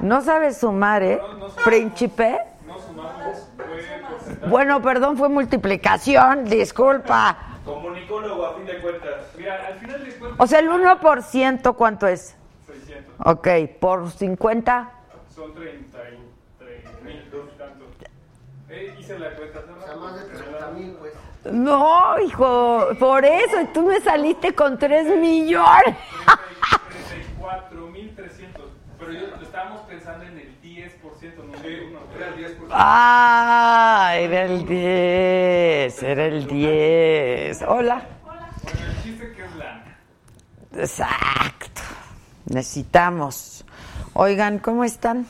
No sabes sumar, ¿eh? Príncipe. Bueno, perdón, fue multiplicación, disculpa. Comunicólogo, a fin de cuentas. Mira, al final de cuentas. O sea, el 1% ¿cuánto es? 600. Ok, por 50. Son 33 mil, dos tantos. Eh, hice la cuenta, ¿no? O sea, más de 30 mil, pues. No, hijo, por eso, y tú me saliste con 3 millones. 34 mil 300. Pero yo estábamos pensando en el 10%, no sé, no, era el 10%. Ah, era el 10, era el 10. Hola. Bueno, el chiste que es la. Exacto. Necesitamos. Oigan, ¿cómo están?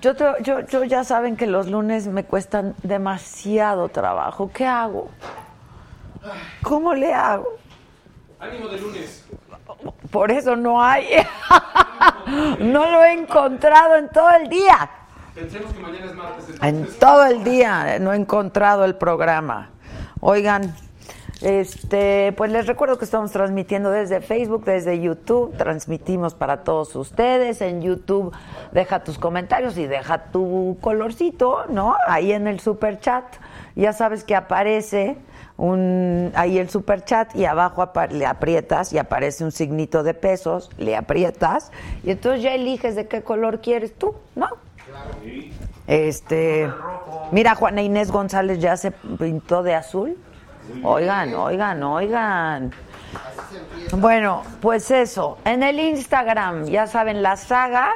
Yo, te- yo, yo ya saben que los lunes me cuestan demasiado trabajo. ¿Qué hago? ¿Cómo le hago? Ánimo de lunes. Por eso no hay. no lo he encontrado en todo el día. Pensemos que mañana es martes. En todo el día no he encontrado el programa. Oigan, este, pues les recuerdo que estamos transmitiendo desde Facebook, desde YouTube, transmitimos para todos ustedes. En YouTube deja tus comentarios y deja tu colorcito, ¿no? Ahí en el super chat. Ya sabes que aparece un ahí el super chat y abajo le aprietas y aparece un signito de pesos, le aprietas y entonces ya eliges de qué color quieres tú, ¿no? Este, mira, Juana Inés González ya se pintó de azul. Oigan, oigan, oigan. Bueno, pues eso, en el Instagram, ya saben, la saga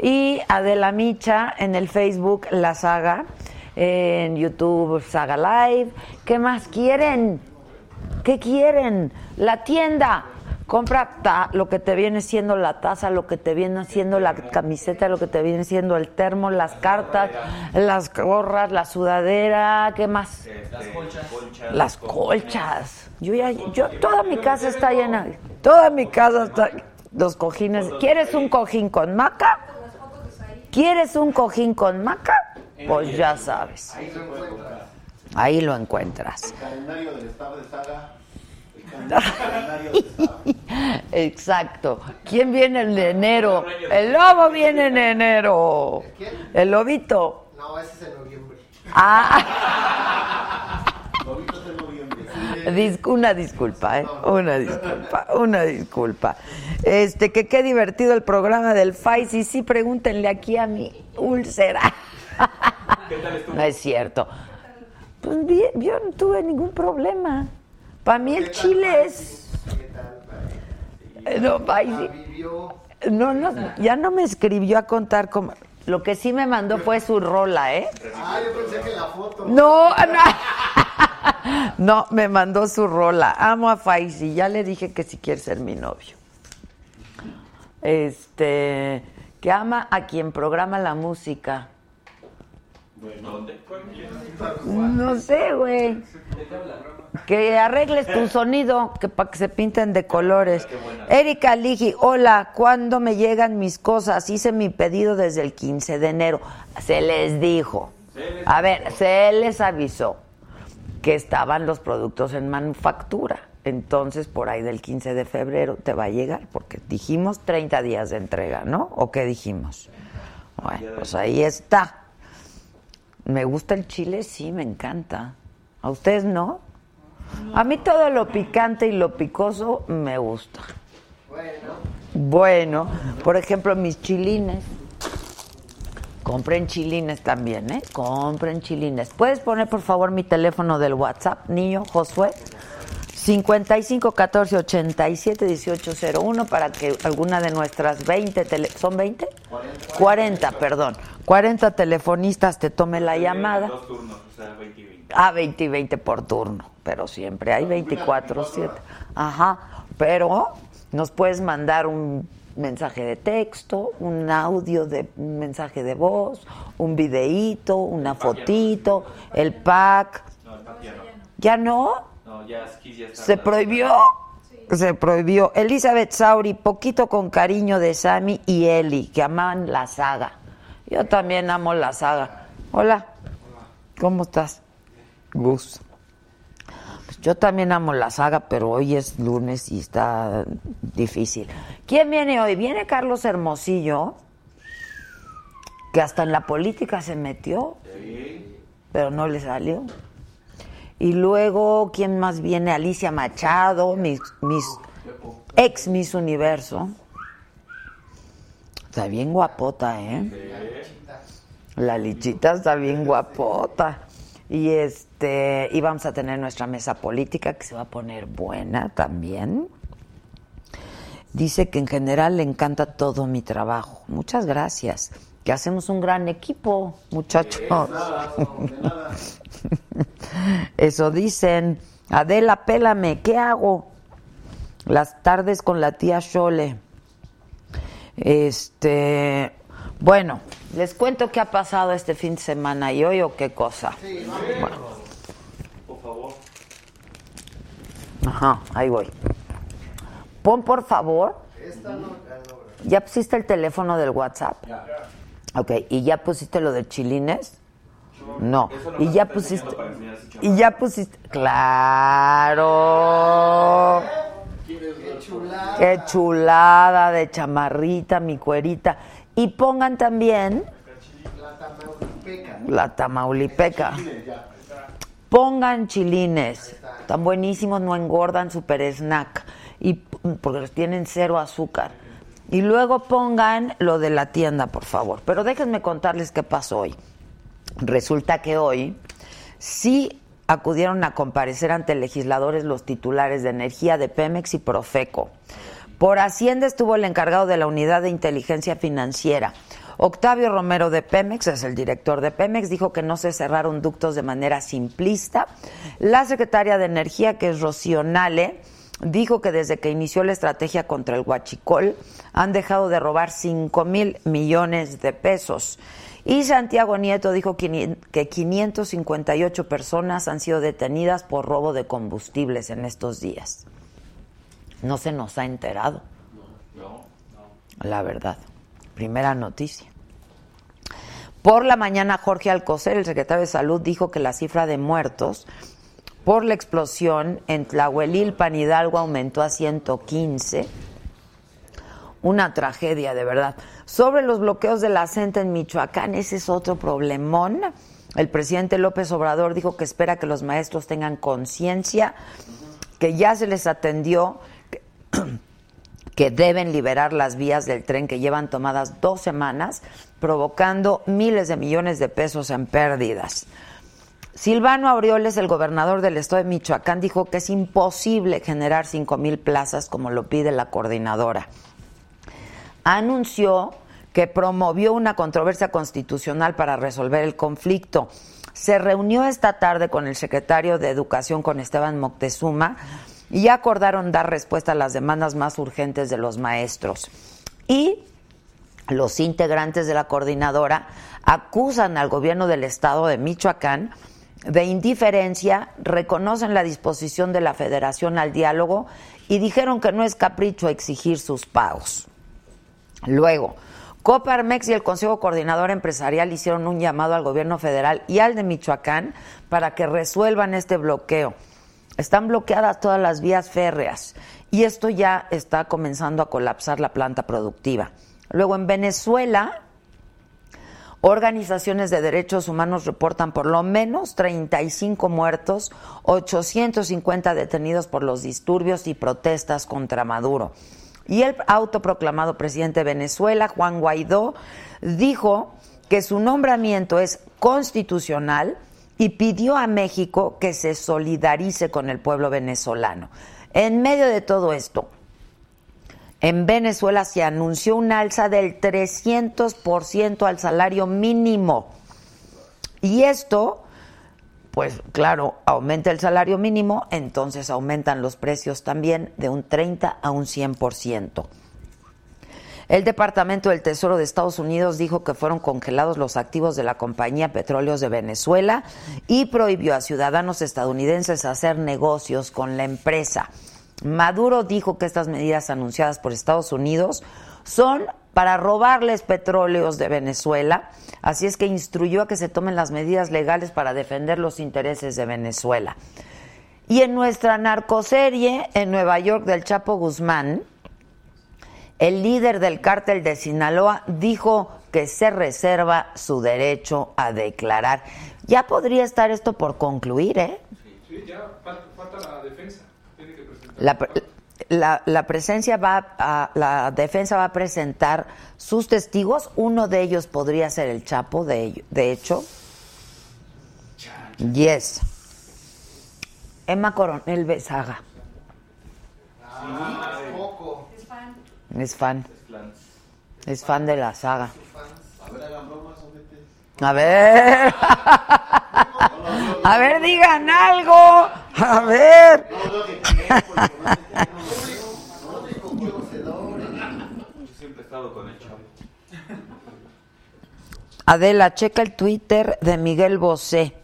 y Adela Micha en el Facebook, la saga, en YouTube, Saga Live. ¿Qué más quieren? ¿Qué quieren? La tienda. Compra ta- lo que te viene siendo la taza, lo que te viene siendo la camiseta, lo que te viene siendo el termo, las cartas, las gorras, la sudadera, ¿qué más? Las colchas. Yo ya, yo, toda mi casa está llena. Toda mi casa está. Los cojines. ¿Quieres un cojín con maca? ¿Quieres un cojín con maca? Pues ya sabes. Ahí lo encuentras. calendario del estado de saga. El calendario del estado. Exacto. ¿Quién viene en enero? El lobo viene en enero. El lobito. No, ese es en noviembre. Ah. Lobitos de noviembre. Dis- una disculpa, ¿eh? Una disculpa, una disculpa. Este, que qué divertido el programa del FAIS. Y sí, pregúntenle aquí a mi úlcera. No es cierto. Pues bien, yo no tuve ningún problema. Para mí el chile es... Eh, No, ay, sí. Vivió. no, no, ya no me escribió a contar cómo... Lo que sí me mandó fue su rola, ¿eh? Ah, yo pensé que la foto. No, no. No, me mandó su rola. Amo a Faisy. Ya le dije que si quiere ser mi novio. Este, que ama a quien programa la música. No sé, güey. Que arregles tu sonido, que para que se pinten de colores. Erika Ligi, hola, ¿cuándo me llegan mis cosas? Hice mi pedido desde el 15 de enero. Se les dijo. A ver, se les avisó que estaban los productos en manufactura. Entonces, por ahí del 15 de febrero te va a llegar, porque dijimos 30 días de entrega, ¿no? ¿O qué dijimos? Bueno, pues ahí está. ¿Me gusta el chile? Sí, me encanta. ¿A ustedes no? A mí todo lo picante y lo picoso me gusta. Bueno. Bueno, por ejemplo, mis chilines. Compren chilines también, ¿eh? Compren chilines. ¿Puedes poner, por favor, mi teléfono del WhatsApp, niño Josué? 55 14 87 18 01 para que alguna de nuestras 20 tele ¿son 20? 40, 40, perdón. 40 telefonistas te tome la llamada. Dos turnos, o sea, 20 y 20. Ah, 20 y 20 por turno, pero siempre hay 24 7. Ajá, pero nos puedes mandar un mensaje de texto, un audio de un mensaje de voz, un videíto, una fotito, el pack. No, el pack ya no. ¿Ya no? No, ya, ya está. Se prohibió. Se prohibió. Elizabeth Sauri, poquito con cariño de Sammy y Eli, que aman la saga. Yo también amo la saga. Hola. ¿Cómo estás? Gus. Pues yo también amo la saga, pero hoy es lunes y está difícil. ¿Quién viene hoy? Viene Carlos Hermosillo, que hasta en la política se metió, pero no le salió. Y luego, ¿quién más viene? Alicia Machado, mis, mis ex Miss Universo. Está bien guapota, ¿eh? La lichita está bien guapota. Y este, y vamos a tener nuestra mesa política que se va a poner buena también. Dice que en general le encanta todo mi trabajo. Muchas gracias. Que hacemos un gran equipo, muchachos. Eso dicen. Adela, pélame, ¿qué hago? Las tardes con la tía Shole. Este, bueno, les cuento qué ha pasado este fin de semana y hoy o qué cosa. Bueno. Por favor. Ajá, ahí voy. Pon por favor. ¿Ya pusiste el teléfono del WhatsApp? Ok, ¿y ya pusiste lo de chilines? No. Y ya pusiste. Y ya pusiste. Claro. Qué chulada de chamarrita, mi cuerita. Y pongan también la tamaulipeca. Pongan chilines. Están buenísimos, no engordan, super snack. Y porque tienen cero azúcar. Y luego pongan lo de la tienda, por favor. Pero déjenme contarles qué pasó hoy. Resulta que hoy sí acudieron a comparecer ante legisladores los titulares de energía de Pemex y Profeco. Por Hacienda estuvo el encargado de la unidad de inteligencia financiera. Octavio Romero de Pemex, es el director de Pemex, dijo que no se cerraron ductos de manera simplista. La secretaria de Energía, que es Rocío Nale, dijo que desde que inició la estrategia contra el huachicol han dejado de robar 5 mil millones de pesos. Y Santiago Nieto dijo que 558 personas han sido detenidas por robo de combustibles en estos días. No se nos ha enterado. La verdad. Primera noticia. Por la mañana, Jorge Alcocer, el secretario de Salud, dijo que la cifra de muertos por la explosión en Tlahuelilpan, Hidalgo, aumentó a 115 una tragedia, de verdad. Sobre los bloqueos de la CENTA en Michoacán, ese es otro problemón. El presidente López Obrador dijo que espera que los maestros tengan conciencia, que ya se les atendió, que, que deben liberar las vías del tren que llevan tomadas dos semanas, provocando miles de millones de pesos en pérdidas. Silvano Aureoles, el gobernador del estado de Michoacán, dijo que es imposible generar cinco mil plazas como lo pide la coordinadora anunció que promovió una controversia constitucional para resolver el conflicto. Se reunió esta tarde con el secretario de Educación, con Esteban Moctezuma, y acordaron dar respuesta a las demandas más urgentes de los maestros. Y los integrantes de la coordinadora acusan al gobierno del estado de Michoacán de indiferencia, reconocen la disposición de la federación al diálogo y dijeron que no es capricho exigir sus pagos. Luego, Coparmex y el Consejo Coordinador Empresarial hicieron un llamado al gobierno federal y al de Michoacán para que resuelvan este bloqueo. Están bloqueadas todas las vías férreas y esto ya está comenzando a colapsar la planta productiva. Luego, en Venezuela, Organizaciones de derechos humanos reportan por lo menos 35 muertos, 850 detenidos por los disturbios y protestas contra Maduro. Y el autoproclamado presidente de Venezuela, Juan Guaidó, dijo que su nombramiento es constitucional y pidió a México que se solidarice con el pueblo venezolano. En medio de todo esto, en Venezuela se anunció un alza del 300% al salario mínimo. Y esto, pues claro, aumenta el salario mínimo, entonces aumentan los precios también de un 30 a un 100%. El Departamento del Tesoro de Estados Unidos dijo que fueron congelados los activos de la compañía Petróleos de Venezuela y prohibió a ciudadanos estadounidenses hacer negocios con la empresa. Maduro dijo que estas medidas anunciadas por Estados Unidos son para robarles petróleos de Venezuela, así es que instruyó a que se tomen las medidas legales para defender los intereses de Venezuela. Y en nuestra narcoserie en Nueva York del Chapo Guzmán, el líder del cártel de Sinaloa dijo que se reserva su derecho a declarar. Ya podría estar esto por concluir, ¿eh? Sí, ya falta, falta la defensa. Tiene que presentar. La, la, la presencia va a, la defensa va a presentar sus testigos. Uno de ellos podría ser el Chapo, de, de hecho. Yes. Emma Coronel Besaga. Poco. Es fan. Es fan de la saga. A ver. A ver. Digan algo. A ver. Adela, checa el Twitter de Miguel Bosé.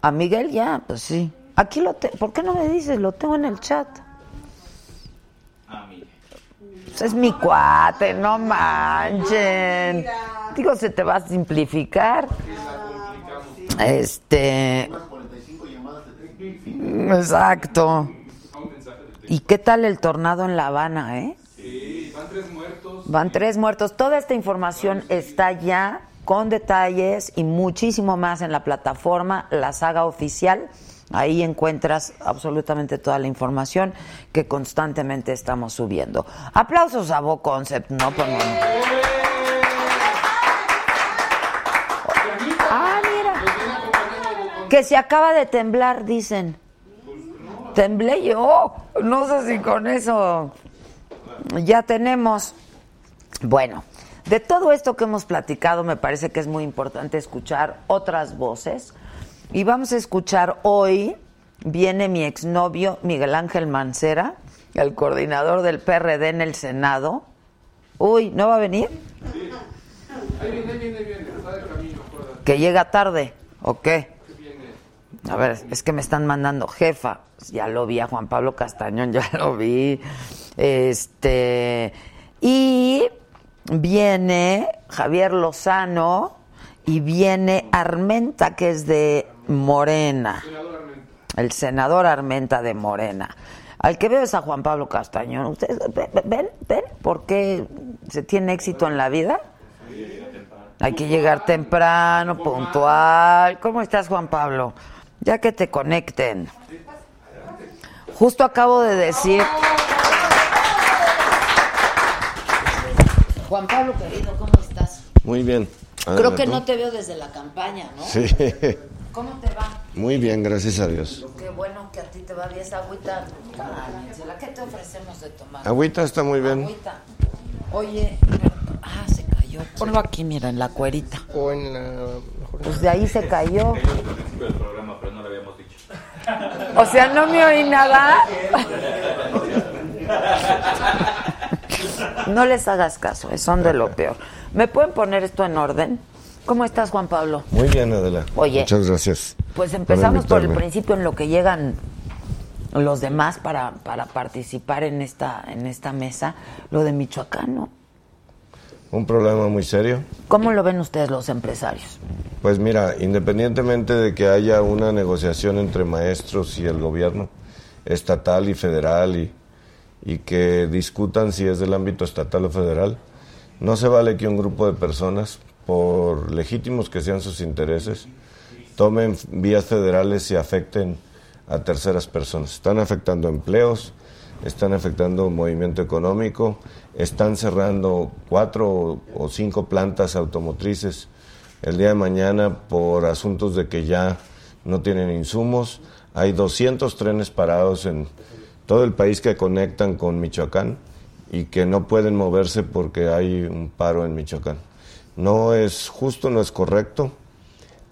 A Miguel ya, pues sí. Aquí lo te ¿Por qué no me dices? Lo tengo en el chat. Es mi cuate, no manchen. Digo, se te va a simplificar. Este, Unas 45 llamadas de 30 exacto. ¿Y qué tal el tornado en La Habana, eh? Sí, van tres muertos. Van tres muertos. Toda esta información está ya con detalles y muchísimo más en la plataforma La Saga Oficial. Ahí encuentras absolutamente toda la información que constantemente estamos subiendo. Aplausos a Bo Concept, ¿no? Por. Ah, mira. Que se acaba de temblar, dicen. Temblé yo. No sé si con eso ya tenemos. Bueno, de todo esto que hemos platicado, me parece que es muy importante escuchar otras voces. Y vamos a escuchar hoy, viene mi exnovio Miguel Ángel Mancera, el coordinador del PRD en el Senado. Uy, ¿no va a venir? Ahí viene, viene, viene. Está de camino. ¿Que llega tarde? ¿O qué? A ver, es que me están mandando jefa. Ya lo vi a Juan Pablo Castañón, ya lo vi. Este. Y viene Javier Lozano y viene Armenta, que es de Morena. El senador Armenta de Morena. Al que veo es a Juan Pablo Castañón. ¿Ustedes ven, ven, por qué se tiene éxito en la vida? Hay que llegar temprano, puntual. ¿Cómo estás, Juan Pablo? Ya que te conecten. Justo acabo de decir. Juan Pablo, querido, ¿cómo estás? Muy bien. Creo Adelante, que no te veo desde la campaña, ¿no? Sí, ¿Cómo te va? muy bien, gracias a Dios. Qué bueno que a ti te va bien esa agüita. Cállensela. ¿Qué te ofrecemos de tomar? Agüita está muy bien. Agüita. Oye, ah, se cayó. Ponlo aquí, mira, en la cuerita. O en la. Pues de ahí se cayó. Al principio del programa, pero no lo habíamos dicho. O sea, no me oí nada. No les hagas caso, eh, son de lo peor. ¿Me pueden poner esto en orden? ¿Cómo estás, Juan Pablo? Muy bien, Adela. Oye. Muchas gracias. Pues empezamos por el principio en lo que llegan los demás para, para participar en esta, en esta mesa, lo de Michoacán, ¿no? Un problema muy serio. ¿Cómo lo ven ustedes los empresarios? Pues mira, independientemente de que haya una negociación entre maestros y el gobierno estatal y federal y, y que discutan si es del ámbito estatal o federal, No se vale que un grupo de personas, por legítimos que sean sus intereses, tomen vías federales y afecten a terceras personas. Están afectando empleos, están afectando movimiento económico, están cerrando cuatro o cinco plantas automotrices el día de mañana por asuntos de que ya no tienen insumos. Hay 200 trenes parados en todo el país que conectan con Michoacán y que no pueden moverse porque hay un paro en Michoacán. No es justo, no es correcto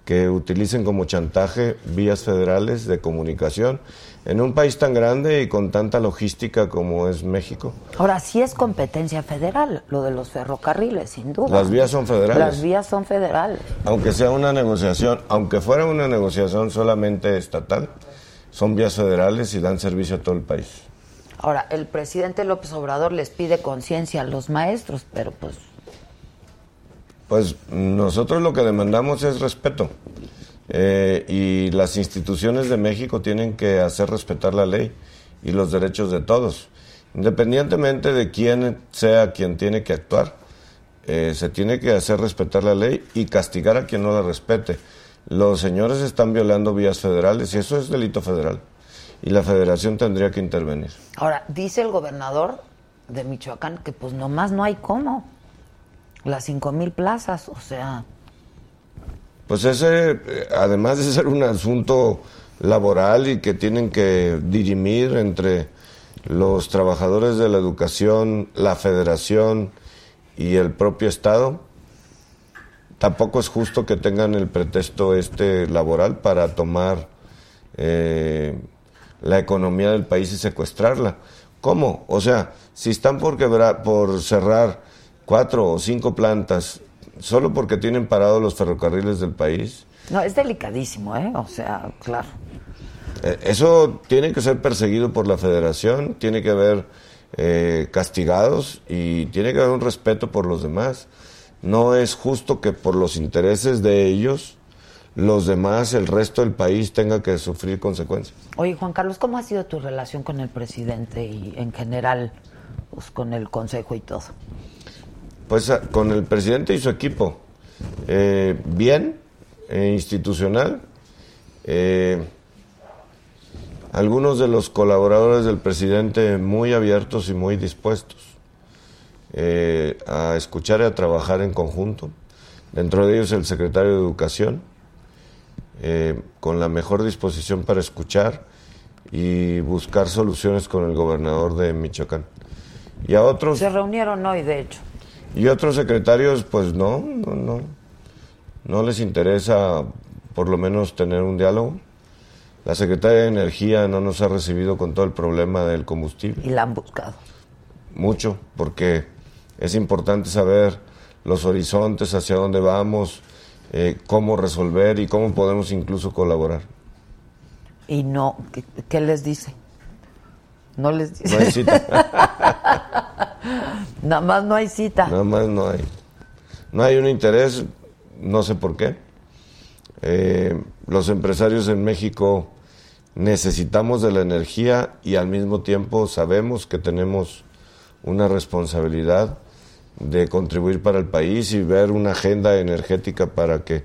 que utilicen como chantaje vías federales de comunicación en un país tan grande y con tanta logística como es México. Ahora sí es competencia federal lo de los ferrocarriles, sin duda. Las vías son federales. Las vías son federales. Aunque sea una negociación, aunque fuera una negociación solamente estatal, son vías federales y dan servicio a todo el país. Ahora, el presidente López Obrador les pide conciencia a los maestros, pero pues... Pues nosotros lo que demandamos es respeto. Eh, y las instituciones de México tienen que hacer respetar la ley y los derechos de todos. Independientemente de quién sea quien tiene que actuar, eh, se tiene que hacer respetar la ley y castigar a quien no la respete. Los señores están violando vías federales y eso es delito federal. Y la federación tendría que intervenir. Ahora, dice el gobernador de Michoacán que pues nomás no hay cómo. Las cinco mil plazas, o sea... Pues ese, eh, además de ser un asunto laboral y que tienen que dirimir entre los trabajadores de la educación, la federación y el propio Estado, tampoco es justo que tengan el pretexto este laboral para tomar eh, la economía del país y secuestrarla. ¿Cómo? O sea, si están por por cerrar cuatro o cinco plantas solo porque tienen parados los ferrocarriles del país. No, es delicadísimo, ¿eh? O sea, claro. Eh, eso tiene que ser perseguido por la federación, tiene que haber eh, castigados y tiene que haber un respeto por los demás. No es justo que por los intereses de ellos los demás, el resto del país tenga que sufrir consecuencias. Oye, Juan Carlos, ¿cómo ha sido tu relación con el presidente y en general pues, con el Consejo y todo? Pues con el presidente y su equipo. Eh, bien, eh, institucional. Eh, algunos de los colaboradores del presidente muy abiertos y muy dispuestos a escuchar y a trabajar en conjunto. Dentro de ellos el secretario de Educación, con la mejor disposición para escuchar y buscar soluciones con el gobernador de Michoacán. Y a otros... Se reunieron hoy, de hecho. Y otros secretarios, pues no, no, no. No les interesa por lo menos tener un diálogo. La secretaria de Energía no nos ha recibido con todo el problema del combustible. Y la han buscado. Mucho, porque es importante saber los horizontes, hacia dónde vamos, eh, cómo resolver y cómo podemos incluso colaborar. Y no, ¿qué, qué les dice? No les dice. No hay cita. Nada más no hay cita. Nada más no hay. No hay un interés, no sé por qué. Eh, los empresarios en México necesitamos de la energía y al mismo tiempo sabemos que tenemos una responsabilidad de contribuir para el país y ver una agenda energética para que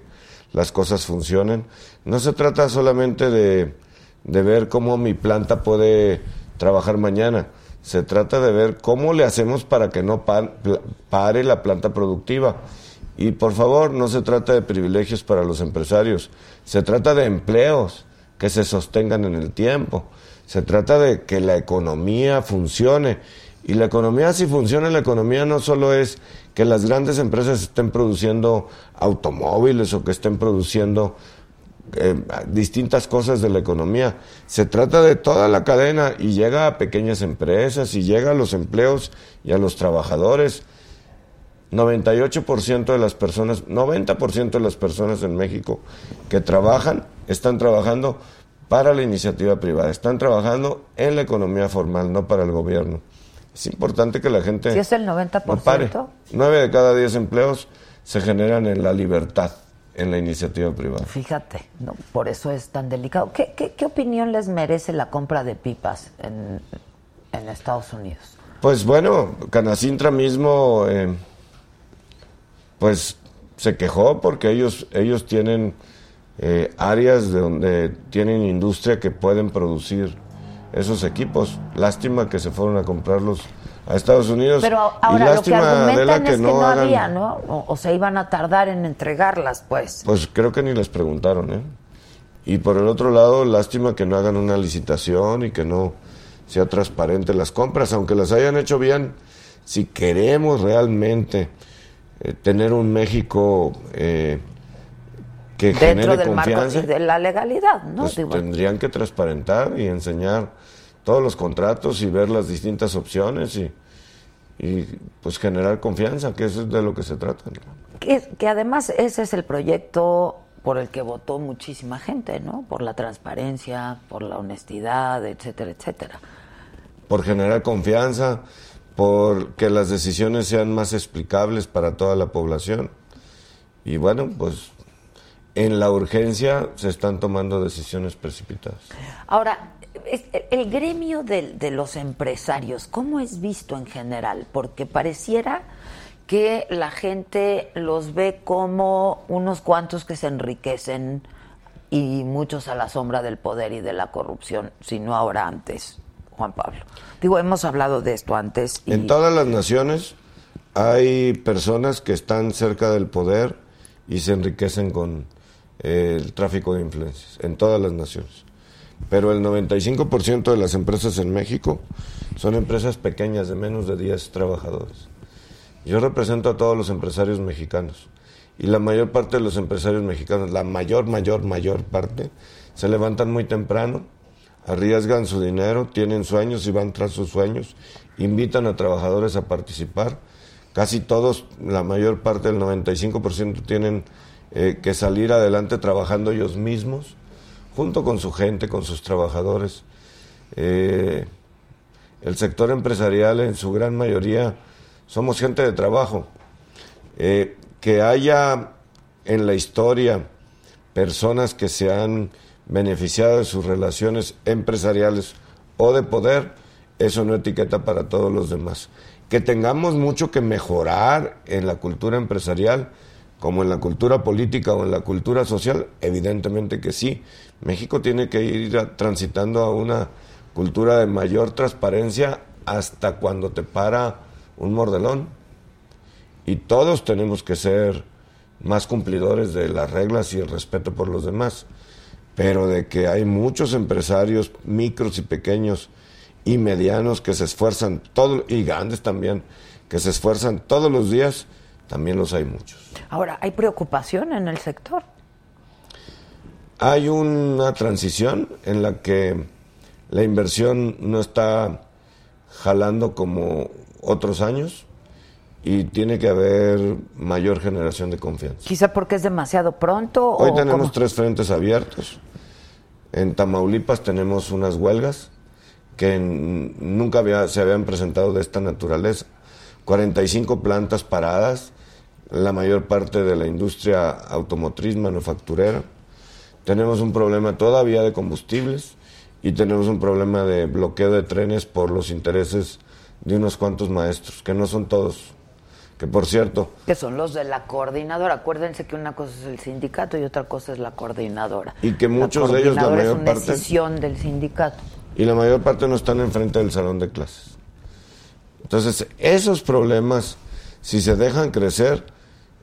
las cosas funcionen. No se trata solamente de, de ver cómo mi planta puede trabajar mañana. Se trata de ver cómo le hacemos para que no pare la planta productiva. Y por favor, no se trata de privilegios para los empresarios, se trata de empleos que se sostengan en el tiempo. Se trata de que la economía funcione. Y la economía, si funciona, la economía no solo es que las grandes empresas estén produciendo automóviles o que estén produciendo eh, distintas cosas de la economía. Se trata de toda la cadena y llega a pequeñas empresas y llega a los empleos y a los trabajadores. 98% de las personas, 90% de las personas en México que trabajan, están trabajando para la iniciativa privada, están trabajando en la economía formal, no para el gobierno. Es importante que la gente... Si es el 90%. No pare. 9 de cada 10 empleos se generan en la libertad en la iniciativa privada. Fíjate, no, por eso es tan delicado. ¿Qué, qué, opinión les merece la compra de pipas en, en Estados Unidos? Pues bueno, Canacintra mismo eh, pues se quejó porque ellos, ellos tienen eh, áreas de donde tienen industria que pueden producir esos equipos. Lástima que se fueron a comprarlos a Estados Unidos. Pero y ahora lo que argumentan Adela, es que no, había, ¿no? O, o se iban a tardar en entregarlas, pues. Pues creo que ni les preguntaron, ¿eh? Y por el otro lado, lástima que no hagan una licitación y que no sea transparente las compras, aunque las hayan hecho bien. Si queremos realmente eh, tener un México eh, que Dentro genere del marco confianza, de la legalidad, ¿no? pues Digo, tendrían que transparentar y enseñar todos los contratos y ver las distintas opciones y, y pues generar confianza, que eso es de lo que se trata. ¿no? que, que además ese es el proyecto por el que votó muchísima gente, ¿no? Por la transparencia, por la honestidad, etcétera, etcétera. por generar confianza, por que las decisiones sean más explicables para toda la población. Y bueno, pues en la urgencia se están tomando decisiones precipitadas. Ahora, el gremio de, los empresarios, ¿cómo es visto en general? Porque pareciera que la gente los ve como unos cuantos que se enriquecen y muchos a la sombra del poder y de la corrupción, si no ahora antes, Juan Pablo. Digo, hemos hablado de esto antes. Y, En todas las naciones hay personas que están cerca del poder y se enriquecen con eh, el tráfico de influencias, en todas las naciones. Pero el 95% de las empresas en México son empresas pequeñas de menos de 10 trabajadores. Yo represento a todos los empresarios mexicanos y la mayor parte de los empresarios mexicanos, la mayor, mayor, mayor parte, se levantan muy temprano, arriesgan su dinero, tienen sueños y van tras sus sueños, invitan a trabajadores a participar. Casi todos, la mayor parte del 95% tienen eh, que salir adelante trabajando ellos mismos, junto con su gente, con sus trabajadores. Eh, el sector empresarial en su gran mayoría somos gente de trabajo. Eh, que haya en la historia personas que se han beneficiado de sus relaciones empresariales o de poder, eso no etiqueta para todos los demás. Que tengamos mucho que mejorar en la cultura empresarial, como en la cultura política o en la cultura social, evidentemente que sí. México tiene que ir transitando a una cultura de mayor transparencia hasta cuando te para un mordelón. Y todos tenemos que ser más cumplidores de las reglas y el respeto por los demás. Pero de que hay muchos empresarios micros y pequeños y medianos que se esfuerzan todo y grandes también que se esfuerzan todos los días, también los hay muchos. Ahora, ¿hay preocupación en el sector? Hay una transición en la que la inversión no está jalando como otros años y tiene que haber mayor generación de confianza. Quizá porque es demasiado pronto. Hoy o tenemos cómo? tres frentes abiertos. En Tamaulipas tenemos unas huelgas que nunca había- se habían presentado de esta naturaleza. 45 plantas paradas, la mayor parte de la industria automotriz manufacturera. Tenemos un problema todavía de combustibles y tenemos un problema de bloqueo de trenes por los intereses de unos cuantos maestros, que no son todos. Que por cierto, Que son los de la coordinadora. Acuérdense que una cosa es el sindicato y otra cosa es la coordinadora. Y que muchos de ellos, la mayor es una parte- decisión del sindicato. y la mayor parte no están enfrente del salón de clases. Entonces, esos problemas, si se dejan crecer,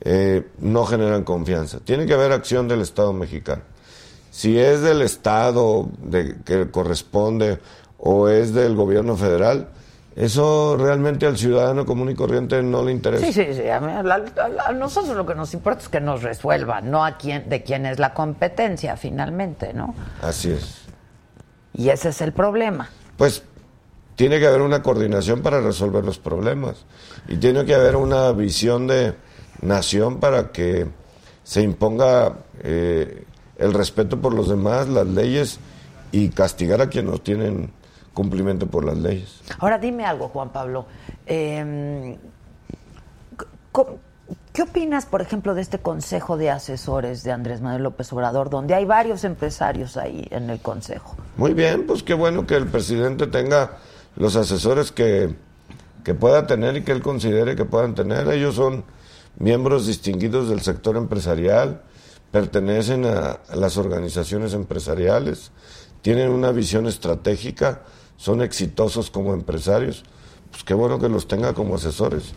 eh, no generan confianza. Tiene que haber acción del Estado mexicano. Si es del Estado de, que corresponde o es del gobierno federal, eso realmente al ciudadano común y corriente no le interesa. Sí, sí, sí. A, mí- nosotros lo que nos importa es que nos resuelvan, no a quién, de quién es la competencia finalmente, ¿no? Así es. Y ese es el problema. Pues tiene que haber una coordinación para resolver los problemas y tiene que haber una visión de nación para que se imponga eh, el respeto por los demás, las leyes y castigar a quienes no tienen cumplimiento por las leyes. Ahora dime algo, Juan Pablo. Eh, co- ¿Qué opinas, por ejemplo, de este consejo de asesores de Andrés Manuel López Obrador, donde hay varios empresarios ahí en el consejo? Muy bien, pues qué bueno que el presidente tenga los asesores que, que pueda tener y que él considere que puedan tener. Ellos son miembros distinguidos del sector empresarial, pertenecen a, a las organizaciones empresariales, tienen una visión estratégica, son exitosos como empresarios. Pues qué bueno que los tenga como asesores.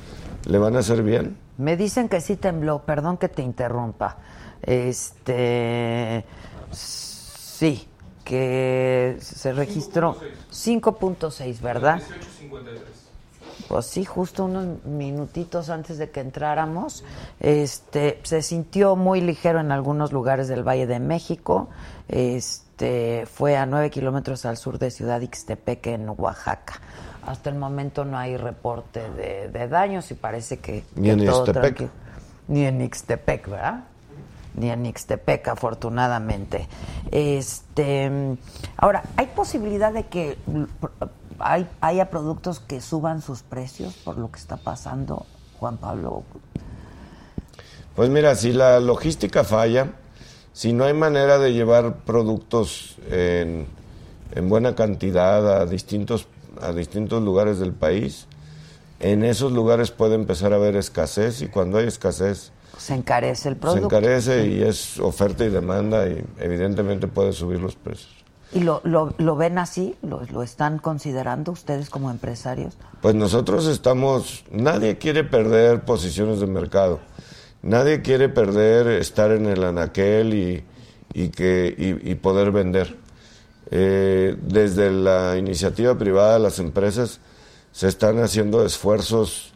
Le van a hacer bien. Me dicen que sí tembló, perdón que te interrumpa. Este. Sí, que se registró 5.6, ¿verdad? 1853. Pues sí, justo unos minutitos antes de que entráramos, este, se sintió muy ligero en algunos lugares del Valle de México. Este, fue a 9 kilómetros al sur de Ciudad Ixtepec, en Oaxaca. Hasta el momento no hay reporte de, de daños y parece que, Ni que en todo Ixtepec. tranquilo. Ni en Ixtepec, ¿verdad? Ni en Ixtepec, afortunadamente. Este, ahora, ¿hay posibilidad de que hay, haya productos que suban sus precios por lo que está pasando, Juan Pablo? Pues mira, si la logística falla, si no hay manera de llevar productos en, en buena cantidad a distintos, a distintos lugares del país, en esos lugares puede empezar a haber escasez y cuando hay escasez Se encarece el se producto. encarece y es oferta y demanda y evidentemente puede subir los precios. ¿Y lo, lo, ven así? ¿Lo, ¿Lo están considerando ustedes como empresarios? Pues nosotros estamos, nadie quiere perder posiciones de mercado, nadie quiere perder estar en el anaquel y, y que, y poder vender. Eh, desde la iniciativa privada, las empresas se están haciendo esfuerzos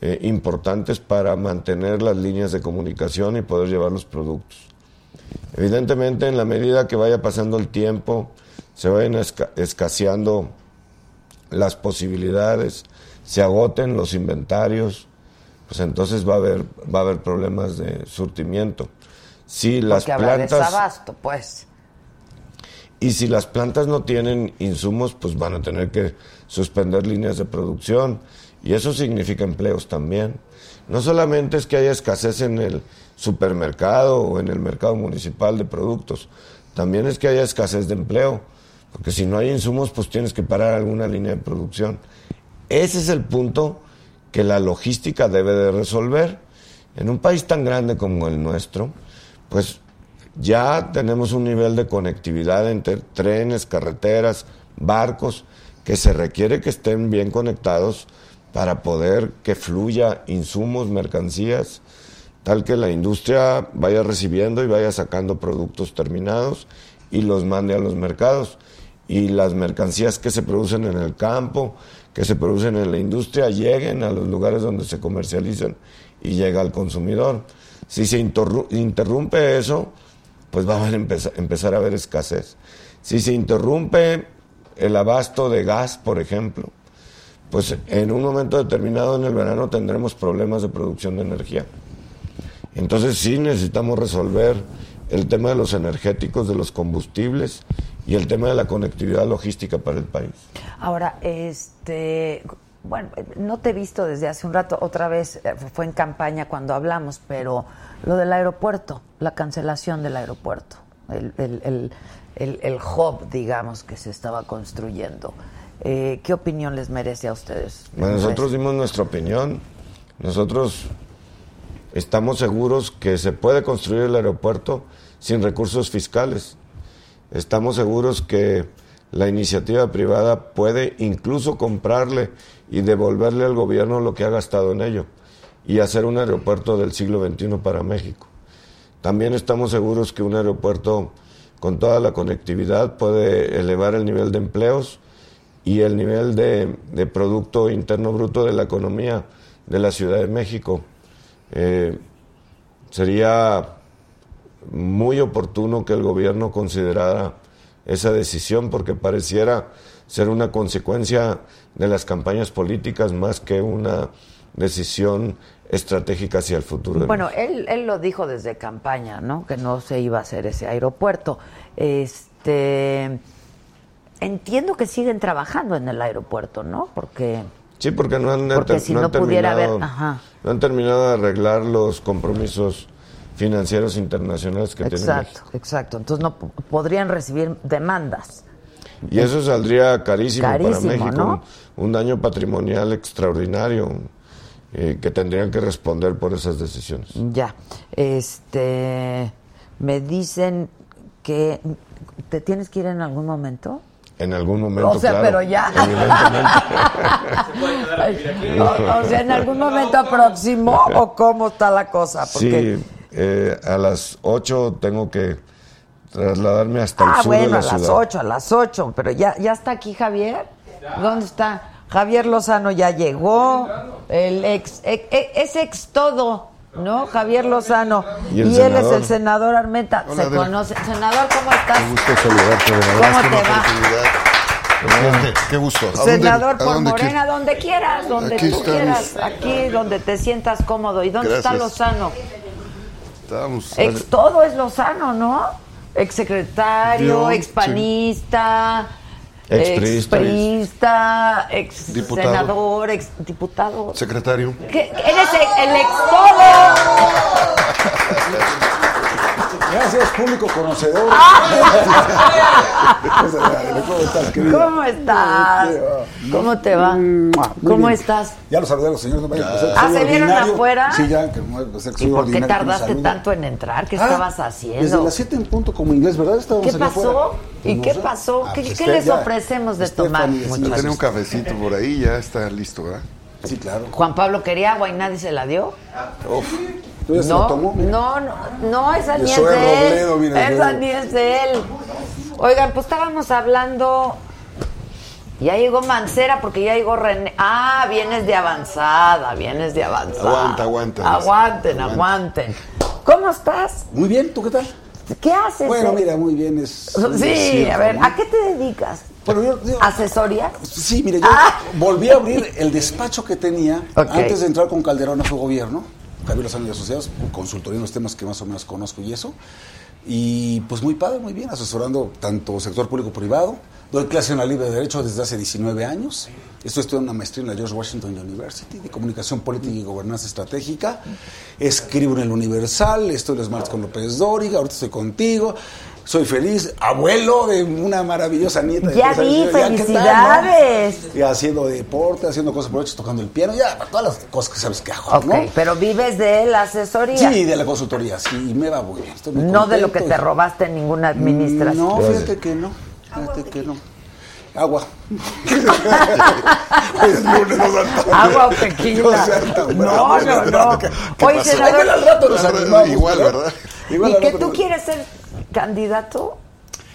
eh, importantes para mantener las líneas de comunicación y poder llevar los productos. Evidentemente, en la medida que vaya pasando el tiempo, se vayan esca- escaseando las posibilidades, se agoten los inventarios, pues entonces va a haber, va a haber problemas de surtimiento. Si las Porque habrá plantas desabasto, pues. y si las plantas no tienen insumos, pues van a tener que suspender líneas de producción y eso significa empleos también. No solamente es que haya escasez en el supermercado o en el mercado municipal de productos, también es que haya escasez de empleo, porque si no hay insumos, pues tienes que parar alguna línea de producción. Ese es el punto que la logística debe de resolver. En un país tan grande como el nuestro, pues ya tenemos un nivel de conectividad entre trenes, carreteras, barcos, que se requiere que estén bien conectados para poder que fluya insumos, mercancías, tal que la industria vaya recibiendo y vaya sacando productos terminados y los mande a los mercados. Y las mercancías que se producen en el campo, que se producen en la industria, lleguen a los lugares donde se comercializan y llega al consumidor. Si se interru- interrumpe eso, pues va a haber empeza- empezar a haber escasez. Si se interrumpe el abasto de gas, por ejemplo, pues en un momento determinado en el verano tendremos problemas de producción de energía. Entonces sí necesitamos resolver el tema de los energéticos, de los combustibles y el tema de la conectividad logística para el país. Ahora, este, bueno, no te he visto desde hace un rato, otra vez eh, fue en campaña cuando hablamos, pero lo del aeropuerto, la cancelación del aeropuerto, el, el, el, el- el hub, digamos, que se estaba construyendo. Eh, ¿Qué opinión les merece a ustedes? Bueno, nosotros dimos nuestra opinión. Nosotros estamos seguros que se puede construir el aeropuerto sin recursos fiscales. Estamos seguros que la iniciativa privada puede incluso comprarle y devolverle al gobierno lo que ha gastado en ello y hacer un aeropuerto del siglo XXI para México. También estamos seguros que un aeropuerto con toda la conectividad puede elevar el nivel de empleos y el nivel de, Producto Interno Bruto de la economía de la Ciudad de México. Eh, sería muy oportuno que el gobierno considerara esa decisión porque pareciera ser una consecuencia de las campañas políticas más que una decisión estratégica hacia el futuro. Bueno, él, él lo dijo desde campaña, ¿no? Que no se iba a hacer ese aeropuerto. Este, entiendo que siguen trabajando en el aeropuerto, ¿no? Porque Sí, porque no han, Porque si no han terminado, haber- ajá. no han terminado de arreglar los compromisos financieros internacionales que tiene exacto, exacto. Entonces no podrían recibir demandas. Y eso saldría carísimo, Carísimo, para México, ¿no? un, un daño patrimonial extraordinario. eh, que tendrían que responder por esas decisiones. Ya. Este. Me dicen que. ¿Te tienes que ir en algún momento? En algún momento, O sea, claro, pero ya. evidentemente. o, o sea, en algún momento próximo, o cómo está la cosa. Porque, Sí, eh, a las 8 tengo que trasladarme hasta el ah, sur de bueno, la a las ciudad. 8, a las 8. Pero ya, ya está aquí Javier. ¿Dónde está? Javier Lozano ya llegó. El ex, ex- ex- es ex todo, ¿no? Javier Lozano. Y él es el senador Armenta. Hola, Se conoce. Senador, ¿cómo estás? Qué gusto saludarte, de verdad. ¿Cómo te va? Qué gusto. ¿A dónde- Senador a por dónde Morena, quieres? donde quieras, donde Aquí tú estamos. quieras, aquí donde te sientas cómodo. ¿Y dónde está. Lozano? Estamos. Ex todo es Lozano, ¿no? Ex secretario, Yo, ex panista, Expriista. expriista, ex Diputado. senador, ex diputado. Secretario. ¿Qué? Eres el, el ex todo. Gracias, público conocedor. ¿Cómo estás, querido? ¿Cómo estás? ¿Cómo te va? ¿Cómo estás? Ya lo saludé a los señores. No Ah, ¿se vieron afuera? Sí, ya, que ¿Y por qué tardaste tanto en entrar? ¿Qué Ah, estabas haciendo? Desde las 7 en punto como inglés, ¿verdad? Estábamos ¿Qué pasó? ¿Y No qué pasó? Ah, ¿Qué, pues qué les ofrecemos de tomar, muchachos? Tiene un cafecito por ahí, ya está listo, ¿verdad? Sí, claro. Juan Pablo quería agua y nadie se la dio. Uf. ¿Tú ya se No, lo tomó? Mira. no, no, no, esa ni es de él. Robledo, mira, esa ni es de él. Oigan, pues estábamos hablando. Ya llegó Mancera porque ya llegó René. Ah, vienes de avanzada, vienes de avanzada. Aguanta, aguanta. Aguanten, aguanten. ¿Cómo estás? Muy bien, ¿tú qué tal? ¿Qué haces? Bueno, eh? mira, muy bien. Es, Sí, a ver, ¿a qué te dedicas? Bueno, yo, yo- ¿Asesoría? Sí, mire, yo Ah. volví a abrir el despacho que tenía antes de entrar con Calderón a su gobierno, Lozano y Asociados, consultoría en los temas que más o menos conozco y eso. Y pues muy padre, muy bien, asesorando tanto sector público-privado. Doy clase en la Libre de Derecho desde hace 19 años. Estoy estudiando una maestría en la George Washington University de Comunicación Política y Gobernanza Estratégica. Escribo en el Universal, estoy los martes con López Dóriga, ahorita estoy contigo. Soy feliz, abuelo de una maravillosa nieta. de Ya vi, ¿qué tal, no? felicidades. Y haciendo deporte, haciendo cosas por hecho, tocando el piano, ya, todas las cosas que sabes que hago, Ok, ¿no? pero vives de la asesoría. Sí, de la consultoría, sí, y me va muy bien. estoy muy No de lo que te robaste en ninguna administración. No, fíjate que no, fíjate que no. Agua. Hoy Agua o tequila. No No, no, ¿verdad? no. ¿Qué- qué Oye, pasó? senador- Igual al rato nos animamos, Igual, ¿verdad? Igual ¿Y que tú quieres ser candidato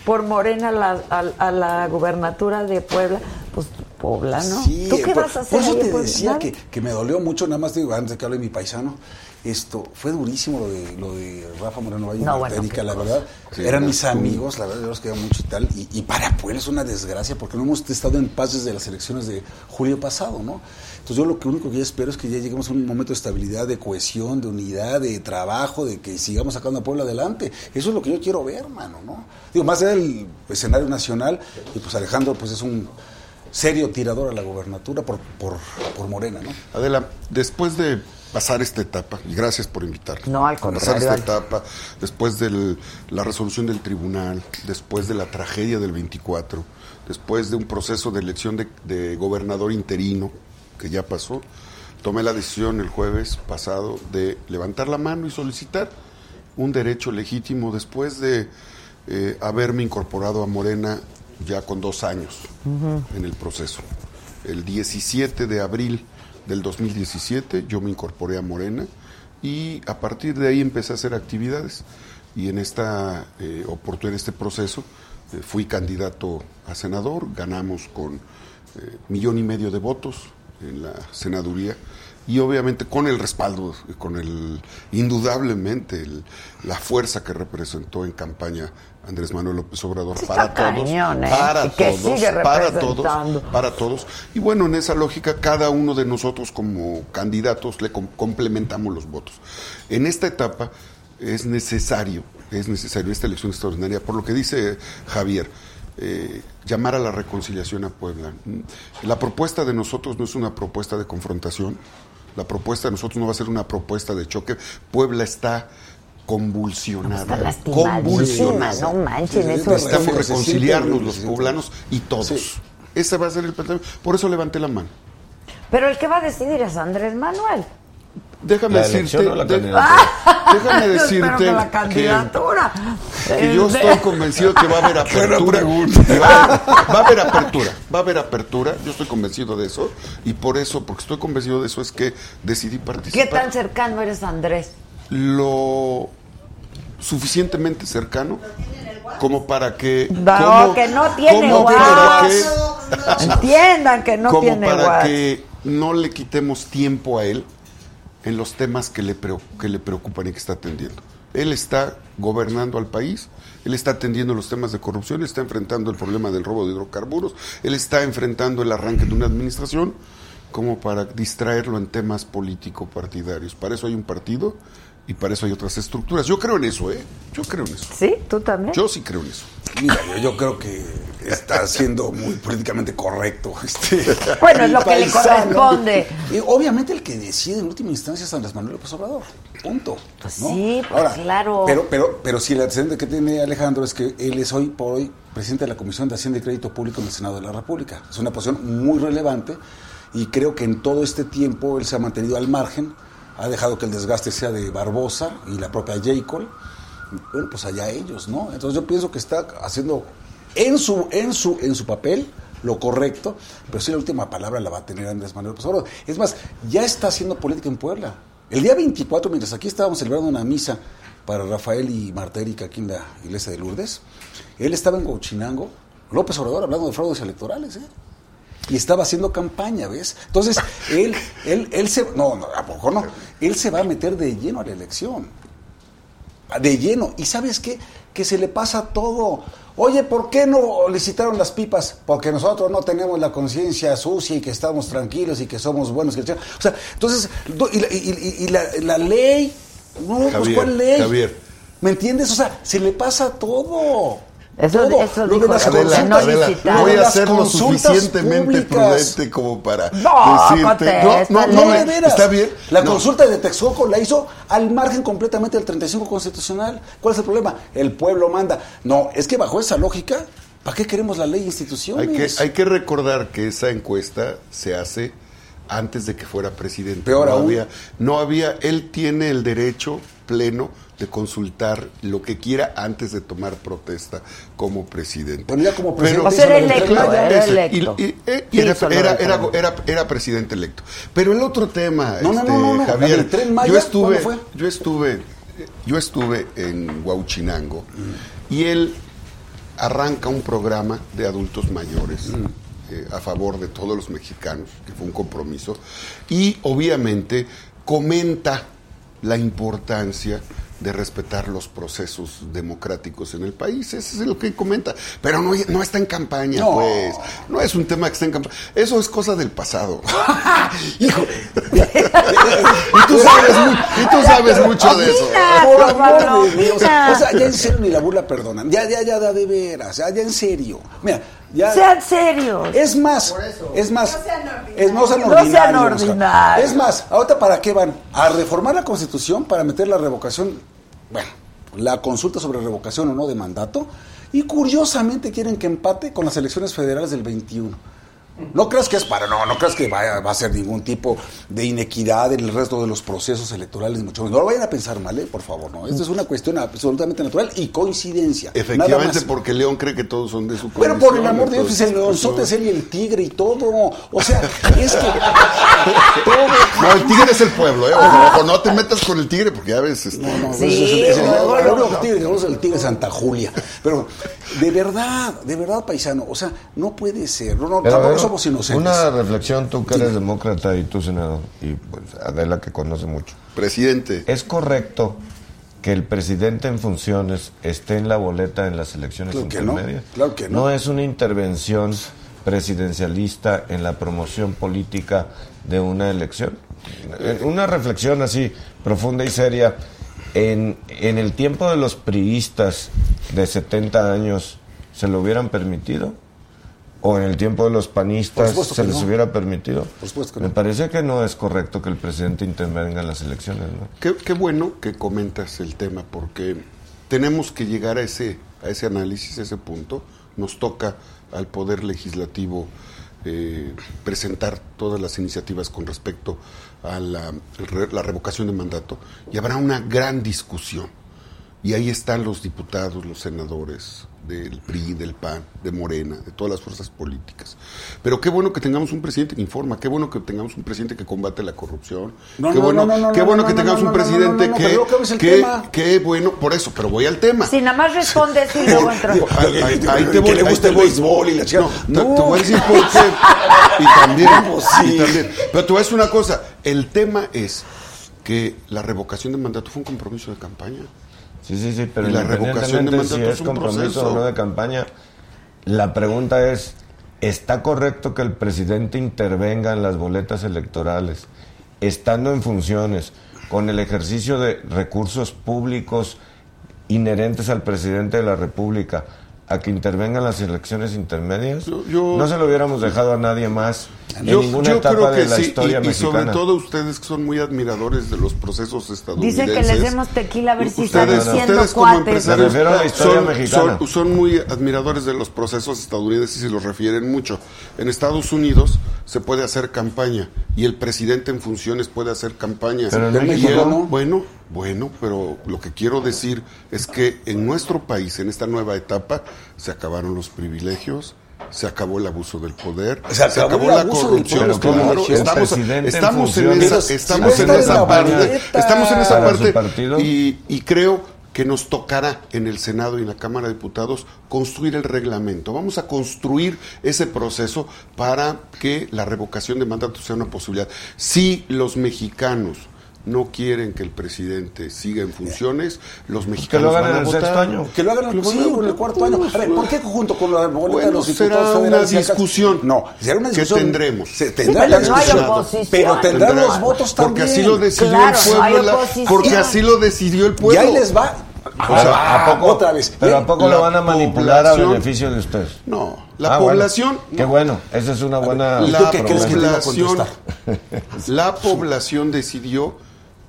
por Morena a la, a, a la gubernatura de Puebla? Pues poblano. Sí, ¿Tú qué por, vas a hacer por eso ahí te Puebla? decía que, que me dolió mucho, nada más digo, antes de que hable mi paisano, esto, fue durísimo lo de, lo de Rafa Moreno Valle y No, bueno, la verdad. Sí, eran no, mis tú- amigos, la verdad, yo los quería mucho y tal. Y, y para Puebla es una desgracia porque no hemos estado en paz desde las elecciones de julio pasado, ¿no? Entonces yo lo que único que yo espero es que ya lleguemos a un momento de estabilidad, de cohesión, de unidad, de trabajo, de que sigamos sacando a Puebla adelante. Eso es lo que yo quiero ver, hermano, ¿no? Digo, más allá del escenario nacional, y pues Alejandro pues es un serio tirador a la gobernatura por, por, por Morena, ¿no? Adela, después de pasar esta etapa, y gracias por invitarme. No, al Pasar contrario, esta al- etapa, después de la resolución del tribunal, después de la tragedia del 24, después de un proceso de elección de, de gobernador interino que ya pasó, tomé la decisión el jueves pasado de levantar la mano y solicitar un derecho legítimo después de eh, haberme incorporado a Morena ya con dos años en el proceso. El 17 de abril del 2017 yo me incorporé a Morena y a partir de ahí empecé a hacer actividades. Y en esta eh, oportunidad, en este proceso, eh, fui candidato a senador, ganamos con eh, millón y medio de votos en la senaduría y obviamente con el respaldo, con el indudablemente la fuerza que representó en campaña Andrés Manuel López Obrador Sí, para todos, cañón, ¿eh? para que todos, para todos, para todos. Y bueno, en esa lógica, cada uno de nosotros como candidatos le com- complementamos los votos. En esta etapa es necesario, es necesario esta elección extraordinaria, por lo que dice Javier, eh, llamar a la reconciliación a Puebla. Mm, La propuesta de nosotros no es una propuesta de confrontación, la propuesta de nosotros no va a ser una propuesta de choque. Puebla está convulsionada. Está lastimadísima, convulsionada. no manchen, eso Necesitamos reconciliarnos los poblanos y todos. Sí. Ese va a ser el planteamiento. Por eso levanté la mano. Pero el que va a decidir es Andrés Manuel. Déjame ¿La decirte, la de- candidatura? déjame decirte que la que- candidatura. que yo Eh, estoy convencido que va a haber apertura. Va, va a haber apertura, va a haber apertura. Yo estoy convencido de eso. Y por eso, porque estoy convencido de eso, es que decidí ¿Qué participar. tan cercano eres Andrés? Lo suficientemente cercano como para que. No, como- que no tiene como para que- Entiendan que no como tiene para que no le quitemos tiempo a él en los temas que le, que le preocupan y que está atendiendo. Él está gobernando al país, él está atendiendo los temas de corrupción, está enfrentando el problema del robo de hidrocarburos, él está enfrentando el arranque de una administración como para distraerlo en temas político-partidarios. Para eso hay un partido y para eso hay otras estructuras. Yo creo en eso, ¿eh? Yo creo en eso. ¿Sí? ¿Tú también? Yo sí creo en eso. Mira, yo, yo creo que está siendo muy políticamente correcto. Este, Bueno, es lo que le corresponde. Y obviamente el que decide en última instancia es Andrés Manuel López Obrador. Punto. Pues ¿no? sí, pues claro. Pero, pero, pero si el antecedente que tiene Alejandro es que él es hoy por hoy presidente de la Comisión de Hacienda y Crédito Público en el Senado de la República. Es una posición muy relevante y creo que en todo este tiempo él se ha mantenido al margen, ha dejado que el desgaste sea de Barbosa y la propia J. Cole. Bueno, pues allá ellos, ¿no? Entonces yo pienso que está haciendo en su, en su, en su papel lo correcto, pero sí la última palabra la va a tener Andrés Manuel López Obrador. Es más, ya está haciendo política en Puebla. El día 24, mientras aquí estábamos celebrando una misa para Rafael y Marta Erika aquí en la iglesia de Lourdes, él estaba en Huachinango, López Obrador hablando de fraudes electorales, ¿eh? Y estaba haciendo campaña, ¿ves? Entonces, él, él, él se... No, no, ¿a poco no? Él se va a meter de lleno a la elección de lleno. ¿Y sabes qué? Que se le pasa todo. Oye, ¿por qué no licitaron las pipas? Porque nosotros no tenemos la conciencia sucia y que estamos tranquilos y que somos buenos. O sea, entonces, y, la- y- y- y la, la ley, no, pues ¿cuál ley? Javier. ¿Me entiendes? O sea, se le pasa todo. Eso- Todo. eso Lo de dijo las consultas- no voy a ser lo suficientemente públicas. prudente como para No, decirte. no, no, No, está bien. La No. consulta de Texcoco la hizo al margen completamente del 35 constitucional. ¿Cuál es el problema? El pueblo manda. No, es que bajo esa lógica, ¿para qué queremos la ley de instituciones? Hay que, hay que recordar que esa encuesta se hace antes de que fuera presidente. Peor no aún. había, no había, él tiene el derecho pleno de consultar lo que quiera antes de tomar protesta como presidente. Bueno, ya como presidente sea, era electo, era electo. eh, presidente electo. Pero el otro tema, No, no, este, no, no, no. Javier, del Tren Maya, yo estuve, ¿cuándo fue? yo estuve, yo estuve en Huauchinango y él arranca un programa de adultos mayores eh, a favor de todos los mexicanos, que fue un compromiso, y obviamente comenta la importancia de respetar los procesos democráticos en el país. Eso es lo que comenta. Pero no, no está en campaña, No. pues. No es un tema que está en campaña. Eso es cosa del pasado. Hijo, y, tú sabes, mu- y tú sabes mucho de eso. por Pablo, amor de Dios. mira. O sea, ya en serio ni la burla perdonan. Ya, ya, ya, ya, de veras. Ya, ya en serio. Mira, ya. Sean serios. Es más, es más, es, no sean No ordinarios. sean ordinarios. Es más, ahorita para qué van a reformar la Constitución para meter la revocación, bueno, la consulta sobre revocación o no de mandato y curiosamente quieren que empate con las elecciones federales del 21. No creas que es para, no, no creas que vaya, va a ser ningún tipo de inequidad en el resto de los procesos electorales, mucho menos. No lo vayan a pensar mal, ¿eh? por favor, no. Esto es una cuestión absolutamente natural y coincidencia. Efectivamente, porque León cree que todos son de su Pero por el amor de Dios, pues el pues, leonzote no. es él y el tigre y todo. O sea, es que. No, el tigre es el pueblo, ¿eh? Ojo, ojo, no te metas con el tigre porque ya ves. Este, No, no, Sí, es es el- luego, el único tigre que conozco es el tigre Santa Julia. Pero de verdad, de verdad, paisano, o sea, no puede ser. No, no, tampoco somos inocentes. Una reflexión, tú que eres demócrata y tú senador, y pues Adela que conoce mucho. Presidente, ¿Es correcto que el presidente en funciones esté en la boleta en las elecciones Claro que no, intermedias? claro que no. es una intervención presidencialista en la promoción política de una elección. Eh, Una reflexión así profunda y seria. En, en el tiempo de los priistas de 70 años, ¿se lo hubieran permitido? ¿O en el tiempo de los panistas se les no. hubiera permitido? Por Me parece que no es correcto que el presidente intervenga en las elecciones, ¿no? qué, qué bueno que comentas el tema porque tenemos que llegar a ese, a ese análisis, a ese punto. Nos toca al Poder Legislativo eh, presentar todas las iniciativas con respecto a la, la revocación de mandato y habrá una gran discusión. Y ahí están los diputados, los senadores del PRI, del PAN, de Morena, de todas las fuerzas políticas. Pero qué bueno que tengamos un presidente que informa, qué bueno que tengamos un presidente que combate la corrupción, No, qué no, bueno, no, no, qué no, bueno no, que tengamos no, un presidente no, no, que, que, tema. qué bueno, por eso, pero voy al tema. Si nada más respondes y luego entras. Ahí, ahí- ahí te Que voy, le gusta el béisbol y la chica. No, te- No. te voy a decir por qué. Y también, Pues sí. y también. Pero te voy a decir una cosa. El tema es que la revocación de mandato fue un compromiso de campaña. Sí, sí, sí, pero Y la revocación de si es es un compromiso proceso. o no de campaña, la pregunta es, ¿está correcto que el presidente intervenga en las boletas electorales, estando en funciones, con el ejercicio de recursos públicos inherentes al presidente de la República, a que intervenga en las elecciones intermedias? Yo- yo- no se lo hubiéramos dejado a nadie más en Yo, ninguna yo etapa creo que de la sí, historia y, y sobre mexicana. todo ustedes que son muy admiradores de los procesos estadounidenses. Dicen que les demos tequila a ver si están ustedes, siendo ustedes como cuates. empresarios Me refiero a la historia son, mexicana. son- son muy admiradores de los procesos estadounidenses y los refieren mucho. En Estados Unidos se puede hacer campaña y el presidente en funciones puede hacer campaña. Pero en Y México él- no. Bueno, bueno, pero lo que quiero decir es que en nuestro país, en esta nueva etapa, se acabaron los privilegios. Se acabó el abuso del poder, Se acabó la corrupción. estamos, en esa, estamos en parte, estamos en esa parte y creo que nos tocará en el Senado y en la Cámara de Diputados construir el reglamento. Vamos a construir ese proceso para que la revocación de mandato sea una posibilidad. Si los mexicanos no quieren que el presidente siga en funciones, los mexicanos hagan van a en el votar. sexto año. Que lo hagan en el, Que lo sí, hagan en el cuarto año. A ver, ¿por qué junto con la boleta de Bueno, los será diputados una y acá- discusión No, será una que discusión. tendremos. Se Sí, tendrá pero la no hay discusión. Pero tendrán Tendrá- los votos también. Porque así lo decidió Claro, el no pueblo. la- porque así lo decidió el Y pueblo. ahí les va. Pero, ¿a poco, Otra vez. Pero ¿a poco la lo van a manipular a beneficio de ustedes? No, la Ah, bueno. población. Qué bueno, esa es una buena. ¿y tú La que población, la población decidió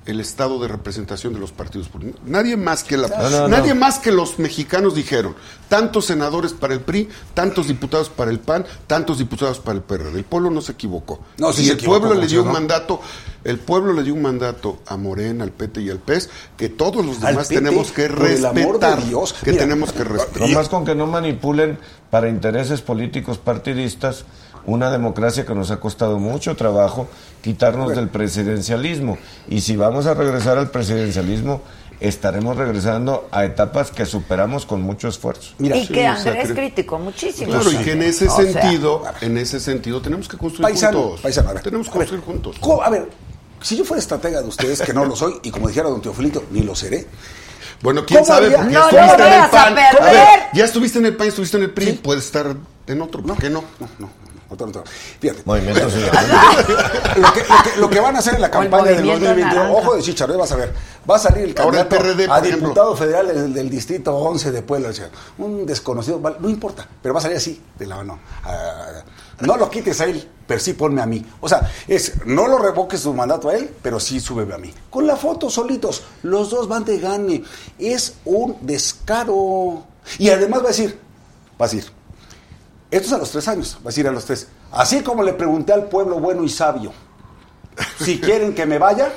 el estado de representación de los partidos políticos. Nadie más que la, No, no, nadie no. más que los mexicanos dijeron, tantos senadores para el PRI, tantos diputados para el PAN, tantos diputados para el PRD. El pueblo no se equivocó. No, sí y se el equivocó, pueblo le dio un mandato, el pueblo le dio un mandato a Morena, al PT y al PES que todos los demás PT, tenemos que por el amor de respetar, Dios. que Mira, tenemos que respetar. Nomás con que no manipulen para intereses políticos partidistas una democracia que nos ha costado mucho trabajo quitarnos del presidencialismo. Y si vamos a regresar al presidencialismo, estaremos regresando a etapas que superamos con mucho esfuerzo. Mira, y sí, que o sea, Andrés criticó muchísimo. Claro, y que en ese O sea, sentido, en ese sentido, tenemos que construir paisano, juntos. paisano, a ver. tenemos que a ver, construir juntos. ¿cómo- A ver, si yo fuera estratega de ustedes, que no lo soy, y como dijera don Teofilito, ni lo seré. Bueno, quién ¿Cómo sabe, No ya estuviste en el a PAN. ver, ya estuviste en el PAN, estuviste en el PRI, puedes estar en otro, ¿por qué no? No, no, Fíjate. Movimiento lo, que, lo, que, lo que van a hacer en la campaña del movimiento 2021, naranja. ojo de chicharro, vas a ver, va a salir el Ahora el candidato PRD, a ejemplo. diputado federal del, del distrito 11 de Puebla, o sea, un desconocido, no importa, pero va a salir así, de la mano. Ah, no lo quites a él, pero sí ponme a mí. O sea, es, no lo revoques su mandato a él, pero sí súbeme a mí. Con la foto solitos, los dos van de gane. Es un descaro. Y además va a decir, va a decir, esto es a los tres años, va a decir a los tres. Así como le pregunté al pueblo bueno y sabio, si quieren que me vaya,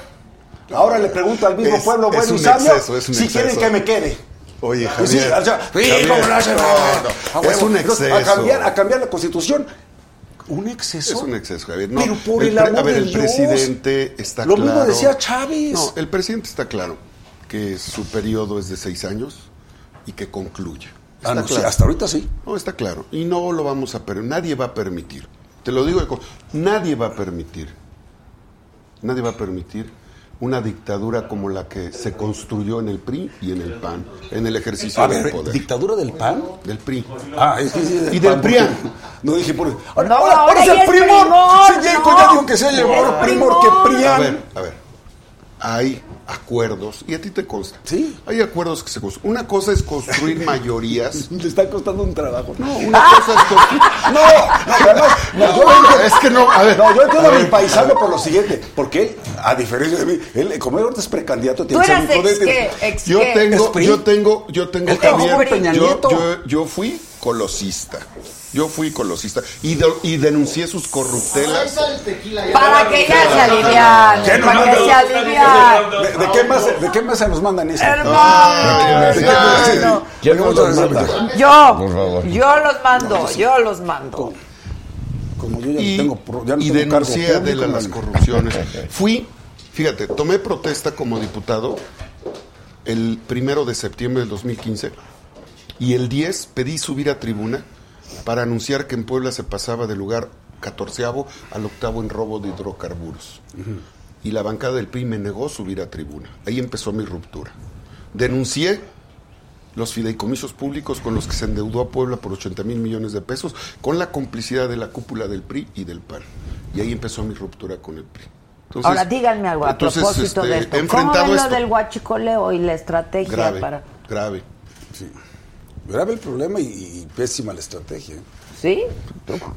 ahora le pregunto al mismo Es- pueblo bueno y sabio, exceso, si quieren que me quede. Oye, sí, Javier, o sea, sí, Javier, ¿cómo lo hacen? no, no, A es un exceso. A cambiar, a cambiar la constitución. Un exceso. Es un exceso, Javier. No, Pero por el, pre- amor a ver, de el Dios. presidente está Lo claro. mismo decía Chávez. No, el presidente está claro que su periodo es de seis años y que concluye. Ah, no, sí, hasta ahorita sí. No, está claro. Y no lo vamos a permitir. Nadie va a permitir. Te lo digo de Nadie va a permitir. Nadie va a permitir una dictadura como la que se construyó en el PRI y en el PAN, en el ejercicio A del ver, poder. ¿dictadura del PAN? Del PRI. Ah, es que sí, Y del PAN, porque- No dije por. Ahora, No, ahora, ahora ahora es el primor. primor, Sí, no. ya digo que se llevó Es primor que. PRIAN. A ver, a ver. Hay acuerdos, y a ti te consta. Sí. Hay acuerdos que se construyen. Una cosa es construir mayorías. Le está costando un trabajo. No, una cosa es construir. No, no, no, yo No, es que no, a ver. No, yo entiendo a a mi paisano por lo siguiente, porque él, a diferencia de mí, él, como él ahorita es precandidato, tiene que ser Yo tengo, yo tengo, yo tengo Peña yo, yo, yo fui colosista. Yo fui colosista y, de- y denuncié sus corruptelas. Para que ya se alivian, ¿Qué nos para que se alivian. ¿De, de qué más, ¿De qué mesa nos mandan eso? Hermano, ¿De qué- hermano. ¿Quién nos los Muchas manda? Yo, Por favor. yo los mando, yo los mando. Como yo ya y, no tengo, ya no y tengo denuncié a Adela las corrupciones. Fui, fíjate, tomé protesta como diputado el primero de septiembre del 2015 y el 10 pedí subir a tribuna para anunciar que en Puebla se pasaba del lugar catorceavo al octavo en robo de hidrocarburos. Y la bancada del PRI me negó subir a tribuna. Ahí empezó mi ruptura. Denuncié los fideicomisos públicos con los que se endeudó a Puebla por 80 mil millones de pesos, con la complicidad de la cúpula del PRI y del PAN. Y ahí empezó mi ruptura con el PRI. Entonces, Ahora díganme algo a entonces, propósito este, de esto. ¿Cómo ven lo esto. del guachicoleo y la estrategia grave, para...? grave. Sí. Grave el problema y, y pésima la estrategia. ¿Sí?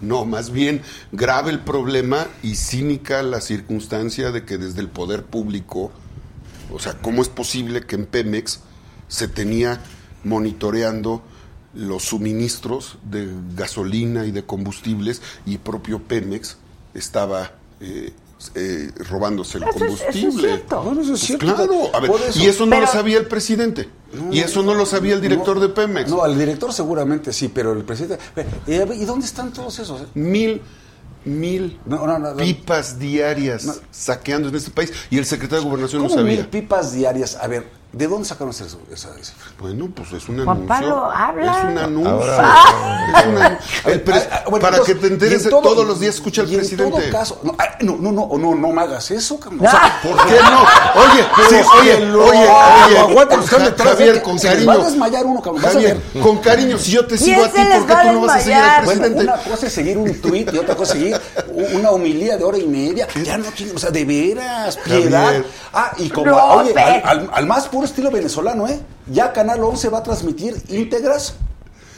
No, más bien grave el problema y cínica la circunstancia de que desde el poder público, o sea, ¿cómo es posible que en Pemex se tenía monitoreando los suministros de gasolina y de combustibles y propio Pemex estaba eh, eh, robándose el Eso es- eso es combustible? cierto. Bueno, eso es Pues cierto. claro, a ver, eso. y eso no Pero- lo sabía el presidente, y eso no lo sabía el director No, de Pemex. No, el director seguramente sí, pero el presidente. ¿Y dónde están todos esos? mil mil No, no, no, no. pipas diarias saqueando en este país y el secretario de gobernación no ¿Cómo sabía. mil pipas diarias? A ver, ¿de dónde sacaron esa, esa, esa? Bueno, pues es un Juan anuncio. Pablo, habla. Es un anuncio. Ahora- Es un anuncio. El pres- Ah, ah, bueno, para entonces, que te enteres, en todo- todos los días escucha al y en presidente. todo caso, no, ah, no, no, no, no, no me hagas eso, cabrón. O sea, ¿Por qué no? Oye, sí, Pero oye, lo oye, oye, aguanta, están Ja- Javier, con cariño. va a desmayar uno, cabrón, vas Javier, ver. con cariño, si yo te sigo ¿Quién a ti, ¿por qué tú no vas a seguir al? Bueno, presidente? una cosa es seguir un tuit y otra cosa es seguir una homilía de hora y media. Ya no tiene, o sea, de veras, piedad. Ah, y como, oye, al más puro estilo venezolano, ¿eh? Ya Canal 11 va a transmitir íntegras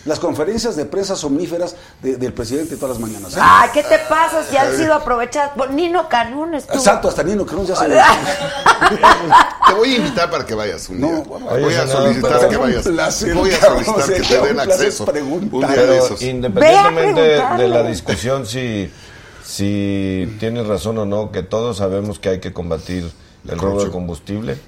las conferencias de prensa somníferas de- del presidente todas las mañanas. ¿eh? Ah, ¿qué te pasa si han sido aprovechadas? por Nino Canún estuvo... Exacto, hasta Nino Cruz ya se Te voy a invitar para que vayas un No, día. bueno, voy a solicitar que un vayas. placer, voy a solicitar que te den acceso. preguntar. Un día Pero de esos. Ve independientemente de, la discusión si, si tienes razón o no, que todos sabemos que hay que combatir el robo de combustible,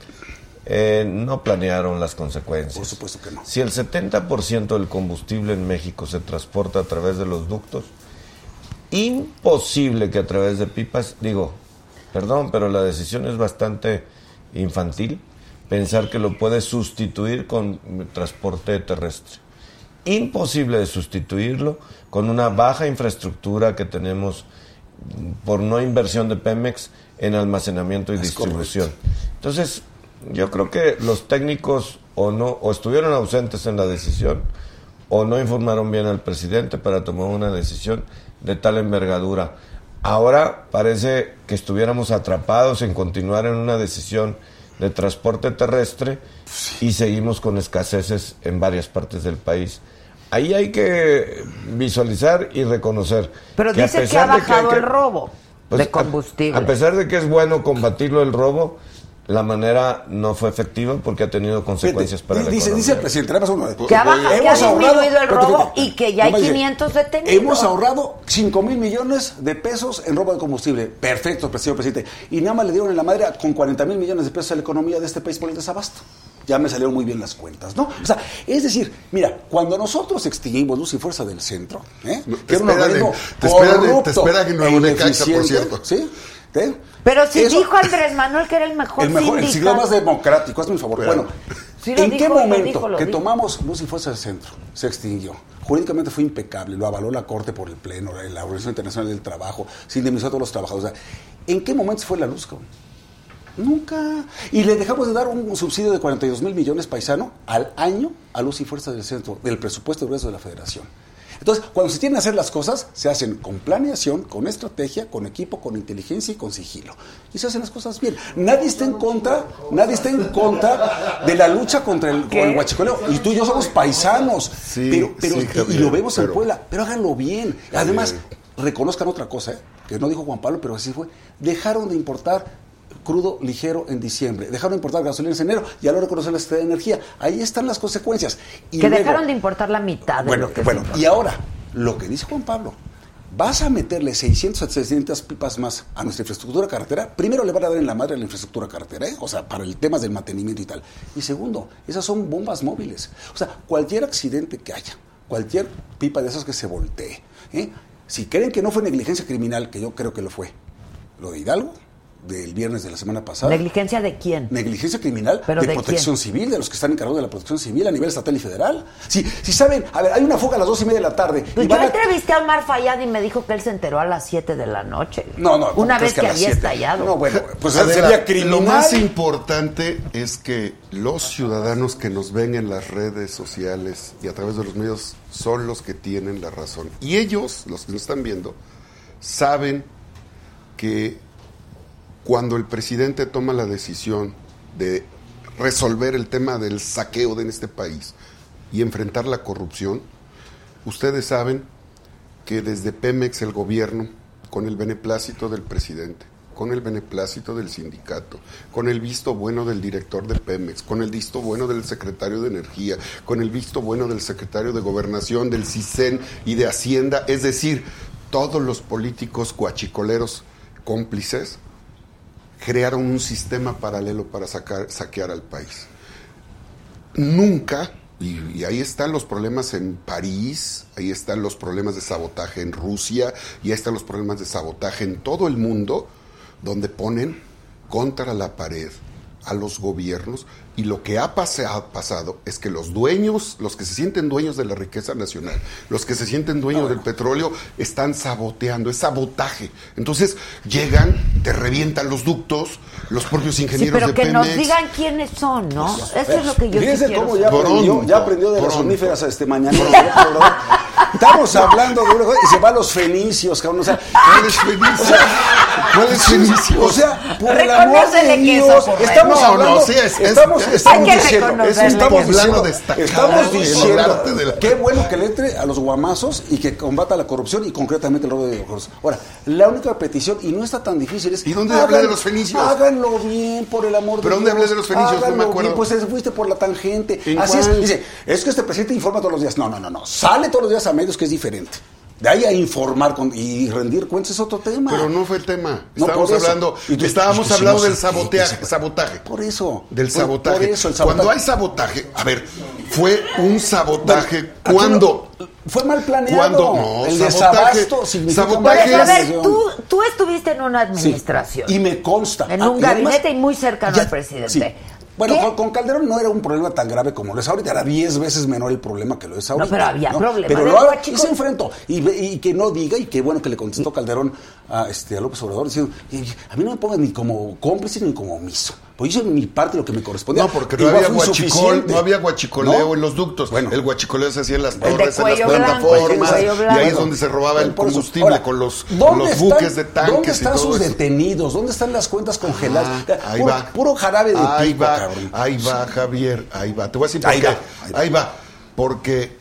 eh, no planearon las consecuencias. Por supuesto que no. Si el 70% del combustible en México se transporta a través de los ductos, imposible que a través de pipas, digo, perdón, pero la decisión es bastante infantil, pensar que lo puedes sustituir con transporte terrestre. Imposible de sustituirlo con una baja infraestructura que tenemos por no inversión de Pemex en almacenamiento y distribución. Entonces, yo creo que los técnicos o no o estuvieron ausentes en la decisión o no informaron bien al presidente para tomar una decisión de tal envergadura. Ahora parece que estuviéramos atrapados en continuar en una decisión de transporte terrestre y seguimos con escaseces en varias partes del país. Ahí hay que visualizar y reconocer. Pero que a dice que ha bajado el robo pues, de a- combustible. A, pesar de que es bueno combatirlo el robo, la manera no fue efectiva porque ha tenido consecuencias para la dice, economía. dice el presidente, más uno. Que ha, baja- que ha Hemos ahorrado- disminuido el robo y que ya hay No me diga. 500 detenidos. Hemos ahorrado 5 mil millones de pesos en robo de combustible. Perfecto, señor presidente. Y nada más le dieron en la madre con 40 mil millones de pesos a la economía de este país por el desabasto. Ya me salieron muy bien las cuentas, ¿no? O sea, es decir, mira, cuando nosotros extinguimos Luz y Fuerza del Centro, ¿eh? No, que era un organismo te e Nuevo Necaxa, por cierto. ¿Sí? ¿Eh? Pero si Eso- dijo Andrés Manuel que era el mejor el mejor, el siglo más democrático, hazme un favor. Pero- bueno, Sí, ¿en dijo, qué momento dijo, que dijo. tomamos Luz y Fuerza del Centro se extinguió? Jurídicamente fue impecable, lo avaló la Corte por el Pleno, la Organización Internacional del Trabajo, se indemnizó a todos los trabajadores. O sea, ¿En qué momento se fue la luz, cabrón? Nunca. Y le dejamos de dar un subsidio de 42 mil millones paisano al año a Luz y Fuerza del Centro, del presupuesto grueso de la Federación. Entonces, cuando se tienen que hacer las cosas, se hacen con planeación, con estrategia, con equipo, con inteligencia y con sigilo. Y se hacen las cosas bien. Nadie está en contra, nadie está en contra de la lucha contra el, con el huachicoleo. Y tú y yo somos paisanos. Sí, pero, pero, sí, y- lo vemos en pero- Puebla. Pero háganlo bien. Además, reconozcan otra cosa, ¿eh? que no dijo Juan Pablo, pero así fue. Dejaron de importar crudo ligero en diciembre, dejaron de importar gasolinas en enero y ahora reconocer la Secretaría de Energía. Ahí están las consecuencias. Y que luego- dejaron de importar la mitad de bueno, lo que bueno, se y ahora, lo que dice Juan Pablo, vas a meterle 600 a 700 pipas más a nuestra infraestructura carretera, primero le van a dar en la madre a la infraestructura carretera, ¿eh? o sea, para el tema del mantenimiento y tal. Y segundo, esas son bombas móviles. O sea, cualquier accidente que haya, cualquier pipa de esas que se voltee, ¿eh? si creen que no fue negligencia criminal, que yo creo que lo fue, lo de Hidalgo, del viernes de la semana pasada. ¿Negligencia de quién? Negligencia criminal ¿Pero de, de protección civil, de los que están encargados de la protección civil a nivel estatal y federal. Si, si saben, a ver, hay una fuga a las dos y media de la tarde. Pues y yo van a- entrevisté a Omar Fayad y me dijo que él se enteró a las 7 de la noche. No, no, Una ¿crees vez que, las había estallado. No, bueno, pues Adela, sería criminal. Lo más importante es que los ciudadanos que nos ven en las redes sociales y a través de los medios son los que tienen la razón. Y ellos, los que nos están viendo, saben que cuando el presidente toma la decisión de resolver el tema del saqueo de este país y enfrentar la corrupción, ustedes saben que desde Pemex el gobierno, con el beneplácito del presidente, con el beneplácito del sindicato, con el visto bueno del director de Pemex, con el visto bueno del secretario de Energía, con el visto bueno del secretario de Gobernación, del CISEN y de Hacienda, es decir, todos los políticos cuachicoleros cómplices, crearon un sistema paralelo para sacar, saquear al país. Nunca, y, y ahí están los problemas en París, ahí están los problemas de sabotaje en Rusia, y ahí están los problemas de sabotaje en todo el mundo, donde ponen contra la pared a los gobiernos y lo que ha pasado, pasado es que los dueños, los que se sienten dueños de la riqueza nacional, los que se sienten dueños del petróleo, están saboteando, es sabotaje. Entonces llegan, te revientan los ductos, los propios Sí, ingenieros pero de que nos digan quiénes son, ¿no? Eso es lo que yo sí Fíjense quiero cómo ya aprendió, Pronto, ya aprendió de las a este mañana. Estamos hablando de una cosa y se va a los fenicios, cabrón. O sea, ¿Cuáles fenicios? ¿Cuáles fenicios? O sea, por el amor de eso Dios, estamos No, hablando, no, sí, es- es- estamos, es- estamos hay que diciendo, estamos diciendo, destacado estamos en el diciendo, arte de la- qué bueno que le entre a los guamazos y que combata la corrupción y concretamente el robo de hidrocarburos. Ahora, la única petición, y no está tan difícil, es... ¿Y dónde hablé de los fenicios? Háganlo bien, por el amor de ¿Pero dónde Dios. hablé de los fenicios? No me Háganlo acuerdo. bien, pues fuiste por la tangente. ¿En Así cuál? es, dice, es que este presidente informa todos los días. No, no, no, no. Sale todos los días a medios que es diferente. De ahí a informar con- y rendir cuentas es otro tema. Pero no fue el tema. No, Estábamos eso. hablando, Y tú- estábamos tú- hablando del no sé sabotaje. Por eso. Del Por- sabotaje. Por eso, el sabotaje. Cuando hay sabotaje, a ver, fue un sabotaje Aquí cuando no- fue mal planeado. Cuando no, el sabotaje- significa sabotaje eso, a ver, tú, tú estuviste en una Sí. administración. Y me consta. En Ah, un y además- gabinete y muy cercano Ya- al presidente. sí. Bueno, ¿Qué? con, con Calderón no era un problema tan grave como lo es ahorita, era 10 veces menor el problema que lo es ahorita. pero había problema Pero lo y se enfrentó. Y, ve- y que no diga, y qué bueno que le contestó Calderón a, este, a López Obrador, diciendo, "Y- a mí no me pongan ni como cómplice ni como omiso. Pues hice mi parte lo que me correspondía. No, porque no había guachicol, no había guachicoleo ¿No? en los ductos. Bueno. el guachicoleo se hacía en las torres, en las plataformas, y ahí es donde se robaba el combustible Ahora, con los, ¿dónde los están- buques de tanques ¿Dónde y están todo sus eso. detenidos? ¿Dónde están las cuentas congeladas? Ah, ahí puro, va. puro jarabe de ahí pico, va, cabrón. Ahí va, Javier, ahí va. Te voy a decir por Ahí qué. va, ahí va. Ahí va. Porque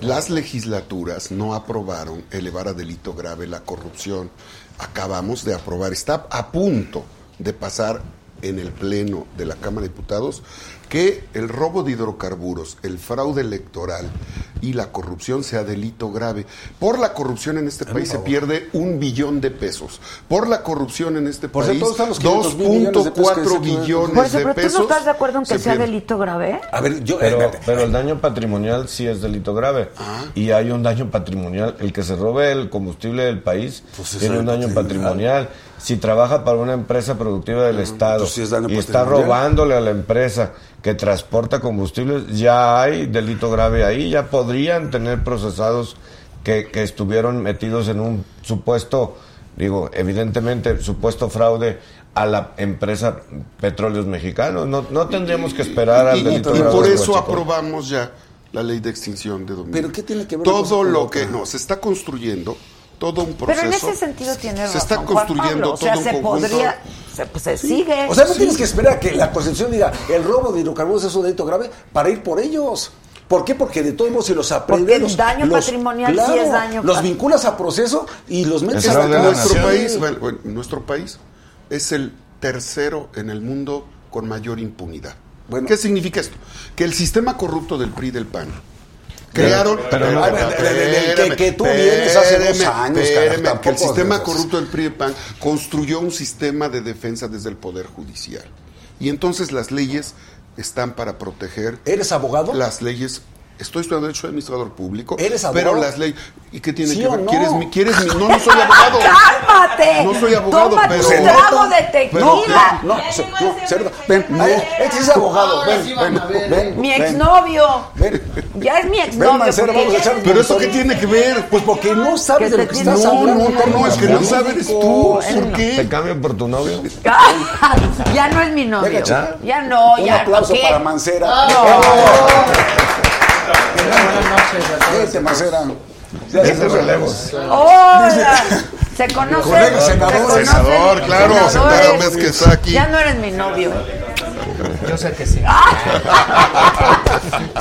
las legislaturas no aprobaron elevar a delito grave la corrupción. Acabamos de aprobar, está a punto de pasar en el Pleno de la Cámara de Diputados que el robo de hidrocarburos, el fraude electoral y la corrupción sea delito grave. Por la corrupción en este país se pierde un billón de pesos. Por la corrupción en este Por país, cierto, ¿dónde están los 500 mil millones de pesos que 2.4 dice que- billones de pero tú pesos. no estás de acuerdo en que se sea pierde. delito grave. A ver, yo... Pero, eh, pero el daño patrimonial sí es delito grave. Ah. Y hay un daño patrimonial. El que se robe el combustible del país Pues tiene un daño patrimonial. patrimonial. Si trabaja para una empresa productiva del Estado sí es daño y está robándole a la empresa que transporta combustibles, ya hay delito grave ahí. Ya podrían tener procesados que, que estuvieron metidos en un supuesto, digo, evidentemente, supuesto fraude a la empresa Petróleos Mexicanos. No, no tendríamos que esperar al Y, delito y grave. por de eso aprobamos ya la ley de extinción de dominio. ¿Pero qué tiene que ver Todo con lo que no se está construyendo, todo un proceso. Pero en ese sentido tiene razón. Se está Juan construyendo Pablo. O sea, todo un se conjunto. podría. Se, pues, se sigue. O sea, no tienes que esperar a que la Constitución diga el robo de hidrocarburos es un delito grave para ir por ellos. ¿Por qué? Porque de todos modos, si los aprendes. Porque el los- daño los- patrimonial sí es daño. Los vinculas a proceso y los metes Es a la nuestro nación. país, bueno, bueno, nuestro país es el tercero en el mundo con mayor impunidad. Bueno. ¿Qué significa esto? Que el sistema corrupto del PRI y del PAN crearon pero no- A ver, de- de- de- que- que tú vienes hace dos años, espéreme, carajo, que el sistema corrupto del PRI y PAN construyó un sistema de defensa desde el poder judicial y entonces las leyes están para proteger ¿Eres abogado? las leyes Estoy estudiando Derecho administrador público. ¿Eres abogado? Pero las leyes. ¿Y qué tiene ¿Sí que o ver? no? ¿Quieres mi.? ¿Quieres mi.? No, no soy abogado. ¡Cálmate! No soy abogado, Toma pero- tu trago de tequila. No, no, se- no, Cerdo, ven, ven, este es abogado, ven, ven, ven, Mi ven, exnovio. Ven, Ya es mi ven, exnovio. Mancera, porque vamos a echar un Pero eso qué tiene que ver. Pues porque no sabes de lo que estás No, hablando. no, no, no, es que no sabes tú. ¿Por no. ¿Te qué? cambio por tu novio? ya no es mi novio. Venga, chica. Ya no, Un ya. aplauso ¿qué? para Mancera. Buenas noches a todos. Mancera. Esos relevos. Hola. Se conoce. Colega se senador. conocen Senador, claro, senador, ves que está aquí. Ya no eres mi novio. Yo sé que sí.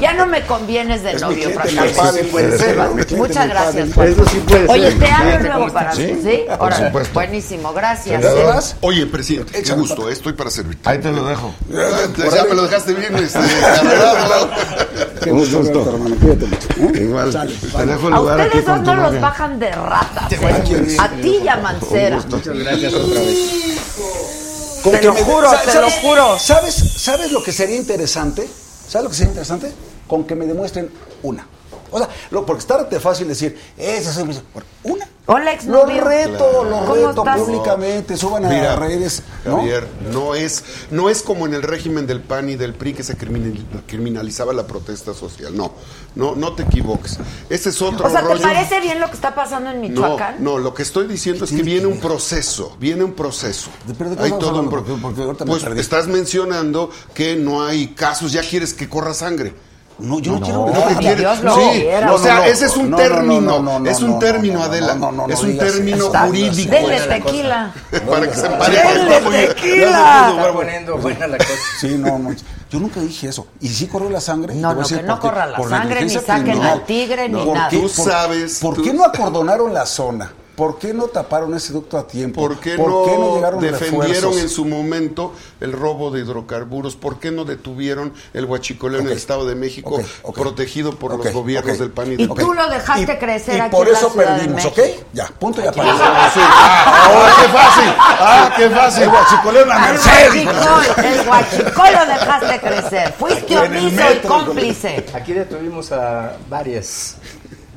Ya no me convienes de Es novio, cliente, Francisco. mi padre, puede ser, es mi cliente, Muchas gracias. Eso sí puede Oye, ser. te hablo luego para. ¿sí? Sí, por Órale, supuesto. Buenísimo, gracias. ¿Te vas? Oye, presidente, qué gusto. Estoy para servirte. Ahí te lo dejo. Ya me lo dejaste bien, este. Qué gusto, verte, hermano. Cuídate mucho. ¿eh? Igual. Sale, Te dejo el A lugar aquí ustedes dos no los novia. bajan de ratas. ¿eh? A ti y a Mancera. Muchas gracias otra vez. Con Te que lo me- juro, te ¿sabes- lo juro. ¿sabes, ¿Sabes lo que sería interesante? ¿Sabes lo que sería interesante? Con que me demuestren una. O sea, lo, porque es tarde fácil decir, esa es mi- una. Hola, Lo exnovio. reto, lo ¿Cómo reto estás? públicamente, suban a Mira, las redes. ¿no? Javier, no es, no es como en el régimen del PAN y del PRI que se criminal- criminalizaba la protesta social. No, no, no te equivoques. Ese es otro O sea, ¿te parece bien lo que está pasando en No, Michoacán? no, lo que estoy diciendo es que viene que un proceso, viene un proceso. ¿De- pero de qué Hay todo un pro- Porque- porque ahorita me Pues estás mencionando que no hay casos, ya quieres que corra sangre. No, yo no, No, quiero no, que Dios lo sí, quiera. o sea, ese es un No, no, no, término, no, no, es un no, término, no, no, Adela, no, no, no es un término jurídico. Denle tequila. Para que se empareje. Denle tequila. Está poniendo buena la cosa. Sí, no, no. Yo nunca dije eso. Y si corrió la sangre. No, no, decir que no corra la sangre, ni saquen al tigre, ni ¿Por nada. Tú Por- sabes, ¿Por qué no acordonaron la zona? ¿Por qué no taparon ese ducto a tiempo? ¿Por qué, ¿Por no, qué no llegaron defendieron refuerzos? en su momento el robo de hidrocarburos? ¿Por qué no detuvieron el huachicoleo en el Estado de México protegido por los gobiernos del PAN y Y del tú PRI? lo dejaste crecer y aquí por en la eso perdimos, ¿ok? Ya, punto y aparte. Sí. Ah, qué fácil. Ah, qué fácil. El guachicoleo en la El Merced, hijo de- guachicol, el guachicol lo dejaste crecer. Fuiste omiso y cómplice. Aquí detuvimos a varias,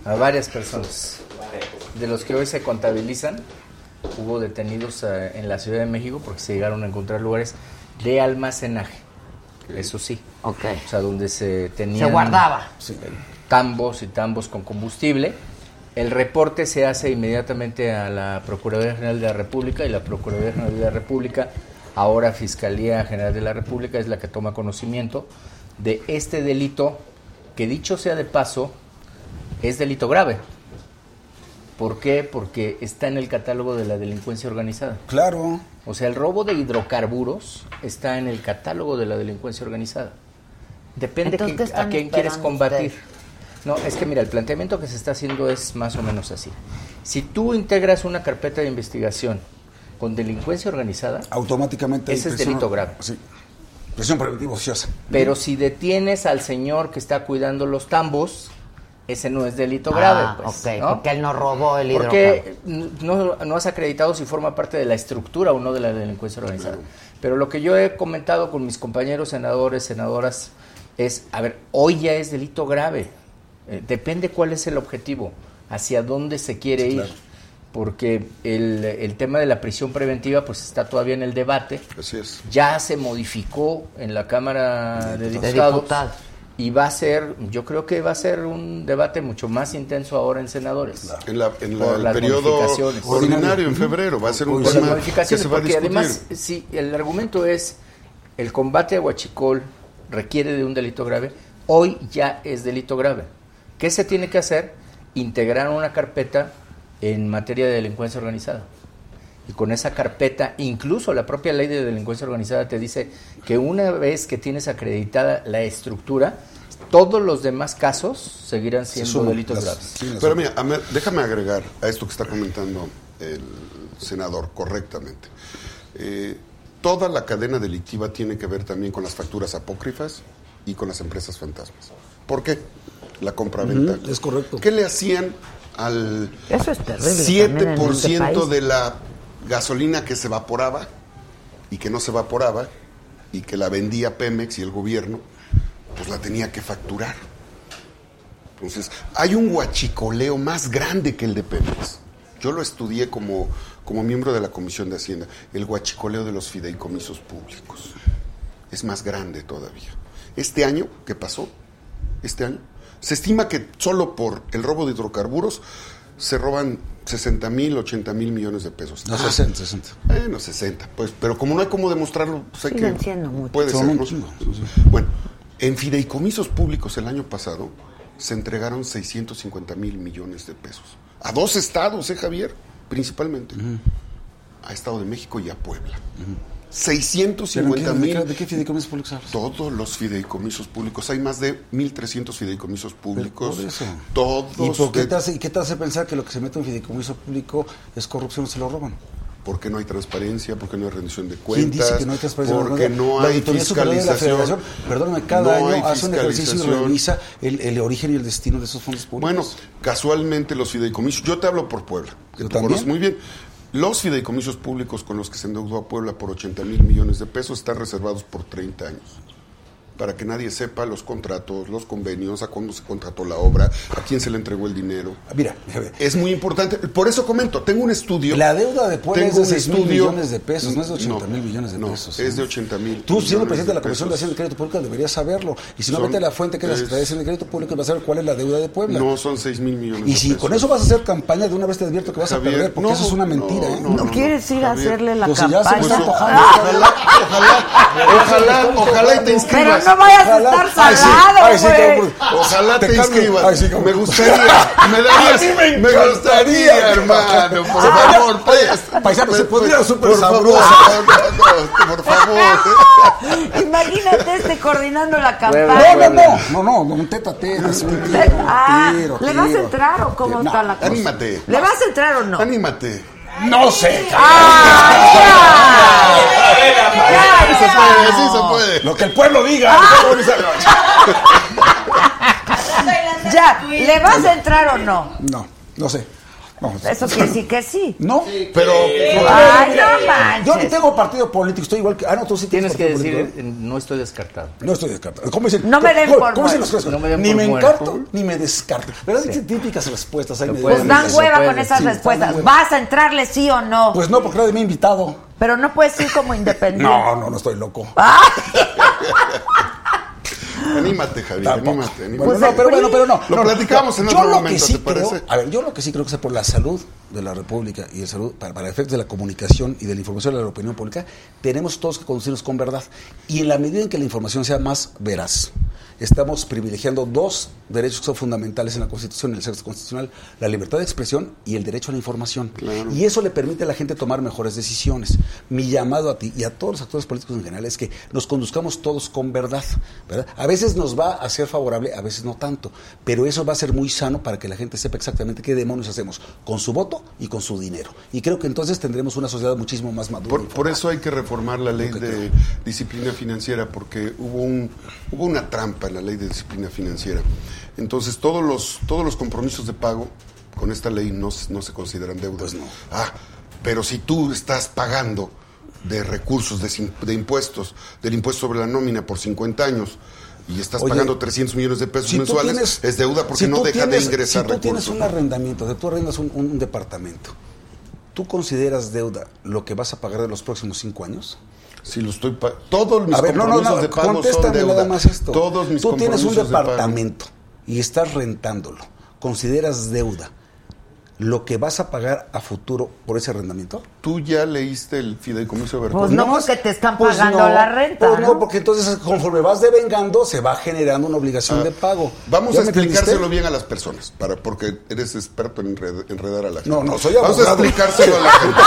a varias personas. De los que hoy se contabilizan, hubo detenidos eh, en la Ciudad de México porque se llegaron a encontrar lugares de almacenaje. Eso sí. Ok. O sea, donde se tenían Se guardaba. tambos y tambos con combustible. El reporte se hace inmediatamente a la Procuraduría General de la República y la Procuraduría General de la República, ahora Fiscalía General de la República, es la que toma conocimiento de este delito que dicho sea de paso, es delito grave. ¿Por qué? Porque está en el catálogo de la delincuencia organizada. Claro. O sea, el robo de hidrocarburos está en el catálogo de la delincuencia organizada. Depende Entonces, quién- ¿qué a quién quieres combatir. No, es que mira, el planteamiento que se está haciendo es más o menos así. Si tú integras una carpeta de investigación con delincuencia organizada, Automáticamente. Ese es delito grave. Sí. Prisión preventiva ociosa. pero si detienes al señor que está cuidando los tambos, ese no es delito Ah, grave. Pues, ok, ¿no? porque él no robó el hidrocarburo. Porque no, no has acreditado si forma parte de la estructura o no de la delincuencia organizada. Pero lo que yo he comentado con mis compañeros senadores, senadoras, es, a ver, hoy ya es delito grave. Eh, depende cuál es el objetivo, hacia dónde se quiere ir. Porque el, el tema de la prisión preventiva pues está todavía en el debate. Así es. Ya se modificó en la Cámara de De Diputados. diputados. Y va a ser, yo creo que va a ser un debate mucho más intenso ahora en senadores. En, la, en la- Por el periodo ordinario en febrero va a ser un las tema que modificaciones, se va a porque discutir. además, si el argumento es el combate a Huachicol requiere de un delito grave, hoy ya es delito grave. ¿Qué se tiene que hacer? Integrar una carpeta en materia de delincuencia organizada. Y con esa carpeta, incluso la propia ley de delincuencia organizada te dice que una vez que tienes acreditada la estructura, todos los demás casos seguirán siendo delitos las- graves. sí, Pero mira, a ver, déjame agregar a esto que está comentando el senador correctamente. Eh, toda la cadena delictiva tiene que ver también con las facturas apócrifas y con las empresas fantasmas. ¿Por qué? La compraventa. Ujú, es correcto. ¿Qué le hacían al Eso es terrible también en este 7% país. de la gasolina que se evaporaba y que no se evaporaba y que la vendía Pemex y el gobierno, pues la tenía que facturar? Entonces, hay un huachicoleo más grande que el de Pemex. Yo lo estudié como, como miembro de la Comisión de Hacienda, el huachicoleo de los fideicomisos públicos. Es más grande todavía. Este año, ¿qué pasó? Este año, se estima que solo por el robo de hidrocarburos se roban 60 mil, 80 mil millones de pesos. No, Ah, 60, 60. Bueno, 60, pues, pero como no hay cómo demostrarlo, pues hay Siguen que... muchos. Puede Son ser, un ¿no? chingo, Bueno, en fideicomisos públicos el año pasado se entregaron 650 mil millones de pesos. A dos estados, ¿eh, Javier? Principalmente. A Estado de México y a Puebla. ¿Pero en 650 qué- mil. ¿De qué fideicomisos públicos hablas? Todos los fideicomisos públicos. Hay más de 1.300 fideicomisos públicos. por eso. Todos. ¿Y por qué de- te, hace, ¿Y qué te hace pensar que lo que se mete en fideicomiso público es corrupción o se lo roban? Porque no hay transparencia, porque no hay rendición de ¿Quién cuentas. dice que no hay transparencia? Porque no hay de la fiscalización. Perdóname, cada No año hace un ejercicio y revisa el, el origen y el destino de esos fondos públicos. Bueno, casualmente los fideicomisos, yo te hablo por Puebla, que tú conoces muy bien. Los fideicomisos públicos con los que se endeudó a Puebla por 80 mil millones de pesos están reservados por 30 años. Para que nadie sepa los contratos, los convenios, a cuándo se contrató la obra, a quién se le entregó el dinero. Mira, a ver, Es muy importante. Por eso comento, tengo un estudio. la deuda de Puebla es de un 6 mil millones de pesos, no es de 80 mil millones de no, pesos. es de 80 mil. Tú, siendo presidente de la Comisión de. Hacienda y Crédito Público, deberías saberlo. Y si no, vete a la fuente que es la es- Secretaría de Hacienda y Crédito Público y vas a ver cuál es la deuda de Puebla. No, son 6 mil millones y de si pesos. con eso vas a hacer campaña, de una vez te advierto que vas Javier, a perder, porque no, eso es una mentira. no, ¿eh? no, ¿No, quieres ir a hacerle la pues si ya se me campaña? Pues, ojalá, ojalá, ojalá, ojalá y te inscribas. No vayas a estar Ay, sí, salado, ay, sí, güey. cabrón. Ojalá te, Te inscribas. Ay, sí, como- me gustaría. Me darías. Me me gustaría, hermano. Por podría- favor, pues. Paisano, se podría súper Por favor, sabroso. no, no, por favor. Imagínate este coordinando la No, campaña. no, no, no, no, un teta a teta, Ah, tiro, ¿Le vas a entrar o cómo No, está la cosa? anímate. ¿Le vas a entrar o no? Anímate. No sé, ¡Ah! Sí se puede, sí se puede. lo que el pueblo diga. Ah. Ya, ¿le vas a entrar o no? No, no sé. Eso quiere decir que sí. No, Pero. Ay, no manches. yo ni tengo partido político, estoy igual que. Ah, no, tú sí Tienes que partido decir, político, ¿eh? no estoy descartado. No estoy descartado. ¿Cómo dicen? No me den ¿Cómo- por ¿Cómo dicen las cosas? No me den ni por me muerto. encarto ni me descarto. ¿Verdad? Dicen típicas respuestas. Ahí me- Pues dan hueva con esas Sí, respuestas. ¿Vas a entrarle sí o no? Pues no, porque nadie me ha invitado. Pero no puedes ir como independiente. No, no, no estoy loco. Anímate, Javier. Tampoco. Anímate, anímate. Bueno, no, pero bueno, pero no. Lo no, platicamos en yo otro lo momento, que sí ¿te parece? creo, a ver, yo lo que sí creo que es por la salud de la República y de salud, para, para efectos de la comunicación y de la información de la opinión pública, tenemos todos que conducirnos con verdad. Y en la medida en que la información sea más veraz, estamos privilegiando dos derechos que son fundamentales en la Constitución, en el texto constitucional, la libertad de expresión y el derecho a la información. Claro. Y eso le permite a la gente tomar mejores decisiones. Mi llamado a ti y a todos los actores políticos en general es que nos conduzcamos todos con verdad, ¿verdad? A veces nos va a ser favorable, a veces no tanto, pero eso va a ser muy sano para que la gente sepa exactamente qué demonios hacemos con su voto y con su dinero. Y creo que entonces tendremos una sociedad muchísimo más madura. Por, eso hay que reformar la ley de creo. disciplina financiera, porque hubo, un, hubo una trampa en la ley de disciplina financiera. Entonces, todos los, todos los compromisos de pago con esta ley no, se- no se consideran deudas. Pues no. Ah, pero si tú estás pagando de recursos, de, de impuestos, del impuesto sobre la nómina por 50 años, y estás Oye, pagando 300 millones de pesos Si mensuales, tienes- es deuda porque si no deja tienes- de ingresar Si tú tienes un arrendamiento, de tú arrendas un, un departamento, ¿tú consideras deuda lo que vas a pagar de los próximos cinco años? Si lo estoy pa- todos mis A ver, no, no, no, de pago son contéstame deuda. nada más esto. Todos mis Tú tienes un de departamento y estás rentándolo. ¿Consideras deuda lo que vas a pagar a futuro por ese arrendamiento? ¿Tú ya leíste el fideicomiso de Pues Bertone? no, porque te están Pues pagando no, la renta. Pues no, ¿no? porque entonces conforme vas devengando se va generando una obligación Ah, de pago. Vamos ¿Ya a explicárselo bien a las personas, para, porque eres experto en enred- enredar a la gente. No, no, soy Vamos a abogado. explicárselo a la gente.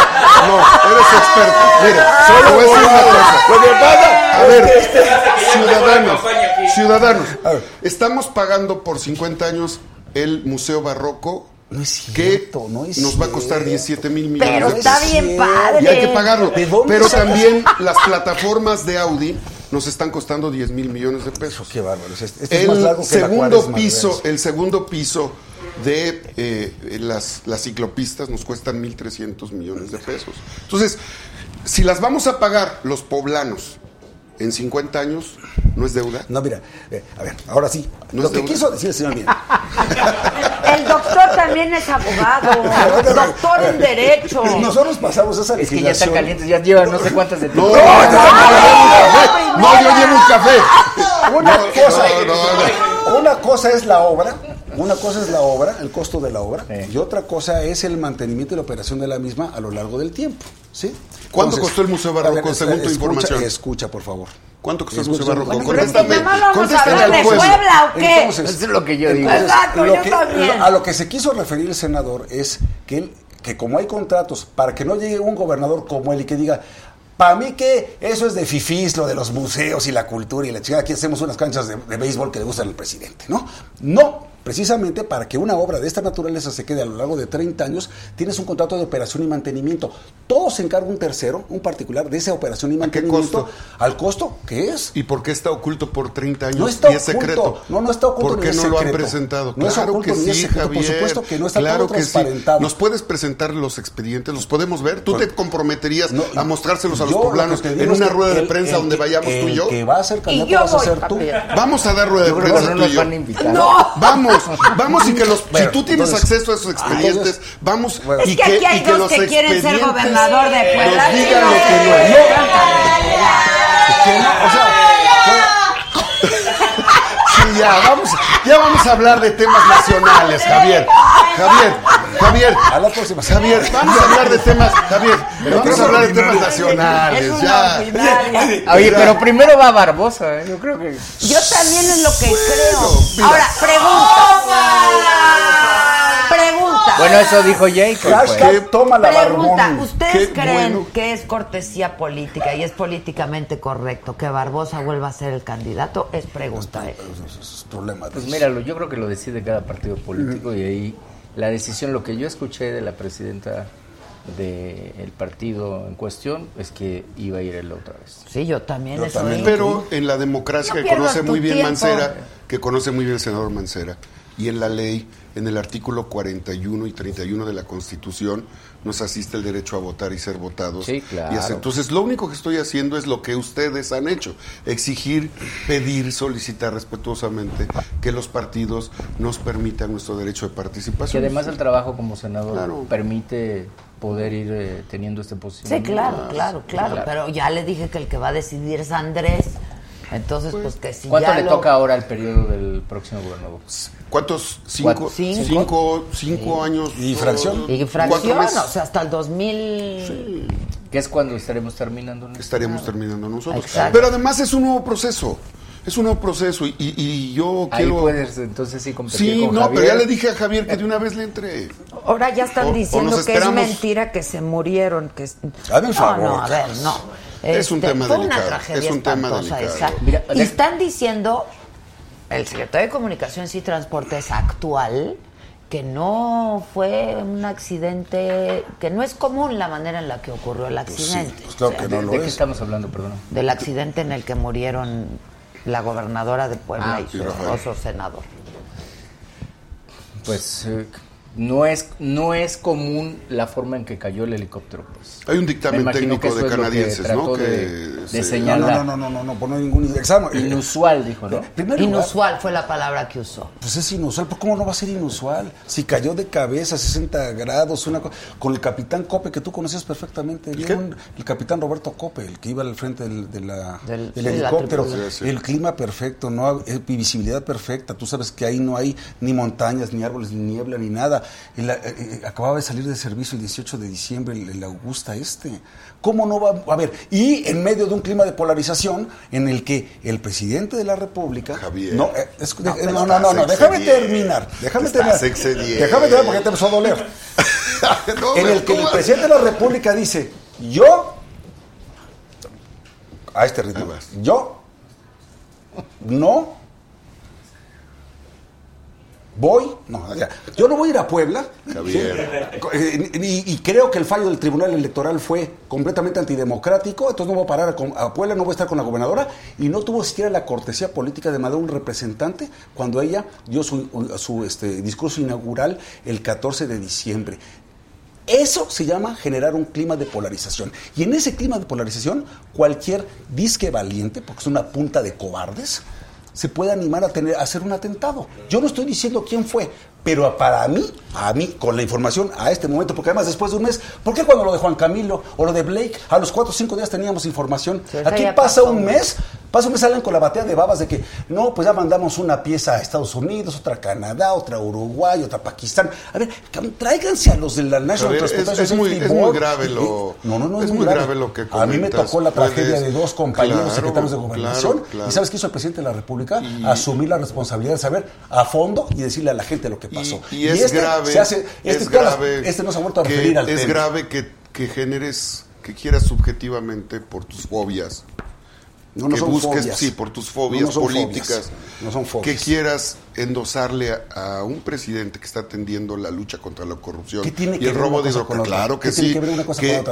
No, eres experto. Mire, solo voy a decir una cosa. Lo que pasa A ver, este- ciudadanos, ciudadanos, A ver. estamos pagando por 50 años el Museo Barroco No es que cierto, no es nos va a costar cierto. 17 mil millones Pero de está pesos. bien padre. Y hay que pagarlo. ¿De dónde Pero también las plataformas de Audi nos están costando 10 mil millones de pesos. Qué bárbaro. Este, este es más El largo que segundo piso, el segundo piso de eh, las, las ciclopistas nos cuestan 1.300 millones de pesos. Entonces, si las vamos a pagar los poblanos en 50 años, ¿no es deuda? No, mira, eh, a ver, ahora sí. No lo que deuda. quiso decir el señor. El doctor también es abogado, doctor en derecho. Nosotros pasamos esa Es que ya están legislación. calientes, ya llevan no sé cuántas de No, todo. no, no, no, yo llevo un café. Una cosa, no, no, una cosa es la obra, una cosa es la obra, el costo de la obra, Sí. y otra cosa es el mantenimiento y la operación de la misma a lo largo del tiempo. ¿sí? ¿Cuánto costó el Museo Barroco, según tu escucha- información? Escucha, por favor. ¿Cuánto costó el Museo Barroco? bueno, Pero es que Contéstame, más vamos a hablar de. Puebla o qué. Entonces, Eso es lo que yo digo. entonces, Exacto, lo yo que- también. lo- a lo que se quiso referir el senador es que, él- que como hay contratos, para que no llegue un gobernador como él y que diga, para mí que eso es de fifís, lo de los museos y la cultura y la chingada, aquí hacemos unas canchas de, de béisbol que le gustan al presidente, ¿no? No, precisamente para que una obra de esta naturaleza se quede a lo largo de 30 años, tienes un contrato de operación y mantenimiento. Todo se encarga un tercero, un particular, de esa operación y qué mantenimiento. costo? ¿Al costo? ¿Qué es? ¿Y por qué está oculto por 30 años No está y es oculto. secreto? No, no está oculto ¿Por ni qué es no lo han presentado? No es claro oculto que ni es sí, secreto. Por Javier. supuesto que no está claro todo que sí. transparentado. ¿Nos puedes presentar los expedientes? ¿Los podemos ver? ¿Tú Bueno, te comprometerías No, a mostrárselos a los lo que poblanos en una que rueda de prensa el donde que- vayamos tú y yo? que va a ser candidato yo vas a ser tú. Vamos a dar rueda de que prensa no tú y nos yo. van a invitar. No. Vamos, vamos y que los. Bueno, si tú tienes entonces- acceso a esos expedientes, entonces- vamos Bueno. y Es que aquí hay y que dos los que quieren ser gobernador de Puebla. Nos digan lo que no no, es. Que no, o sea, ya, vamos, ya vamos a hablar de temas nacionales, Javier. Javier, Javier. A la próxima. Javier, vamos a hablar de temas, Javier, vamos a hablar de temas nacionales, ya. ordinaria. Oye, pero primero va Barbosa, ¿eh? yo creo que... Yo también es lo que Bueno, creo. mira. Ahora, pregunta. Bueno, eso dijo Jacob. Hashtag pues. toma la Pregunta, barbón. ¿ustedes Qué creen bueno. que es cortesía política y es políticamente correcto que Barbosa vuelva a ser el candidato? Es pregunta. ¿eh? Eso es problema de Pues míralo, yo creo que lo decide cada partido político y ahí la decisión, lo que yo escuché de la presidenta del partido en cuestión es que iba a ir él otra vez. Sí, yo también Yo también. Pero en la democracia No que conoce muy bien tiempo. Mancera, que conoce muy bien el senador Mancera, y en la ley, en el artículo 41 y 31 de la Constitución, nos asiste el derecho a votar y ser votados. Sí, claro. Y hacer- entonces, lo único que estoy haciendo es lo que ustedes han hecho, exigir, pedir, solicitar respetuosamente que los partidos nos permitan nuestro derecho de Que participación. además el trabajo como senador Claro. permite poder ir eh, teniendo este Sí, posicionamiento. claro, claro, claro, Claro. Pero ya le dije que el que va a decidir es Andrés. Entonces, pues que si ¿Cuánto ya le lo- toca ahora al periodo del próximo gobernador? ¿Cuántos? Cinco. Cinco. cinco, cinco años. ¿Y fracción? Y fracción, o sea, hasta el 2000... Que es cuando estaremos terminando. nuestro- estaríamos terminando nosotros. Exacto. Pero además es un nuevo proceso. Es un nuevo proceso y, y- y yo Ahí quiero... puedes entonces sí competir Sí, con no, pero ya le dije a Javier que de una vez le entre. Ahora ya están O- diciendo que es mentira que se murieron. Que. Hazme el no, favor, no, a ver, Carlos. Es un Este, tema fue delicado, una tragedia es un tema delicado. esa. Mira, y están diciendo, el secretario de Comunicaciones y Transportes actual, que no fue un accidente, que no es común la manera en la que ocurrió el accidente. pues claro O sea, que no ¿De, lo de qué es. estamos hablando, perdón? Del accidente en el que murieron la gobernadora de Puebla Ah, y su esposo senador. Pues eh, no es no es común la forma en que cayó el helicóptero. Pues. Hay un Me dictamen que técnico de que canadienses, trató ¿no? de- Que de se- señalar. No, no, no, no, no, no, por no hay ningún examen. Inusual, dijo, ¿no? En primer lugar, Inusual fue la palabra que usó. Pues es inusual, ¿pero cómo no va a ser inusual? Si cayó de cabeza, 60 grados, una co- con el capitán Cope, que tú conocías perfectamente qué? un- el capitán Roberto Cope, el que iba al frente del, de la- Del- del sí, la helicóptero, tripulación. Sí, sí. el clima perfecto, no eh, visibilidad perfecta, tú sabes que ahí no hay ni montañas, ni árboles, ni niebla, ni nada. El, eh, eh, acababa de salir de servicio el 18 de diciembre, el, el Augusta este. ¿Cómo no va a ver? Y en medio de un clima de polarización en el que el presidente de la República... Javier. No, eh, es- No, no, no, no, no, estás déjame terminar. Déjame terminar. Déjame terminar porque ya te empezó a doler. No, en el que el presidente de la República dice, yo, a este ritmo, yo no Voy, no, yo no voy a ir a Puebla. Y, y creo que el fallo del Tribunal Electoral fue completamente antidemocrático, entonces no voy a parar a, Puebla, no voy a estar con la gobernadora, y no tuvo siquiera la cortesía política de mandar un representante cuando ella dio su, su, este, discurso inaugural el 14 de diciembre. Eso se llama generar un clima de polarización. Y en ese clima de polarización, cualquier disque valiente, porque es una punta de cobardes, se puede animar a, tener, a hacer un atentado. Yo no estoy diciendo quién fue, pero para mí, a mí, con la información a este momento, porque además después de un mes, ¿por qué cuando lo de Juan Camilo o lo de Blake, a los cuatro o cinco días teníamos información? Sí, Aquí pasa pasó, un mes, pasa un mes, salen con la batea de babas de que, no, pues ya mandamos una pieza a Estados Unidos, otra a Canadá, otra a Uruguay, otra a Pakistán. A ver, tráiganse a los de la National Javier, es- muy- es grave lo- no, no, no, es muy grave lo que A mí me comentas. tocó la tragedia Puedes- de dos compañeros Claro, secretarios de gobernación. claro, claro. ¿Y sabes qué hizo el presidente de la República? Y- Asumir la responsabilidad de saber a fondo y decirle a la gente lo que pasó. Y, y es grave, se hace- este, es grave este no se ha vuelto a que- referir al Es tema. grave que, que generes, que quieras subjetivamente por tus fobias, No, no que son busques, fobias. sí, por tus fobias No, no son políticas, fobias. No son fobias. que quieras endosarle a, a un presidente que está atendiendo la lucha contra la corrupción ¿Qué tiene y que el robo de hidrocarburos. Claro que ¿Qué tiene sí,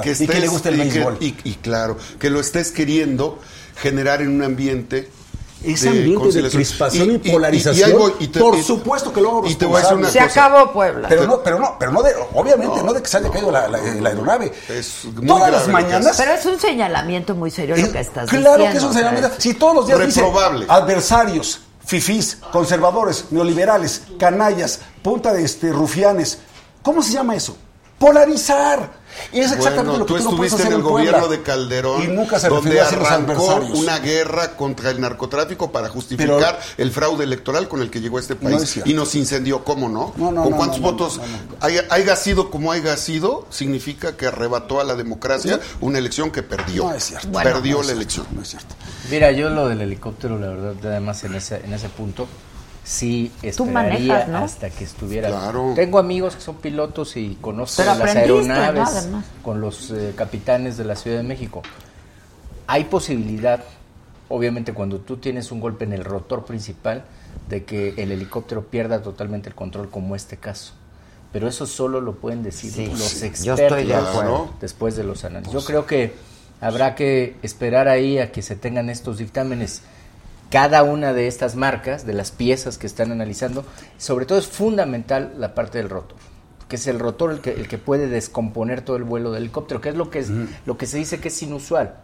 que estés- gusta el y que- béisbol? y- y claro, que lo estés queriendo generar en un ambiente Ese ambiente de crispación y, y polarización, ahí voy, y te- por y- supuesto que lo hago y te voy a decir una Se cosa. acabó Puebla. Pero no, pero no, pero no de, obviamente, no, de que se haya caído la, la- la aeronave. Es muy Todas las mañanas. Pero es un señalamiento muy serio lo que estás claro diciendo. que es un señalamiento. Si todos los días dice Reprobable. adversarios, fifís, conservadores, neoliberales, canallas, punta de este, rufianes, ¿cómo se llama eso? Polarizar. Y es exactamente Bueno, lo que tú tú, no puedes estuviste hacer en el gobierno de Calderón, y nunca se donde a los arrancó una guerra contra el narcotráfico para justificar el fraude electoral con el que llegó a este No país es cierto. y nos incendió, ¿cómo no? No, no, ¿Con no, cuántos no, no, votos no, no. haya, haya sido como haya sido? Significa que arrebató a la democracia una elección que perdió. No es cierto. Bueno, perdió No es la cierto, elección. No es cierto. Mira, yo lo del helicóptero, la verdad, además en ese, en ese punto, sí esperaría manejas, ¿no? hasta que estuviera. Claro. Tengo amigos que son pilotos y conozco Pero las aeronaves con los eh, capitanes de la Ciudad de México. Hay posibilidad, obviamente, cuando tú tienes un golpe en el rotor principal, de que el helicóptero pierda totalmente el control, como este caso. Pero eso solo lo pueden decir Sí, los sí, expertos yo estoy de acuerdo. después de los análisis. Yo creo que habrá que esperar ahí a que se tengan estos dictámenes cada una de estas marcas, de las piezas que están analizando. Sobre todo es fundamental la parte del rotor, que es el rotor el que, el que puede descomponer todo el vuelo del helicóptero, que es lo que, es, lo que se dice que es inusual.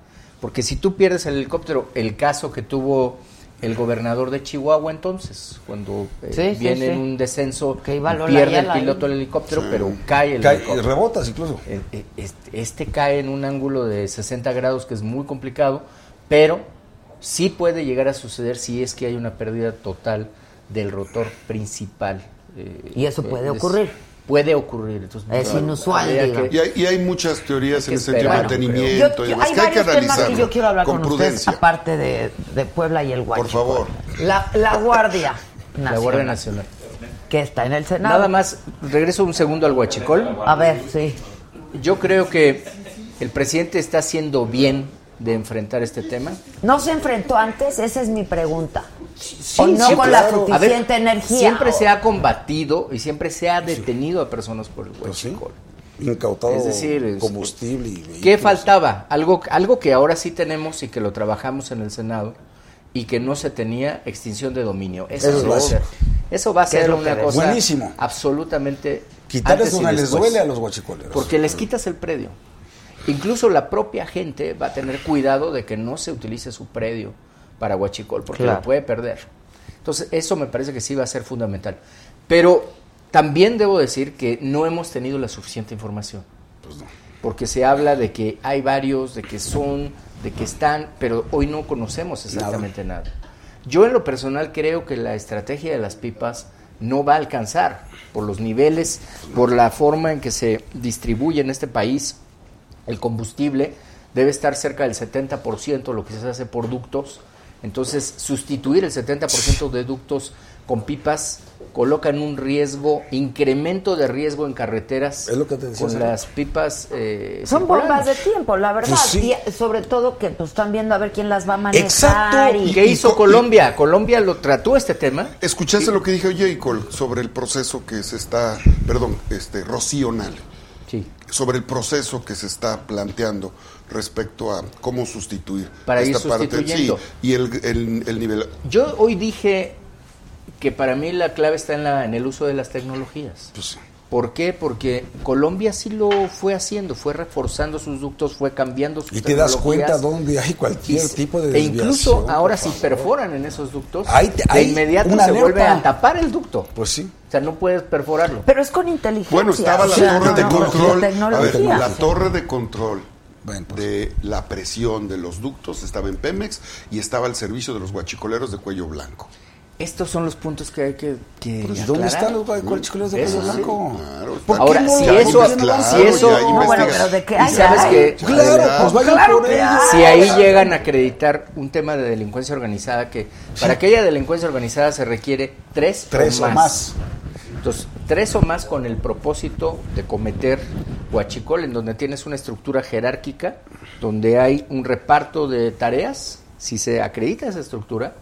Porque si tú pierdes el helicóptero, el caso que tuvo el gobernador de Chihuahua entonces, cuando eh, Sí, sí, viene en sí. un descenso, Que pierde el piloto el helicóptero, pero cae el Cae- helicóptero. rebotas incluso. Eh, eh, Este, este cae en un ángulo de 60 grados que es muy complicado, pero sí puede llegar a suceder si es que hay una pérdida total del rotor principal. eh, Y eso puede es- ocurrir. Puede ocurrir. Entonces, Es inusual, que- Y hay, y hay muchas teorías Hay en ese sentido de yo mantenimiento Yo- y demás hay que hay que varios temas que yo quiero hablar con, ustedes, prudencia. aparte de, de Puebla y el Guachicoleo. favor. La, la Guardia Nacional. La Guardia Nacional. Que está en el Senado. Nada más, regreso un segundo al huachicol. A ver, sí. Yo creo que el presidente está haciendo bien de enfrentar este tema. ¿No se enfrentó antes? Esa es mi pregunta. Sí, o no sí, con claro. la ver, suficiente energía. Siempre o- se ha combatido y siempre se ha detenido a personas por el Pues sí. huachicol. Incautado Es decir, es- combustible y ¿Qué faltaba? Algo, algo que ahora sí tenemos y que lo trabajamos en el Senado y que no se tenía extinción de dominio. Eso, Eso es va a ser, eso va a ¿Qué es ser una cosa Buenísimo. absolutamente Quitarles donde les duele a los guachicoleros. Porque les quitas el predio. Incluso la propia gente va a tener cuidado de que no se utilice su predio para huachicol, porque Claro. lo puede perder. Entonces, eso me parece que sí va a ser fundamental. Pero también debo decir que no hemos tenido la suficiente información. Porque se habla de que hay varios, de que son, de que están, pero hoy no conocemos exactamente nada. Yo en lo personal creo que la estrategia de las pipas no va a alcanzar por los niveles, por la forma en que se distribuye en este país el combustible, debe estar cerca del 70% lo que se hace por ductos. Entonces, sustituir el 70% de ductos con pipas colocan un riesgo, incremento de riesgo en carreteras Es lo que te decía, con las pipas. eh, Son bombas de tiempo, la verdad. Pues sí. Y sobre todo que pues, están viendo a ver quién las va a manejar. Exacto. y- ¿Qué hizo Colombia? Colombia lo trató este tema. ¿Escuchaste lo que dijo Jacob sobre el proceso que se está, perdón, este, Rocío Nale, Sí. sobre el proceso que se está planteando respecto a cómo sustituir Para ir esta parte? Sí, y el, el, el nivel. Yo hoy dije que para mí la clave está en, la, en el uso de las tecnologías. Pues, sí. ¿Por qué? Porque Colombia sí lo fue haciendo, fue reforzando sus ductos, fue cambiando sus Y te das cuenta dónde hay cualquier Y- tipo de E desviación. incluso ahora si perforan en esos ductos, de hay inmediato se vuelve alerta. a tapar el ducto. Pues sí. O sea, no puedes perforarlo. Pero es con inteligencia. Bueno, estaba o la sea, torre no, de no, control. la A ver, tecnología. la torre de control Bueno, pues. de la presión de los ductos estaba en Pemex y estaba al servicio de los guachicoleros de cuello blanco. Estos son los puntos que hay que, que ¿Y aclarar. dónde están los colchicoleros de Cuello sí. Blanco? Claro, ¿Por está- qué Ahora, no si eso- qué claro, si eso- No, bueno, pero de que Y hay, sabes que- Claro, pues vayan Claro por ellos. Si ahí llegan a acreditar un tema de delincuencia organizada, que para aquella delincuencia organizada se requiere tres, Tres o más. Entonces, tres o más con el propósito de cometer huachicol, en donde tienes una estructura jerárquica, donde hay un reparto de tareas, si se acredita esa estructura,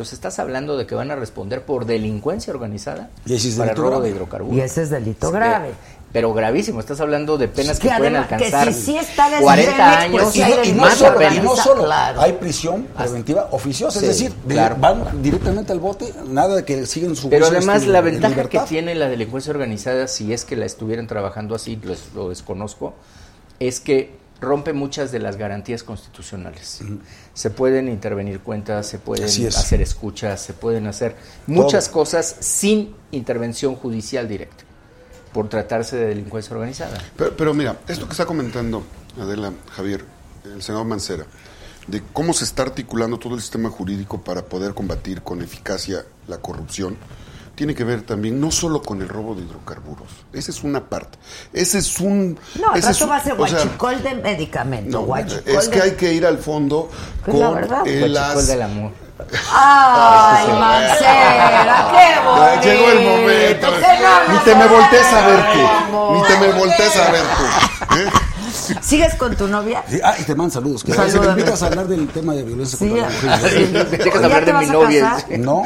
entonces estás hablando de que van a responder por delincuencia organizada Y ese es para delito robo grave. de hidrocarburos. Y ese es delito Sí, grave. Pero gravísimo, estás hablando de penas Que que, pueden además- que alcanzar si sí está desde 40 Pemex, años pues Y, no- y más solo, apenas. y no solo, Claro. hay prisión preventiva oficiosa, Sí, es decir, de- claro. van directamente al bote, nada de que siguen su Pero además este, la en ventaja que tiene la delincuencia organizada, si es que la estuvieran trabajando así, lo desconozco, es que rompe muchas de las garantías constitucionales. Se pueden intervenir cuentas, se pueden es. hacer escuchas, se pueden hacer muchas cosas sin intervención judicial directa, por tratarse de delincuencia organizada. Pero, pero mira, esto que está comentando Adela, Javier, el senador Mancera, de cómo se está articulando todo el sistema jurídico para poder combatir con eficacia la corrupción, tiene que ver también no solo con el robo de hidrocarburos. Esa es una parte. Ese es un... No, el ese es rato un- va a ser o sea, guachicol de medicamento. no, guachicol es que de- hay que ir al fondo Pues la con verdad. eh, Huachicol las... del amor. ¡Ay, Mancera! ¡Qué bonito! Llegó el momento. ¡Qué no Ni te me voltees a ver tú. Ni te me voltees a ver tú. ¿eh? ¿Sigues con tu novia? Sí, ah, y te mandan saludos. Que si me invitas a hablar del tema de violencia Sí, contra la sí. mujer. Dejas ¿Ya hablar te de mi novia. No,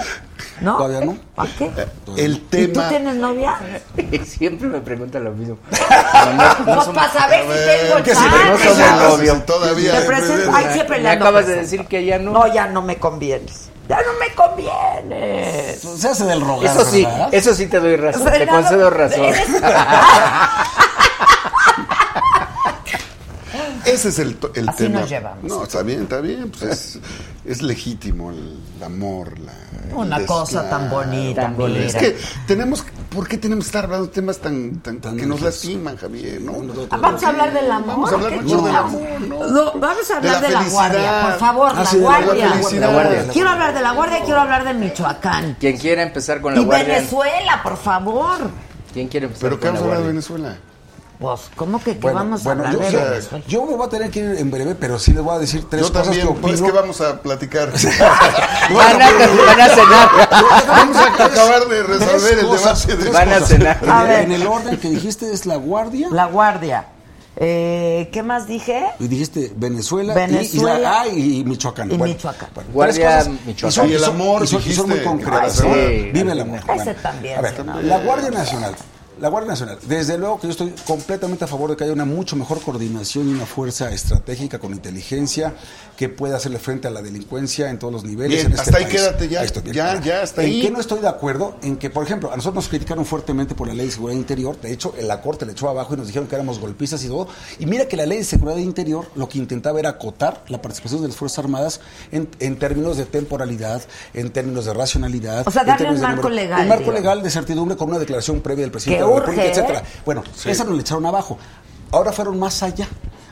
¿No? todavía no. ¿Para qué? El ¿Y tú tema... tienes novia? Siempre me preguntan lo mismo. No, no, no Pues somos- para saber si tengo el que si no somos novios. Todavía. Te presento, ay, siempre le acabas de decir que ya no. No, ya no me convienes. Ya no me convienes. Se hace del rogar, Eso sí, ¿verdad? eso sí te doy razón, te concedo razón. Ese es el, to- el Así tema. nos llevamos. No, está bien, está bien. Pues es, es legítimo el, amor. La, Una el cosa tan bonita, Tan bonita. mira. Es que tenemos, ¿por qué tenemos que estar hablando de temas tan, tan, Tan que nos lastiman, Javier? ¿no? Vamos a hablar del amor. Vamos a hablar ¿qué mejor del amor, ¿no? No, vamos a hablar De de la la, guardia, por favor, Ah, la sí, la guardia. felicidad. La guardia. Quiero hablar de la guardia y quiero hablar de Michoacán. Quien quiera empezar con la Y guardia. Venezuela, por favor. ¿Quién quiere empezar ¿Pero qué con la vamos a hablar de? Venezuela? Pues, ¿cómo que, que Bueno, vamos a hablar yo, de o sea, Venezuela? yo me voy a tener que ir en breve, pero sí les voy a decir tres Yo cosas también, que opino. es que vamos a platicar. Van a, van a cenar. vamos a acabar de resolver el cosas, debate. De... Van a cenar. En, A el- ver. en el orden que dijiste es la guardia. La guardia. Eh, ¿Qué más dije? Y dijiste Venezuela, Venezuela. y, Isla- ah, y Michoacán. Y Bueno, Michoacán. bueno, Guardia. Michoacán. Y, son, Y el amor, y son- y son muy concretas. sí, Vive el amor. Ese también, A ver, la Guardia Nacional. La Guardia Nacional. Desde luego que yo estoy completamente a favor de que haya una mucho mejor coordinación y una fuerza estratégica con inteligencia que pueda hacerle frente a la delincuencia en todos los niveles. Bien, en este hasta ahí quédate ya. estoy bien. Ya, ya, hasta ¿En ahí. qué no estoy de acuerdo? En que, por ejemplo, a nosotros nos criticaron fuertemente por la ley de seguridad interior. De hecho, en la corte le echó abajo y nos dijeron que éramos golpistas y todo. Y mira que la ley de seguridad interior lo que intentaba era acotar la participación de las Fuerzas Armadas en, en términos de temporalidad, en términos de racionalidad. O sea, en darle un marco número- legal, Un marco digamos. legal de certidumbre con una declaración previa del presidente Que la República, ¿eh? etcétera. Bueno, esa nos le echaron abajo. Ahora fueron más allá.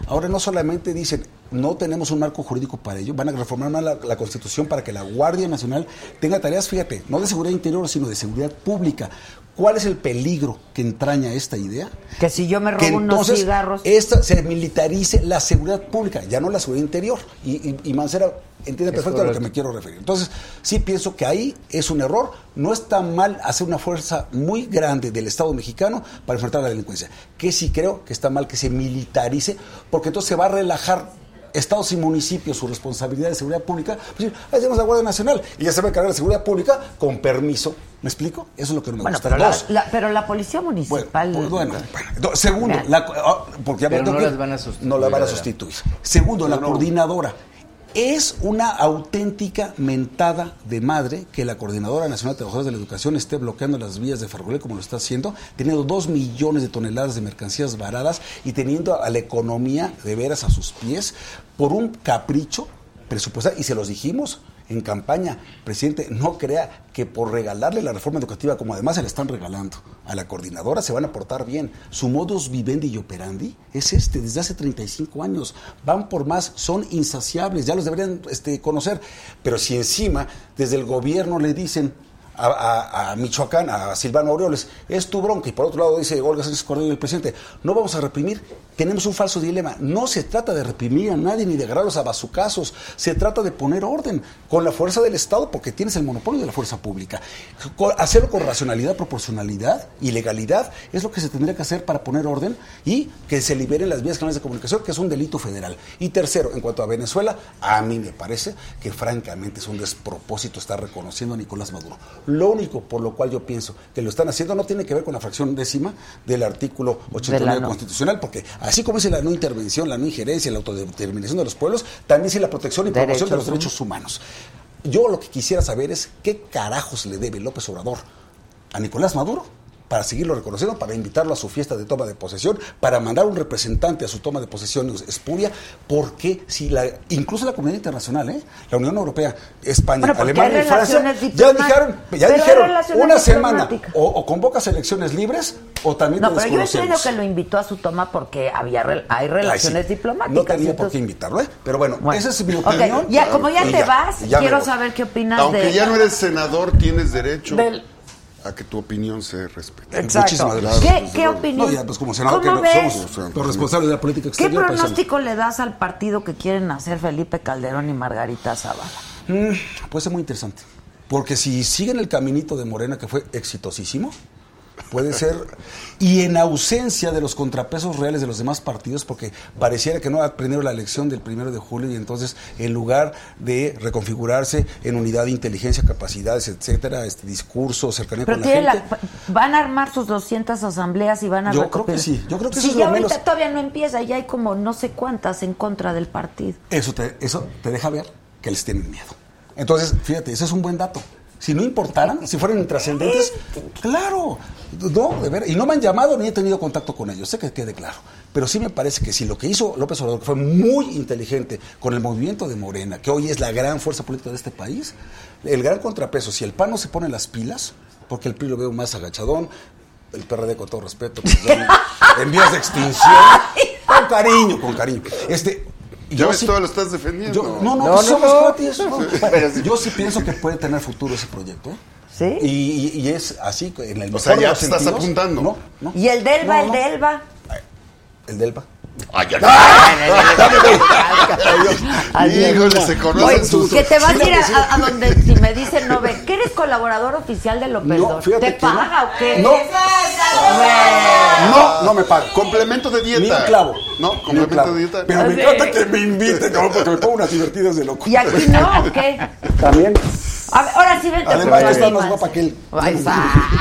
Ahora no solamente dicen, no tenemos un marco jurídico para ello. Van a reformar más la, la Constitución para que la Guardia Nacional tenga tareas, fíjate, no de seguridad interior, sino de seguridad pública. ¿Cuál es el peligro que entraña esta idea? Que si yo me robo que unos entonces cigarros. esta se militarice la seguridad pública, ya no la seguridad interior. Y, y- y Mancera entiende Es perfecto a lo que me quiero referir. Entonces, sí pienso que ahí es un error. No está mal hacer una fuerza muy grande del Estado mexicano para enfrentar la delincuencia. Que sí creo que está mal que se militarice, porque entonces se va a relajar estados y municipios su responsabilidad de seguridad pública, pues ahí tenemos la Guardia Nacional y ya se va a encargar de seguridad pública con permiso. ¿Me explico? Eso es lo que no me Bueno, gusta. pero la, Dos, la- pero la policía bueno, municipal. pues, bueno, bueno. Do- segundo, la, ah, porque ya me Pero tengo no que- las van a sustituir, No las van a sustituir. Segundo, la coordinadora. Es una auténtica mentada de madre que la Coordinadora Nacional de Trabajadores de la Educación esté bloqueando las vías de ferrocarril como lo está haciendo, teniendo dos millones de toneladas de mercancías varadas y teniendo a la economía de veras a sus pies por un capricho presupuestal. Y se los dijimos en campaña, presidente, no crea que por regalarle la reforma educativa, como además se le están regalando a la coordinadora, se van a portar bien. Su modus vivendi y operandi es este, desde hace 35 años. Van por más, son insaciables, ya los deberían este, conocer. Pero si encima, desde el gobierno le dicen a Michoacán, a Silvano Aureoles, es tu bronca. Y por otro lado dice Olga Sánchez Cordero, el presidente, no vamos a reprimir. Tenemos un falso dilema. No se trata de reprimir a nadie ni de agarrarlos a bazucazos. Se trata de poner orden con la fuerza del Estado, porque tienes el monopolio de la fuerza pública. Hacerlo con racionalidad, proporcionalidad y legalidad es lo que se tendría que hacer para poner orden y que se liberen las vías canales de comunicación, que es un delito federal. Y tercero, en cuanto a Venezuela, a mí me parece que francamente es un despropósito estar reconociendo a Nicolás Maduro. Lo único por lo cual yo pienso que lo están haciendo no tiene que ver con la fracción décima del artículo 89 De la no. constitucional, porque así como dice la no intervención, la no injerencia, la autodeterminación de los pueblos, también dice la protección y promoción de los derechos humanos. Yo lo que quisiera saber es qué carajos le debe López Obrador a Nicolás Maduro para seguirlo reconociendo, para invitarlo a su fiesta de toma de posesión, para mandar un representante a su toma de posesión espuria, porque si la, incluso la comunidad internacional, ¿eh? la Unión Europea, España, Bueno, Alemania y Francia, relaciones ya diplomáticas. dijeron, ya dijeron una semana o, o convocas elecciones libres o también No, te pero yo entiendo que lo invitó a su toma porque había hay Ay, sí. relaciones diplomáticas. No tenía por qué invitarlo, ¿eh? Pero bueno, Bueno. esa es mi opinión. ya, como ya te vas, ya quiero saber qué opinas Aunque de... ya no eres senador, tienes derecho Del- a que tu opinión se respete. Exacto. Muchísimas gracias. ¿Qué, qué opinión? No, ya, pues como senador que ¿Cómo no ves? somos los responsables de la política ¿Qué exterior. paisano. pronóstico le das al partido que quieren hacer Felipe Calderón y Margarita Zavala? Mm, puede ser muy interesante. Porque si siguen el caminito de Morena, que fue exitosísimo, puede ser. Y en ausencia de los contrapesos reales de los demás partidos, porque pareciera que no aprendieron la elección del primero de julio y entonces, en lugar de reconfigurarse en unidad de inteligencia, capacidades, etcétera, este discurso, cercanía Pero con la tiene gente. la- van a armar sus 200 asambleas y van a Yo creo que sí, yo creo que eso Si es ya lo ahorita menos- todavía no empieza, ya hay como no sé cuántas en contra del partido. Eso te, eso te deja ver que les tienen miedo. Entonces, fíjate, ese es un buen dato. Si no importaran, si fueran intrascendentes, claro, no, de ver, y no me han llamado ni he tenido contacto con ellos, sé que quede claro. Pero sí me parece que si lo que hizo López Obrador, que fue muy inteligente con el movimiento de Morena, que hoy es la gran fuerza política de este país, el gran contrapeso, si el PAN no se pone las pilas, porque el PRI lo veo más agachadón, el PRD con todo respeto, pues, en vías de extinción, con cariño, con cariño. Este, Ya yo ves, sí- todo lo estás defendiendo. yo- no, no, No, pues no, somos no. cuates, ¿no? Yo sí pienso que puede tener futuro ese proyecto. ¿eh? ¿Sí? Y, y- y es así, en el O sea, ya te estás sentidos. apuntando. No, no. ¿Y el Delva, No, el no. Delva? El Delva. Ay, ya. Adiós. Híjole, se conocen sus- que te vas a ir a, donde si me dicen no ve, que eres colaborador oficial de López No, ¿Te que no. paga o qué? No. No, no me paga. Complemento de dieta. Ni un clavo. No, complemento clavo. de dieta. Pero me encanta que me inviten, cabrón, porque me pongo unas divertidas de loco. ¿Y aquí no o qué? También. A ver, ahora sí vente Además, tú estás más guapa que él.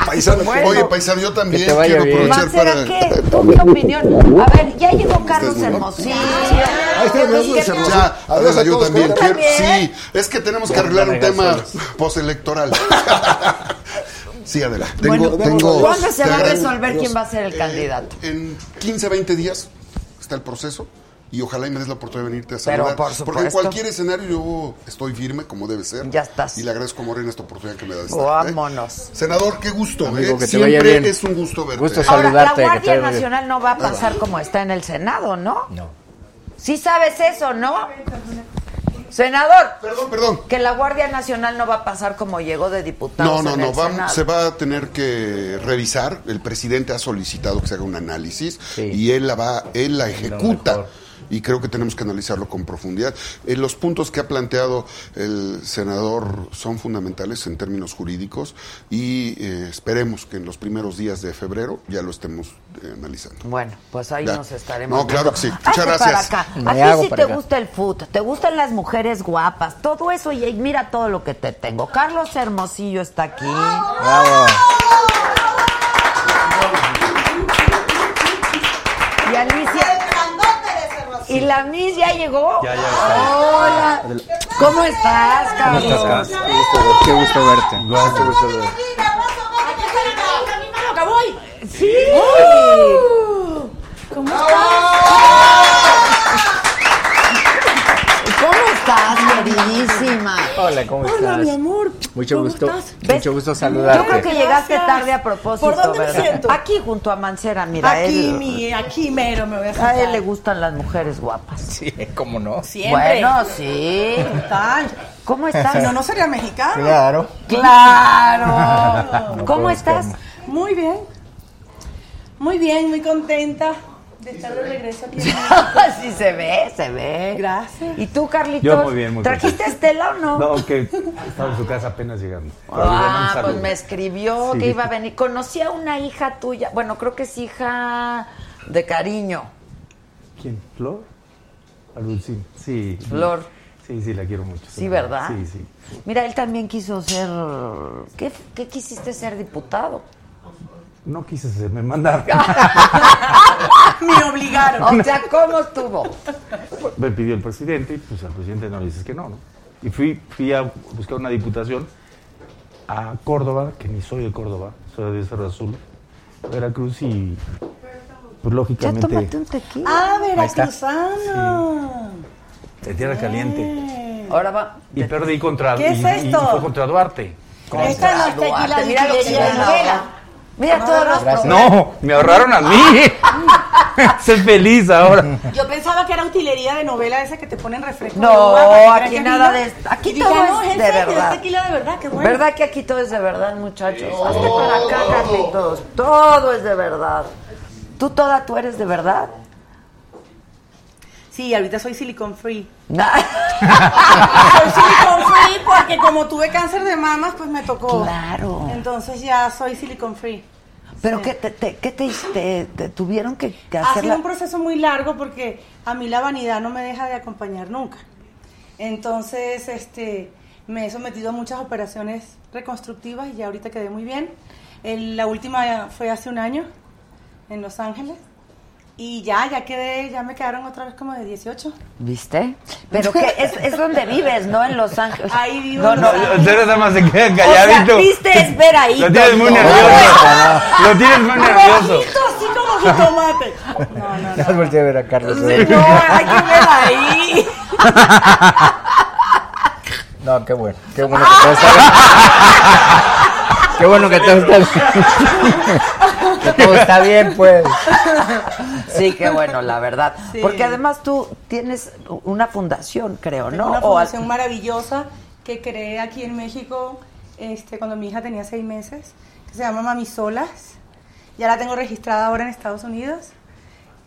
Paisano. Bueno. Oye, paisano, yo también Que te vaya quiero bien. aprovechar Mancera, para... ¿qué? ¿Tú qué opinión? A ver, ya llegó Carlos Hermosillo. Ahí está, Ya a ver, yo también ¿tú quiero. Sí, es que tenemos que arreglar un tema postelectoral. Sí, Adela. Tengo, Bueno, tengo, ¿Cuándo se va a resolver quién va a ser el candidato? En 15, 20 días está el proceso y ojalá y me des la oportunidad de venirte a Pero, saludar. por Porque en cualquier escenario yo estoy firme como debe ser. Ya estás. Y le agradezco a Morena esta oportunidad que me da de estar. ¿eh? Vámonos. Senador, qué gusto. Amigo, ¿eh? que te Siempre vaya bien. es un gusto verte. Gusto Ahora, la saludarte, que te Guardia. Nacional no va a pasar como está en el Senado, ¿no? No. Sí sabes eso, ¿no? Senador. Perdón, perdón. Que la Guardia Nacional no va a pasar como llegó de diputado. No, no, no, va- se va a tener que revisar. El presidente ha solicitado que se haga un análisis y él la va, él la ejecuta. Y creo que tenemos que analizarlo con profundidad. Eh, los puntos que ha planteado el senador son fundamentales en términos jurídicos y eh, esperemos que en los primeros días de febrero ya lo estemos eh, analizando. Bueno, pues ahí Ya. nos estaremos. No, claro que sí. Muchas Hazte gracias. Para acá. Me A ti hago sí para te acá. gusta el food, te gustan las mujeres guapas, todo eso y mira todo lo que te tengo. Carlos Hermosillo está aquí. Bravo. La Miss ya llegó? Ya, ya está. Hola. ¿Cómo estás, ¿Cómo Carlos? estás, Cas? Qué gusto verte. Qué gusto verte. Sí. ¿Cómo ¿Cómo estás, queridísima? Hola, ¿cómo estás? Hola, mi amor. Mucho ¿Cómo gusto. estás? Mucho gusto saludarte. Yo creo que llegaste Gracias. tarde a propósito, ¿Por dónde me siento? Aquí junto a Mancera, mira. Aquí, él- mi, aquí mero me voy a A él le gustan las mujeres guapas. Sí, ¿cómo no? Siempre. Bueno, sí. ¿Qué tal? ¿Cómo estás? Si no, no sería mexicano. Claro. Claro. No ¿Cómo estás? Muy bien. Muy bien, muy contenta de estar de regreso aquí. sí se ve, se ve. Gracias. ¿Y tú, Carlitos? Yo muy bien, muy ¿Trajiste a Estela o no? No, que estaba en su casa apenas llegando. Ah, pues me escribió Sí. que iba a venir. Conocí a una hija tuya. Bueno, creo que es hija de cariño. ¿Quién? ¿Flor? Alulcín. Sí. Flor. Sí, sí, la quiero mucho. Sí, ¿verdad? Sí, sí. Mira, él también quiso ser. ¿Qué, qué quisiste ser diputado? No quise ser, me mandaron. Me obligaron. O sea, ¿cómo estuvo? me pidió el presidente y pues al presidente no le dices que no, ¿no? Y fui, fui a buscar una diputación a Córdoba, que ni soy de Córdoba, soy de Cerro Azul, Veracruz y pues Ya lógicamente tómate un tequila. Ah, veracruzano. de tierra caliente. Ahora va. Y perdí contra ¿Qué es y, y esto? fue contra Duarte. Esta no es tequila Duarte, mira lo que novela. Mira todos los Gracias. No, me ahorraron a mí. Sé feliz ahora. Yo pensaba que era utilería de novela esa que te ponen refresco. No, aquí nada vino. de aquí todo no, es de serio, verdad. Es tequila de verdad, qué bueno. ¿Verdad que aquí todo es de verdad, muchachos? Hazte para acá, Carlitos. Todo es de verdad. ¿Tú toda tú eres de verdad? Sí, ahorita soy silicon free. Soy silicon free porque como tuve cáncer de mamas, pues me tocó. Claro. Entonces ya soy silicon free. ¿Pero Sí. qué, te, te- qué te, te- te tuvieron que, que Ha hacer? sido la- un proceso muy largo porque a mí la vanidad no me deja de acompañar nunca. Entonces, este, me he sometido a muchas operaciones reconstructivas y ya ahorita quedé muy bien. El- la última fue hace un año en Los Ángeles y ya, ya quedé, ya me quedaron otra vez como de 18. ¿Viste? Pero que es, es donde vives, ¿no? En Los Ángeles. Ahí vivo No, no. Ustedes nada más se quedan O sea, calladitos. viste, espera ahí. Lo tienes muy nervioso. Lo tienes muy nervioso. Rojito, así como jitomate. No, no, Ya no. a ver a Carlos. No, hay que ver ahí. No, qué bueno. Qué bueno que todo está bien. Qué bueno que todo está bien. Que todo está bien, pues. Sí, qué bueno, la verdad. Sí. Porque además tú tienes una fundación, creo, ¿no? Una O fundación maravillosa que creé aquí en México este, cuando mi hija tenía seis meses, que se llama Mami Solas. Ya la tengo registrada ahora en Estados Unidos.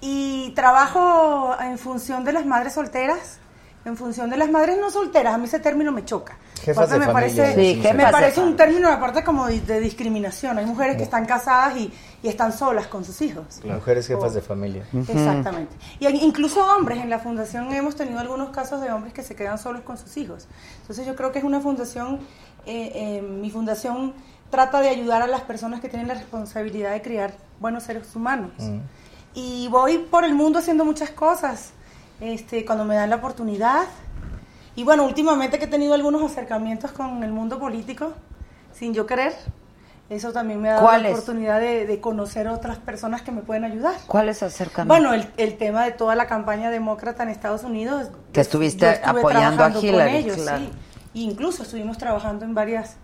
Y trabajo en función de las madres solteras, en función de las madres no solteras. A mí ese término me choca. Jefas Aparte de me familia, parece, Sí, jefas me parece un término aparte como de, de discriminación. Hay mujeres que están casadas y, y están solas con sus hijos. Mujeres jefas de familia. Exactamente. Y hay- incluso hombres, en la fundación hemos tenido algunos casos de hombres que se quedan solos con sus hijos. Entonces yo creo que es una fundación, eh, eh, mi fundación trata de ayudar a las personas que tienen la responsabilidad de criar buenos seres humanos. Y voy por el mundo haciendo muchas cosas, este, cuando me dan la oportunidad. Y bueno, últimamente que he tenido algunos acercamientos con el mundo político, sin yo querer, eso también me ha dado la ¿Cuáles? oportunidad de, de conocer otras personas que me pueden ayudar. ¿Cuál es acercamiento? Bueno, el, el tema de toda la campaña demócrata en Estados Unidos. Que estuviste apoyando a trabajando con Hillary, ellos, claro. sí. Incluso estuvimos trabajando en varias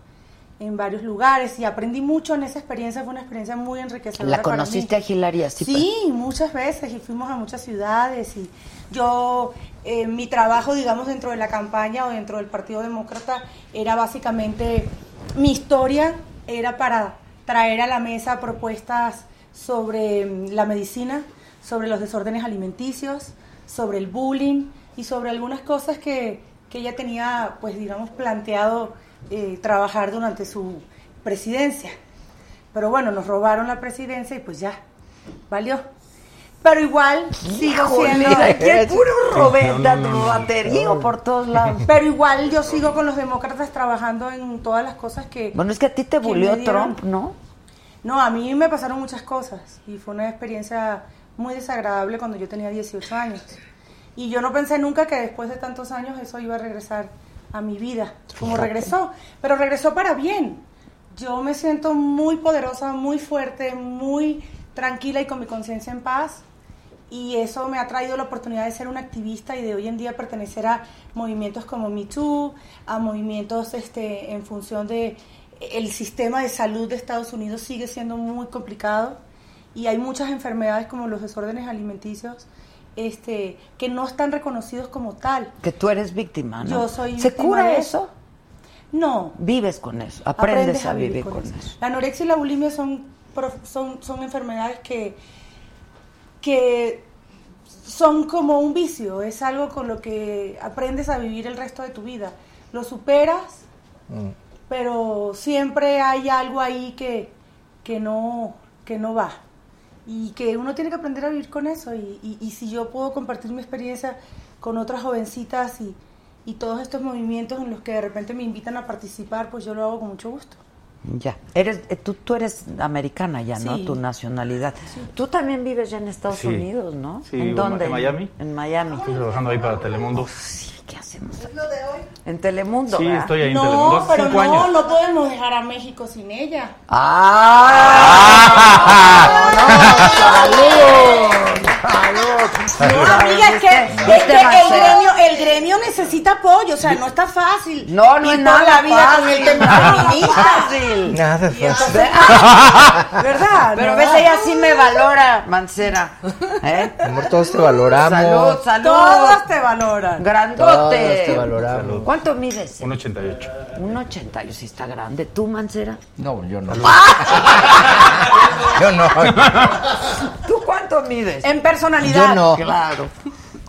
en varios lugares y aprendí mucho en esa experiencia, fue una experiencia muy enriquecedora. ¿La para conociste mí. a Hilaria Zipa? Sí, muchas veces y fuimos a muchas ciudades y yo, eh, mi trabajo, digamos, dentro de la campaña o dentro del Partido Demócrata era básicamente, mi historia era para traer a la mesa propuestas sobre mm, la medicina, sobre los desórdenes alimenticios, sobre el bullying y sobre algunas cosas que, que ella tenía, pues digamos, planteado eh, trabajar durante su presidencia. Pero bueno, nos robaron la presidencia y pues ya, valió. Pero igual sigo siendo... aquí puro Roberta, No, no, no. baterío por todos lados. Pero igual yo sigo con los demócratas trabajando en todas las cosas que... Bueno, es que a ti te bulió. Trump, ¿no? No, a mí me pasaron muchas cosas y fue una experiencia muy desagradable cuando yo tenía 18 años. Y yo no pensé nunca que después de tantos años eso iba a regresar a mi vida, como regresó, pero regresó para bien. Yo me siento muy poderosa, muy fuerte, muy tranquila y con mi conciencia en paz. Y eso me ha traído la oportunidad de ser una activista y de hoy en día pertenecer a movimientos como Me Too, a movimientos este, en función de el sistema de salud de Estados Unidos sigue siendo muy complicado y hay muchas enfermedades como los desórdenes alimenticios este, que no están reconocidos como tal. Que tú eres víctima, ¿no? Yo soy ¿Se víctima cura de eso? No, Vives con eso, aprendes, a vivir con eso. La anorexia y la bulimia son, son, son enfermedades que, que son como un vicio, es algo con lo que aprendes a vivir el resto de tu vida. Lo superas, pero siempre hay algo ahí que, que, no, que no va. Y que uno tiene que aprender a vivir con eso. Y, y- y si yo puedo compartir mi experiencia con otras jovencitas y, y todos estos movimientos en los que de repente me invitan a participar, pues yo lo hago con mucho gusto. Ya. Eres, eh, tú, tú eres americana ya, ¿no? Sí. Tu nacionalidad. Tú también vives ya en Estados Sí. Unidos, ¿no? Sí, ¿En vivo dónde? en Miami. En Miami. Estoy trabajando ahí para Telemundo. Sí, ¿qué hacemos? En Telemundo, Sí, ¿verdad? estoy ahí en No, Telemundo pero cinco no, años. no podemos dejar a México sin ella. ¡Ah! ¡Salud! ¡Salud! No, amiga, es que, ¿Viste, es que el, gremio, el gremio necesita apoyo, o sea, no está fácil. No, no Y es nada la vida con el fácil, tema nada feminista. fácil. Nada Y entonces- fácil. ¿Verdad? Pero ¿No? ves, ella sí me valora, Mancera. ¿Eh? Amor, todos te valoramos. Salud, salud. Todos te valoran. Grandote. Te valoramos. ¿Cuánto mides? Un 88. Un 80, yo sí está grande. ¿Tú, Mancera? No, yo no. yo no. ¿Tú cuánto mides? En personalidad. Yo no. Claro.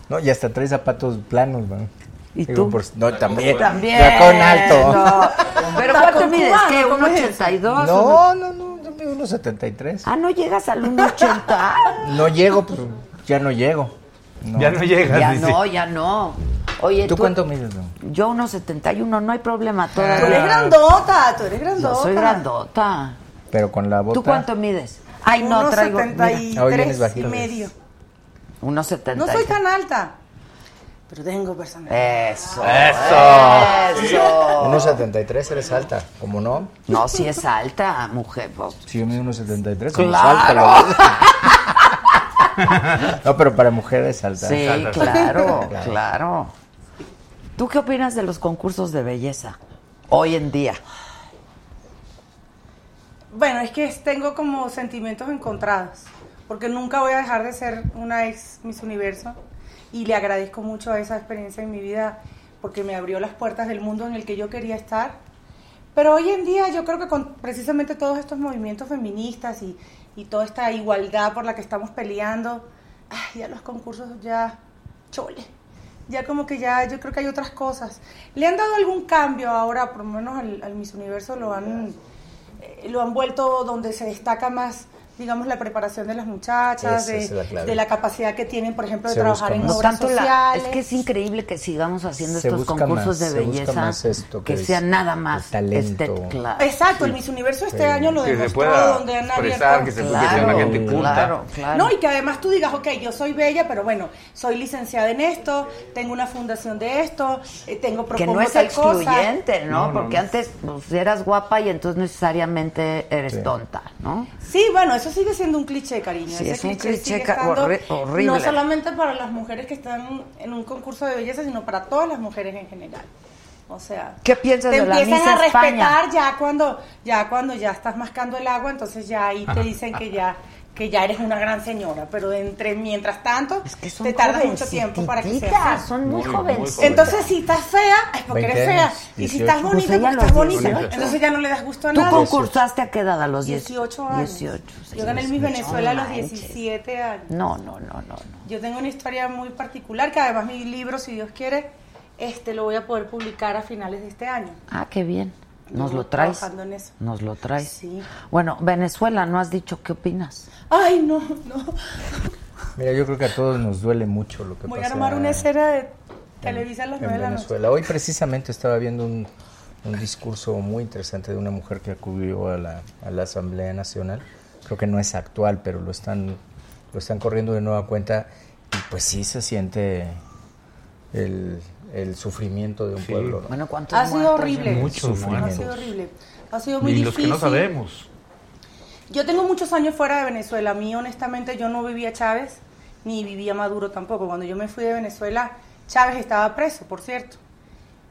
No, y hasta trae zapatos planos, man. ¿Y Digo, tú? por- no, también. También. Tacón alto. No. ¿Pero cuánto mides? ¿Qué? ¿Un ¿cómo es? 82? No, no, no, yo mido unos 73. Ah, no llegas al 1.80. No llego, pues ya no llego. No. Ya no llegas. Ya dice. no, ya no. Oye, ¿Tú cuánto mides, no? Yo 1.71, no hay problema Tú eres grandota, tú eres Yo grandota. soy grandota. Pero con la bota. ¿Tú cuánto mides? Ay, no, Unos traigo... 73 Ah, hoy vienes bajito. y medio. 1.70. No soy tan alta, pero tengo personalidad. Eso. Eso. Eso. Unos 73 eres alta, ¿cómo no? No, si es alta, mujer. pues. Si yo mido unos 73, somos Claro. alta, la verdad. No, pero para mujeres es alta. Sí, alta. claro, Claro. claro. ¿Tú qué opinas de los concursos de belleza hoy en día? Bueno, es que tengo como sentimientos encontrados, porque nunca voy a dejar de ser una ex Miss Universo y le agradezco mucho a esa experiencia en mi vida porque me abrió las puertas del mundo en el que yo quería estar. Pero hoy en día yo creo que con precisamente todos estos movimientos feministas y, y toda esta igualdad por la que estamos peleando, ay, ya los concursos ya chole. Ya como que ya yo creo que hay otras cosas. ¿Le han dado algún cambio ahora, por lo menos al, al Miss Universo lo han eh, lo han vuelto donde se destaca más, digamos, la preparación de las muchachas, de, la clave. de la capacidad que tienen, por ejemplo, de Se trabajar en. No obras tanto la, sociales. es que es increíble que sigamos haciendo Se estos concursos más, de se belleza más esto que que es sean nada más el talento. estet- claro. Exacto, el Miss Universo este Sí. año lo Que se demostró, pueda donde han abierto... que se Claro, sea una gente culta. claro, claro. No, y que además tú digas, ok, yo soy bella, pero bueno, soy licenciada en esto, tengo una fundación de esto, eh, tengo que propongo no es tal cosa. excluyente, ¿no? No, no, Porque no. antes pues, eras guapa y entonces necesariamente eres Sí. tonta, ¿no? Sí, bueno, eso sigue siendo un cliché, cariño. Sí, Ese es un cliché horri- horrible. No solamente para las mujeres que están en un concurso de belleza, sino para todas las mujeres en general. O sea, ¿Qué piensas te de la empiezan Miss a España? respetar ya cuando ya cuando ya estás mascando el agua, entonces ya ahí te dicen que ya que ya eres una gran señora, pero entre mientras tanto son te tardas mucho tiempo para que seas son muy jovencitas. Entonces si estás fea es porque 20 eres fea años, y si 18. estás Pues bonita ella porque estás bonita, 18. entonces ya no le das gusto a ¿Tú nadie. concursaste a qué edad? A los 10 18 años. 18. sí, Yo gané el Miss 18, Venezuela a los manches. 17 años. No, no, no, no. no. Yo tengo una historia muy particular que además mi libro, si Dios quiere, este lo voy a poder publicar a finales de este año. Ah, qué bien. Nos lo traes. trabajando en eso. Nos lo traes. Sí. Bueno, Venezuela, ¿no has dicho qué opinas? Ay, no, no. Mira, yo creo que a todos nos duele mucho lo que Voy a pasa armar una escena de Televisa a las en 9 de la noche. Venezuela. Hoy precisamente estaba viendo un, un discurso muy interesante de una mujer que acudió a la, a la Asamblea Nacional. Creo que no es actual, pero lo están, lo están corriendo de nueva cuenta y pues sí se siente el, el sufrimiento de un pueblo. ¿no? Bueno, ¿cuántos Ha sido horrible. Muchos Ha sido horrible. Ha sido muy Y los difícil. que no sabemos. Yo tengo muchos años fuera de Venezuela. A mí, honestamente, yo no vivía Chávez, ni vivía Maduro tampoco. Cuando yo me fui de Venezuela, Chávez estaba preso, por cierto.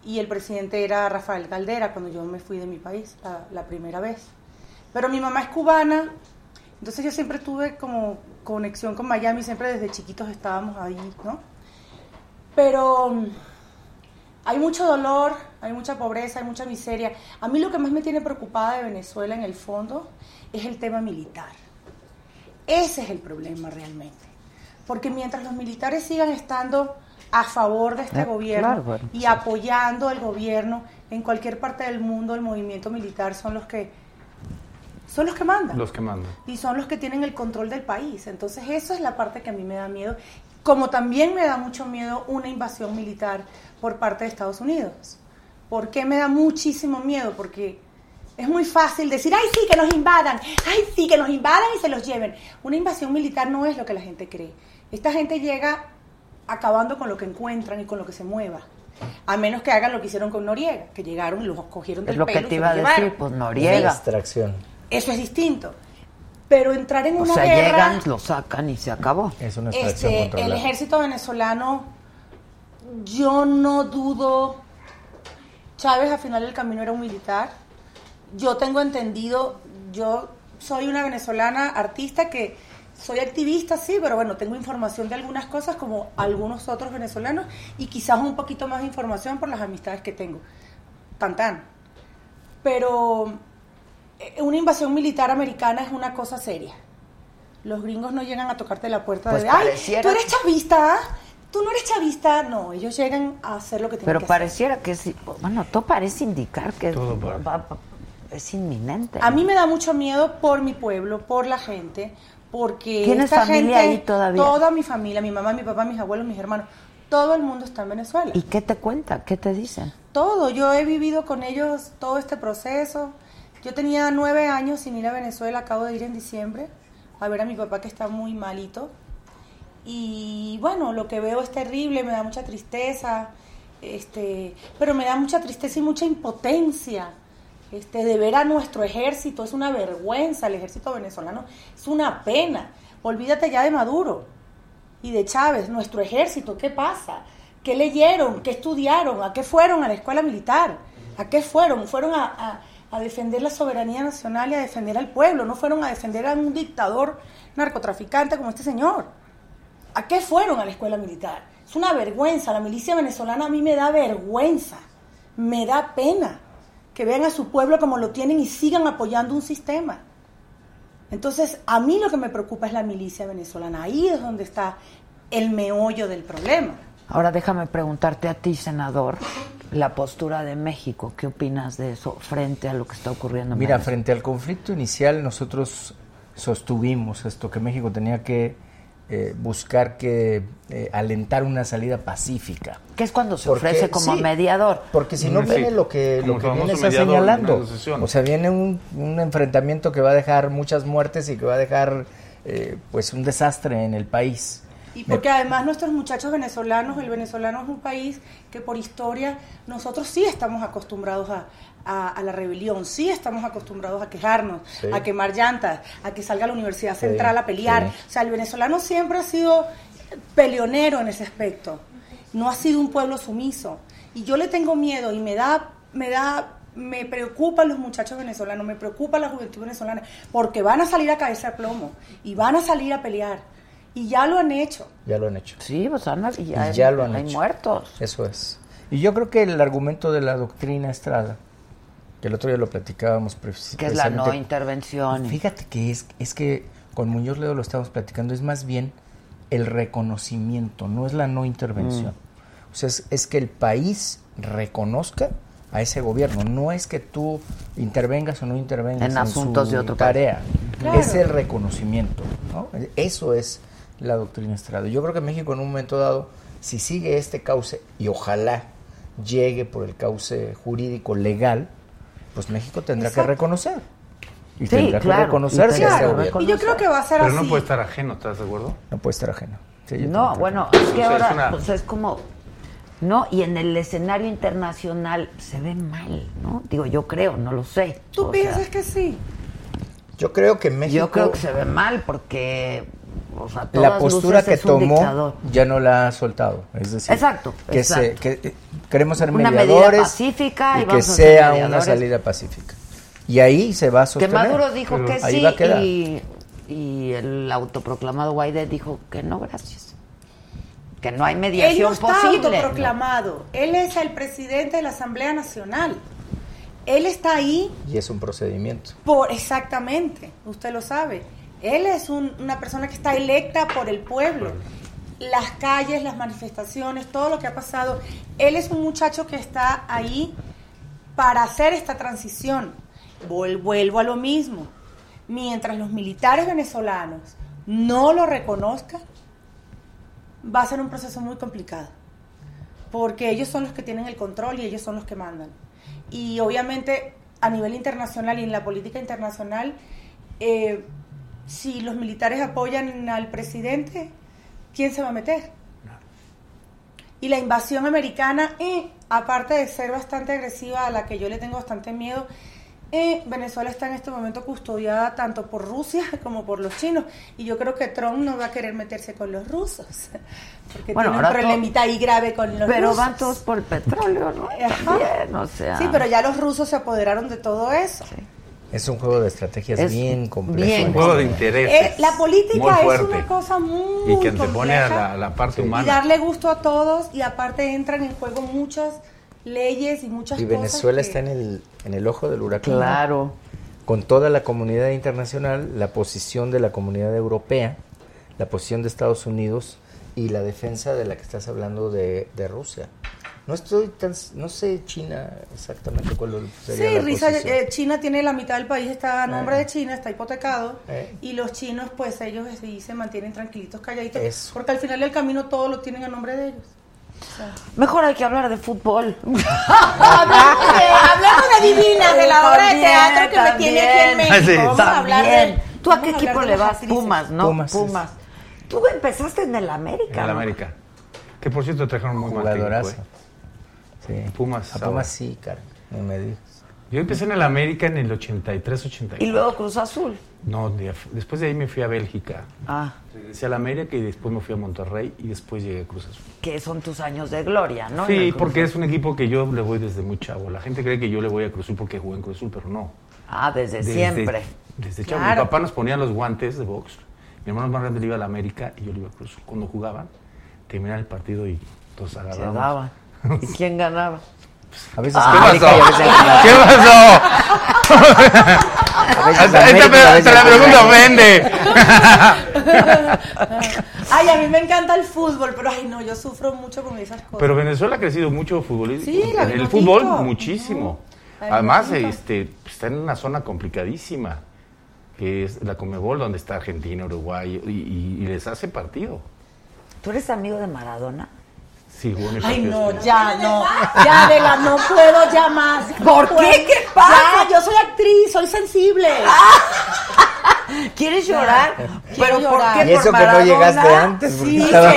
Y el presidente era Rafael Caldera cuando yo me fui de mi país la, la primera vez. Pero mi mamá es cubana, entonces yo siempre tuve como conexión con Miami, siempre desde chiquitos estábamos ahí, ¿no? Pero hay mucho dolor, hay mucha pobreza, hay mucha miseria. A mí lo que más me tiene preocupada de Venezuela en el fondo es el tema militar. Ese es el problema realmente. Porque mientras los militares sigan estando a favor de este Eh, gobierno claro, bueno, y sí. apoyando al gobierno en cualquier parte del mundo, el movimiento militar son los que son los que mandan Los que mandan. y son los que tienen el control del país. Entonces, eso es la parte que a mí me da miedo. Como también me da mucho miedo una invasión militar por parte de Estados Unidos. ¿Por qué me da muchísimo miedo? Porque es muy fácil decir, ay, sí, que nos invadan, ay, sí, que nos invadan y se los lleven. Una invasión militar no es lo que la gente cree. Esta gente llega acabando con lo que encuentran y con lo que se mueva. A menos que hagan lo que hicieron con Noriega, que llegaron y los cogieron del Es lo que y te se iba a decir, llevaron. pues Noriega. Extracción. Eso es distinto. Pero entrar en O una sea, guerra... llegan, lo sacan y se acabó. Es una Este, el ejército venezolano, yo no dudo, Chávez al final del camino era un militar. Yo tengo entendido, yo soy una venezolana artista que soy activista, sí, pero bueno, tengo información de algunas cosas como algunos otros venezolanos y quizás un poquito más de información por las amistades que tengo. Tan tan. Pero una invasión militar americana es una cosa seria. Los gringos no llegan a tocarte la puerta Pues de, ay, pareciera tú eres chavista, tú no eres chavista. No, ellos llegan a hacer lo que tienen Pero que hacer. pareciera que es, bueno, todo parece indicar que Todo va- va- es inminente. A mí me da mucho miedo por mi pueblo, por la gente, porque ¿Tienes esta familia gente, ahí todavía? Toda mi familia, mi mamá, mi papá, mis abuelos, mis hermanos, todo el mundo está en Venezuela. ¿Y qué te cuenta? ¿Qué te dicen? Todo, yo he vivido con ellos todo este proceso. Yo tenía nueve años sin ir a Venezuela, acabo de ir en diciembre a ver a mi papá que está muy malito. Y bueno, lo que veo es terrible, me da mucha tristeza, este, pero me da mucha tristeza y mucha impotencia este, de ver a nuestro ejército. Es una vergüenza el ejército venezolano, es una pena. Olvídate ya de Maduro y de Chávez, nuestro ejército, ¿qué pasa? ¿Qué leyeron? ¿Qué estudiaron? ¿A qué fueron a la escuela militar? ¿A qué fueron? Fueron a, a- a defender la soberanía nacional y a defender al pueblo, no fueron a defender a un dictador narcotraficante como este señor. ¿A qué fueron a la escuela militar? Es una vergüenza, la milicia venezolana a mí me da vergüenza, me da pena que vean a su pueblo como lo tienen y sigan apoyando un sistema. Entonces, a mí lo que me preocupa es la milicia venezolana. Ahí es donde está el meollo del problema. Ahora déjame preguntarte a ti, senador, la postura de México. ¿Qué opinas de eso frente a lo que está ocurriendo en Mira, Venezuela? frente al conflicto inicial, nosotros sostuvimos esto, que México tenía que eh, buscar que eh, alentar una salida pacífica. Que es cuando se Porque- ofrece como sí, mediador. Porque si no Sí, viene lo que, lo que viene está señalando. O sea, viene un, un enfrentamiento que va a dejar muchas muertes y que va a dejar eh, pues un desastre en el país. Y porque además nuestros muchachos venezolanos, el venezolano es un país que por historia nosotros sí estamos acostumbrados a, a- a la rebelión, sí estamos acostumbrados a quejarnos, Sí. a quemar llantas, a que salga a la Universidad Sí, Central a pelear. sí. O sea, el venezolano siempre ha sido peleonero en ese aspecto, no ha sido un pueblo sumiso. Y yo le tengo miedo y me da, me da, me preocupan los muchachos venezolanos, me preocupa la juventud venezolana, porque van a salir a cabeza de plomo y van a salir a pelear. Y ya lo han hecho. Ya lo han hecho. Sí, pues han, y ya, Y ya lo han hay hecho. muertos. Eso es. Y yo creo que el argumento de la doctrina Estrada, que el otro día lo platicábamos Que es la no intervención. Fíjate que es, es que con Muñoz Ledo lo estamos platicando, es más bien el reconocimiento, no es la no intervención. Mm. O sea, es, es que el país reconozca a ese gobierno, no es que tú intervengas o no intervengas En asuntos su de otro país. tarea, Claro. es el reconocimiento, ¿no? Eso es la doctrina Estrada. Yo creo que México en un momento dado, si sigue este cauce y ojalá llegue por el cauce jurídico legal, pues México tendrá Exacto. que reconocer. Y Sí, tendrá claro, que reconocerse y yo creo que va a ser Pero así. no puede estar ajeno, ¿estás de acuerdo? No puede estar ajeno. Sí, yo No, bueno, es que es ahora una- pues es como no, y en el escenario internacional se ve mal, ¿no? Digo, yo creo, no lo sé. ¿Tú O piensas sea, que sí? Yo creo que México, Yo creo que se ve mal porque o sea, la postura luces que tomó ya no la ha soltado. Es decir, Exacto, que, exacto. Se, que eh, queremos ser Una medida mediadores pacífica y y que sea una salida pacífica. Y ahí se va a Que sostener. Maduro dijo Pero que sí va a quedar. y, y el autoproclamado Guaidó dijo que no, gracias. Que no hay Él mediación no está posible. autoproclamado. Él es el presidente de la Asamblea Nacional. Él está ahí Y es un procedimiento. por exactamente, usted lo sabe. Él es un- una persona que está electa por el pueblo. Las calles, las manifestaciones, todo lo que ha pasado. Él es un muchacho que está ahí para hacer esta transición. Vuelvo a lo mismo. Mientras los militares venezolanos no lo reconozcan, va a ser un proceso muy complicado. Porque ellos son los que tienen el control y ellos son los que mandan. Y obviamente a nivel internacional y en la política internacional, eh, si los militares apoyan al presidente, ¿quién se va a meter? Y la invasión americana, eh, aparte de ser bastante agresiva, a la que yo le tengo bastante miedo, eh, Venezuela está en este momento custodiada tanto por Rusia como por los chinos. Y yo creo que Trump no va a querer meterse con los rusos. Porque Bueno, tiene un problemita ahí grave con los Pero rusos. van todos por el petróleo, ¿no? También, o sea. Sí, pero ya los rusos se apoderaron de todo eso. Es un juego de estrategias Es bien complejo. bien Un juego de intereses. Eh, la política muy es fuerte. una cosa muy Y que antepone a compleja la, la parte y humana. darle gusto a todos y aparte entran en juego muchas leyes y muchas Y cosas. Venezuela que- está en el, en el ojo del huracán. Claro. Con toda la comunidad internacional, la posición de la comunidad europea, la posición de Estados Unidos y la defensa de la que estás hablando de, de Rusia. No estoy tan, no sé China exactamente cuál sería Sí, la Risa, eh, China tiene la mitad del país, está a nombre Eh. de China, está hipotecado. Eh. Y los chinos, pues ellos sí se mantienen tranquilitos, calladitos. Eso. Porque al final del camino todo lo tienen a nombre de ellos. Sea, Mejor hay que hablar de fútbol. hablamos, de, hablamos de la obra de También, teatro que me tiene aquí en también. México. Sí. Vamos a hablar de- También. ¿Tú a qué equipo le vas? actrices. Pumas, ¿no? Pumas, sí. Tú empezaste en el América. En el ¿no? América. Que por cierto trajeron muy mal técnico. Sí. Pumas, A. Pumas sí, cara. Me digas. Yo empecé en el América en el 83-84. Y luego Cruz Azul. No, de- después de ahí me fui a Bélgica. Ah, Regresé al América y después me fui a Monterrey y después llegué a Cruz Azul. que son tus años de gloria, ¿no? Sí, porque es un equipo que yo le voy desde muy chavo. La gente cree que yo le voy a Cruz Azul porque jugué en Cruz Azul, pero no. Ah, desde, Desde- siempre. Desde chavo. Claro. Mi papá nos ponía los guantes de box. Mi hermano más grande le iba a la América y yo le iba a Cruz Azul. Cuando jugaban, terminaba el partido y todos agarrábamos. ¿Y quién ganaba? A veces ¿Qué América pasó? y a veces Cruz ¿Qué pasó? Esta, la pregunta ofende. Ay, a mí me encanta el fútbol, pero ay, no, yo sufro mucho con esas cosas. Pero Venezuela ha crecido mucho futbolista. Sí, la el fútbol, muchísimo. La Además, este, está en una zona complicadísima, que es la Comebol, donde está Argentina, Uruguay, y, y- y les hace partido. ¿Tú eres amigo de Maradona? Sí, jugó en el Ay, no, ya, no. Ya, de la no puedo ya más. ¿Por No qué? puedo. ¿Qué pasa? Ya, yo soy actriz, soy sensible. ¿Quieres llorar? Quiero ¿Pero por llorar. qué? Y eso ¿Por que no llegaste antes. porque Sí, estaba-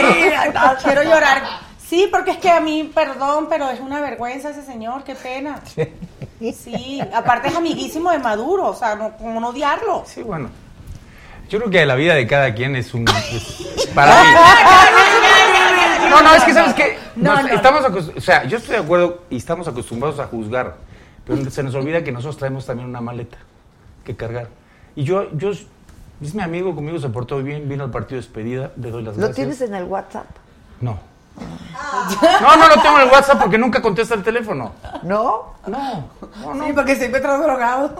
sí, quiero llorar. Sí, porque es que a mí, perdón, pero es una vergüenza ese señor, qué pena. Sí, aparte es amiguísimo de Maduro, o sea, no, como no odiarlo. Sí, bueno. Yo creo que la vida de cada quien es un... es- para mí. No, no, es que sabes que No, no, estamos acos- o sea, yo estoy de acuerdo y estamos acostumbrados a juzgar, pero se nos olvida que nosotros traemos también una maleta que cargar. Y yo, yo es mi amigo, conmigo se portó bien, vino al partido de despedida, le doy las ¿Lo gracias. tienes en el WhatsApp? No. No, no lo tengo en el WhatsApp porque nunca contesta el teléfono. ¿No? No. Sí, porque se encuentra drogado.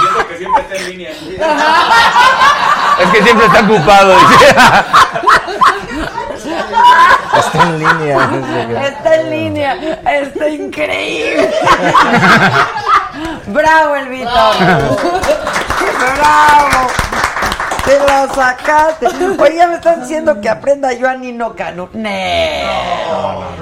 Siento que siempre está en línea. Es que siempre está ocupado. Está en línea. Está en línea. Está increíble. Bravo, el Víctor. Bravo. Te lo sacaste. Oye, ya me están diciendo que aprenda yo a Nino Cano. No.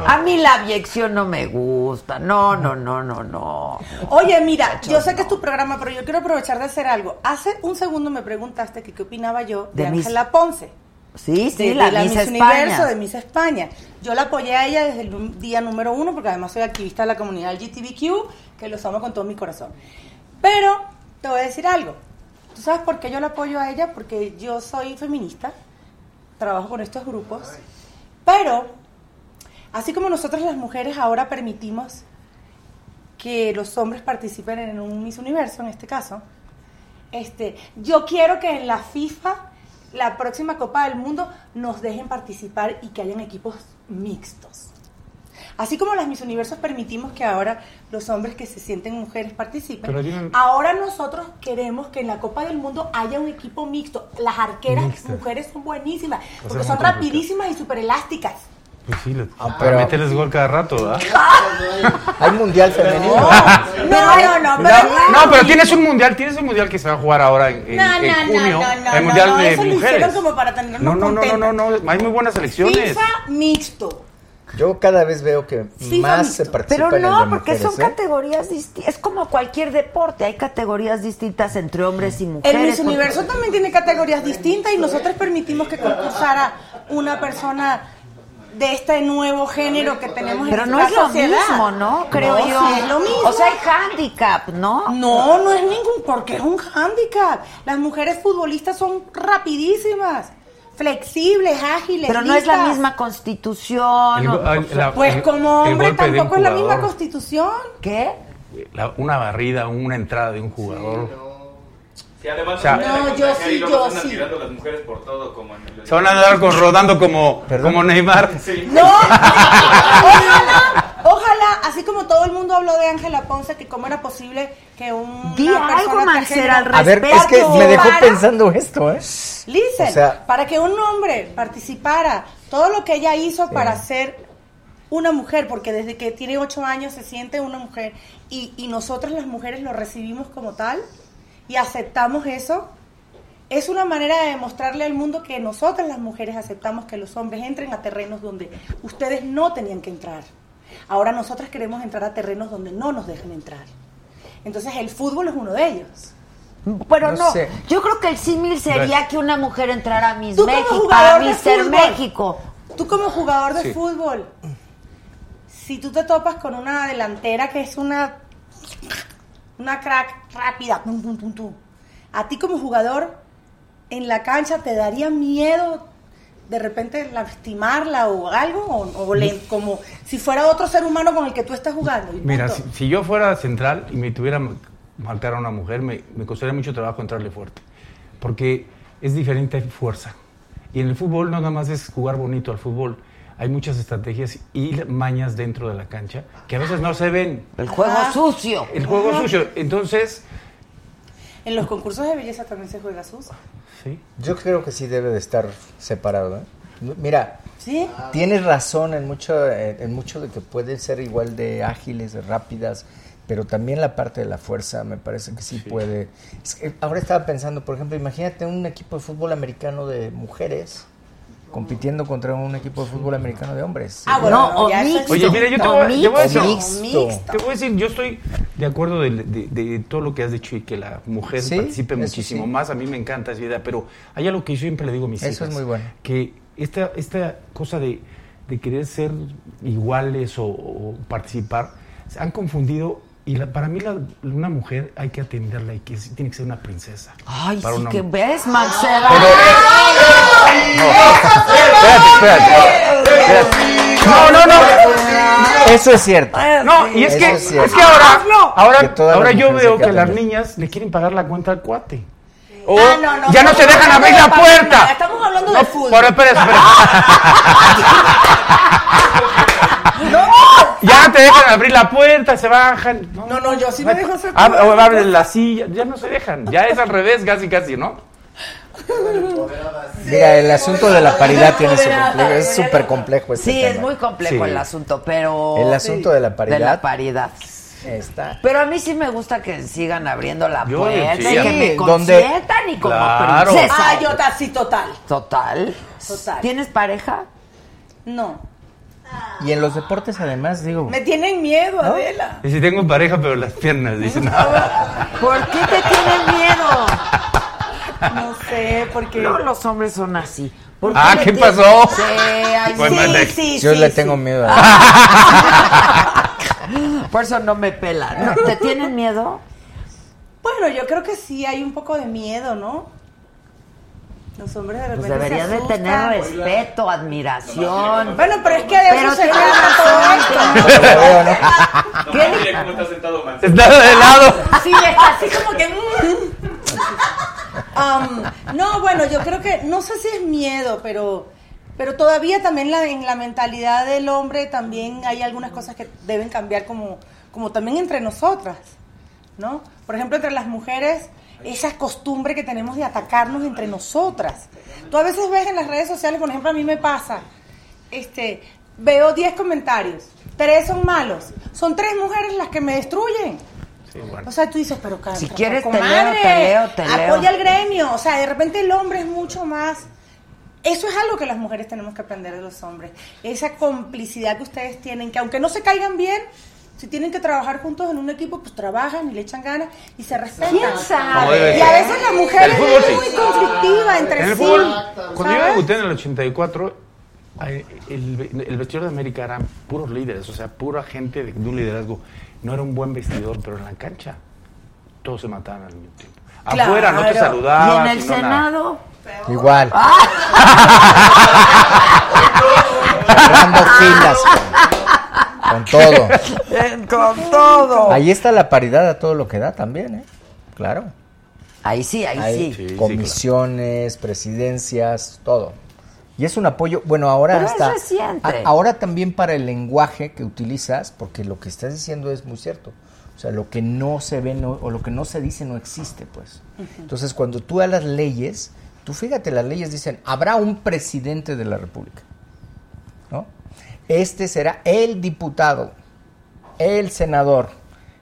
A mí la abyección no me gusta. No, no, no, no, no. Oye, mira, yo sé que es tu programa, pero yo quiero aprovechar de hacer algo. Hace un segundo me preguntaste que qué opinaba yo de, Ángela Ponce. Sí, sí, de, la, de la Miss Miss España. Universo, de Miss España. Yo la apoyé a ella desde el día número uno, porque además soy activista de la comunidad LGTBQ, que los amo con todo mi corazón. Pero te voy a decir algo. ¿Tú sabes por qué yo la apoyo a ella? Porque yo soy feminista, trabajo con estos grupos, pero así como nosotros las mujeres ahora permitimos que los hombres participen en un Miss Universo, en este caso, este, yo quiero que en la FIFA, la próxima Copa del Mundo, nos dejen participar y que hayan equipos mixtos. Así como las Miss Universos permitimos que ahora los hombres que se sienten mujeres participen, ahora nosotros queremos que en la Copa del Mundo haya un equipo mixto. Las arqueras mujeres son buenísimas, porque son rapidísimas y súper elásticas. Pues sí, para pero- meterles gol cada rato, ¿verdad? Hay mundial femenino. No, no, no, pero No, no, pero tienes un mundial, tienes un mundial que se va a jugar ahora en, en- No, en no, no, junio, no, no, el mundial no, de eso lo mujeres. hicieron como para No, no, no, no, no, no, hay muy buenas selecciones. FIFA mixto. Yo cada vez veo que más se participa Pero en el no, porque mujeres, son ¿eh? categorías distintas. Es como cualquier deporte, hay categorías distintas entre hombres y mujeres. El Miss porque- Universo también tiene categorías distintas y nosotros permitimos que concursara una persona de este nuevo género que tenemos Pero en no la es lo sociedad. mismo, ¿no? Creo No, yo. sí es lo mismo. O sea, hay handicap, ¿no? No, no es ningún, porque es un hándicap. Las mujeres futbolistas son rapidísimas, flexibles, ágiles. Pero no es la misma constitución. El o- go- el- la- Pues el- como hombre tampoco es la misma constitución. ¿Qué? la- una barrida, una entrada de un jugador. Si además O sea- ponen a No, yo sí, yo sí. tirando las mujeres por todo como en el... Se van a andar con- rodando como, como Neymar. No, ojalá, ojalá, así como todo el mundo habló de Ángela Ponce, que cómo era posible que un Di algo, Mancera, al A ver, es que me dejó Para- pensando esto, ¿eh? Listen, O sea- para que un hombre participara, todo lo que ella hizo para ser una mujer, porque desde que tiene ocho años se siente una mujer, y, y nosotras las mujeres lo recibimos como tal y aceptamos eso, es una manera de demostrarle al mundo que nosotras las mujeres aceptamos que los hombres entren a terrenos donde ustedes no tenían que entrar. Ahora nosotras queremos entrar a terrenos donde no nos dejan entrar. Entonces el fútbol es uno de ellos. Pero No no, sé. yo creo que el símil sería que una mujer entrara a Miss México, a Mister. México. Tú como jugador de Sí. fútbol, si tú te topas con una delantera que es una una crack rápida, a ti como jugador en la cancha te daría miedo de repente lastimarla o algo o, o le- como si fuera otro ser humano con el que tú estás jugando. y Mira, si, si yo fuera central y me tuviera que marcar a una mujer, me, me costaría mucho trabajo entrarle fuerte. Porque es diferente fuerza. Y en el fútbol no nada más es jugar bonito al fútbol. Hay muchas estrategias y mañas dentro de la cancha que a veces no se ven. El juego Ajá. sucio. El juego Ajá. sucio. Entonces, En los concursos de belleza también se juega sus. Sí. Yo creo que sí debe de estar separado. ¿eh? Mira, ¿Sí? tienes razón en mucho, en en mucho de que pueden ser igual de ágiles, de rápidas, pero también la parte de la fuerza me parece que sí, puede. Es que ahora estaba pensando, por ejemplo, imagínate un equipo de fútbol americano de mujeres compitiendo contra un equipo de fútbol americano de hombres. Ah, bueno, No, o eso mixto. Oye, mira, yo te voy, te voy a decir, mixto. te voy a decir, yo estoy de acuerdo de, de- de todo lo que has dicho y que la mujer Sí, participe eso muchísimo sí. más. A mí me encanta esa idea, pero hay algo que yo siempre le digo a mis Eso hijas. es muy bueno. Que esta, esta cosa de, de querer ser iguales o, o participar, se han confundido. Y la- para mí la- una mujer hay que atenderla y que tiene que ser una princesa. Ay, para sí que ves, Marcela. Pero- espérate, espérate. No, no, no. Eso es cierto. No, y es que, es que ahora, ahora, Que ahora yo veo que las niñas le quieren pagar la cuenta al cuate. O Ah, no, no, ya no estamos te dejan abrir de la puerta. Estamos hablando No, de fútbol. Pero espera, espera. Ya no te dejan abrir la puerta, se bajan. No, No, no, yo sí me dejo hacer Ab- abren la silla, ya no se dejan. Ya es al revés, casi, casi, ¿no? Mira, el asunto de la paridad tiene su complejo, es súper complejo este Sí, tema. es muy complejo Sí. el asunto, pero... El asunto de la paridad. De la paridad. Está. Pero a mí sí me gusta que sigan abriendo la Yo, puerta sí, y que me donde- consientan y como Claro. princesa. Ah, yo así total. Total. Total. ¿Tienes pareja? No. Y en los deportes además, digo, Me tienen miedo, Adela. Y si tengo pareja, pero las piernas, dicen. ¿Por qué te tienen miedo? No sé, porque. No, los hombres son así. ¿Por Ah, ¿qué pasó? Sí, ay, Bueno, sí, Alex, sí, yo sí, le sí. tengo miedo a... Por eso no me pelan. ¿Te tienen miedo? Bueno, yo creo que sí hay un poco de miedo, ¿no? Los hombres de Pues repente. deberías se de tener respeto, admiración. Bueno, pero es que de Pero eso se trata todo esto. ¿Qué? mira cómo está sentado, man. Está de lado. Sí, está así como que. mm. Am, no, bueno, yo creo que. No sé si es miedo, pero. Pero todavía también la, en la mentalidad del hombre también hay algunas cosas que deben cambiar como, como también entre nosotras, ¿no? Por ejemplo, entre las mujeres, esa costumbre que tenemos de atacarnos entre nosotras. Tú a veces ves en las redes sociales, por ejemplo, a mí me pasa, este, veo 10 comentarios, tres son malos, son tres mujeres las que me destruyen. Sí, bueno. O sea, tú dices, pero ca- Si quieres, te leo, te leo, te leo. Apoya al gremio. O sea, de repente el hombre es mucho más. Eso es algo que las mujeres tenemos que aprender de los hombres. Esa complicidad que ustedes tienen, que aunque no se caigan bien, si tienen que trabajar juntos en un equipo, pues trabajan y le echan ganas y se respetan. ¿Quién sabe? Y a veces la mujer El fútbol, es sí. muy conflictiva entre En el sí. fútbol, cuando yo debuté en el 84, ay, el, el vestidor de América eran puros líderes, o sea, pura gente de, de un liderazgo. No era un buen vestidor, pero en la cancha todos se mataban al mismo tiempo. Afuera no te Claro. ¿Y saludaban. en el Senado? Igual. Ah. Cerrando filas. Con, todo. Con todo. Ahí está la paridad a todo lo que da también, ¿eh? Claro. Ahí sí, ahí Hay sí. sí, comisiones, presidencias, todo. Y es un apoyo, bueno, ahora Pero es hasta a- ahora también para el lenguaje que utilizas, porque lo que estás diciendo es muy cierto. O sea, lo que no se ve no- o lo que no se dice no existe, pues. Entonces, cuando tú a las leyes, tú fíjate, las leyes dicen, habrá un presidente de la República. Este será el diputado, el senador.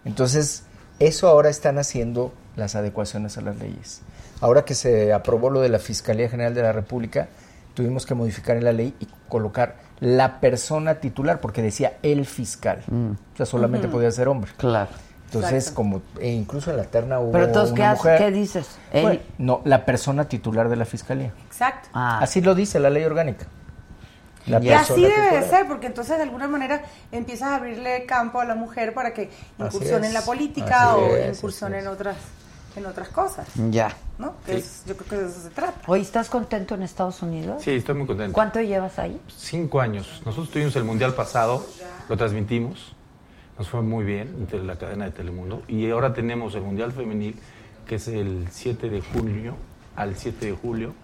Entonces, eso ahora están haciendo las adecuaciones a las leyes. Ahora que se aprobó lo de la Fiscalía General de la República, tuvimos que modificar en la ley y colocar la persona titular, porque decía el fiscal. O sea, solamente podía ser hombre. Claro. Entonces, como e incluso en la terna hubo Pero entonces, ¿qué, una mujer. ¿qué dices? Bueno, no, la persona titular de la fiscalía. Exacto. Ah. Así lo dice la ley orgánica. La Y así debe de ser, porque entonces de alguna manera empiezas a abrirle campo a la mujer para que incursione en la política así o es, incursione en otras en otras cosas, Ya. ¿no? Que es- yo creo que de eso se trata. Oye, ¿estás contento en Estados Unidos? Sí, estoy muy contento. ¿Cuánto llevas ahí? Cinco años. Nosotros tuvimos el Mundial pasado, lo transmitimos, nos fue muy bien entre la cadena de Telemundo. Y ahora tenemos el Mundial Femenil, que es el 7 de junio al 7 de julio,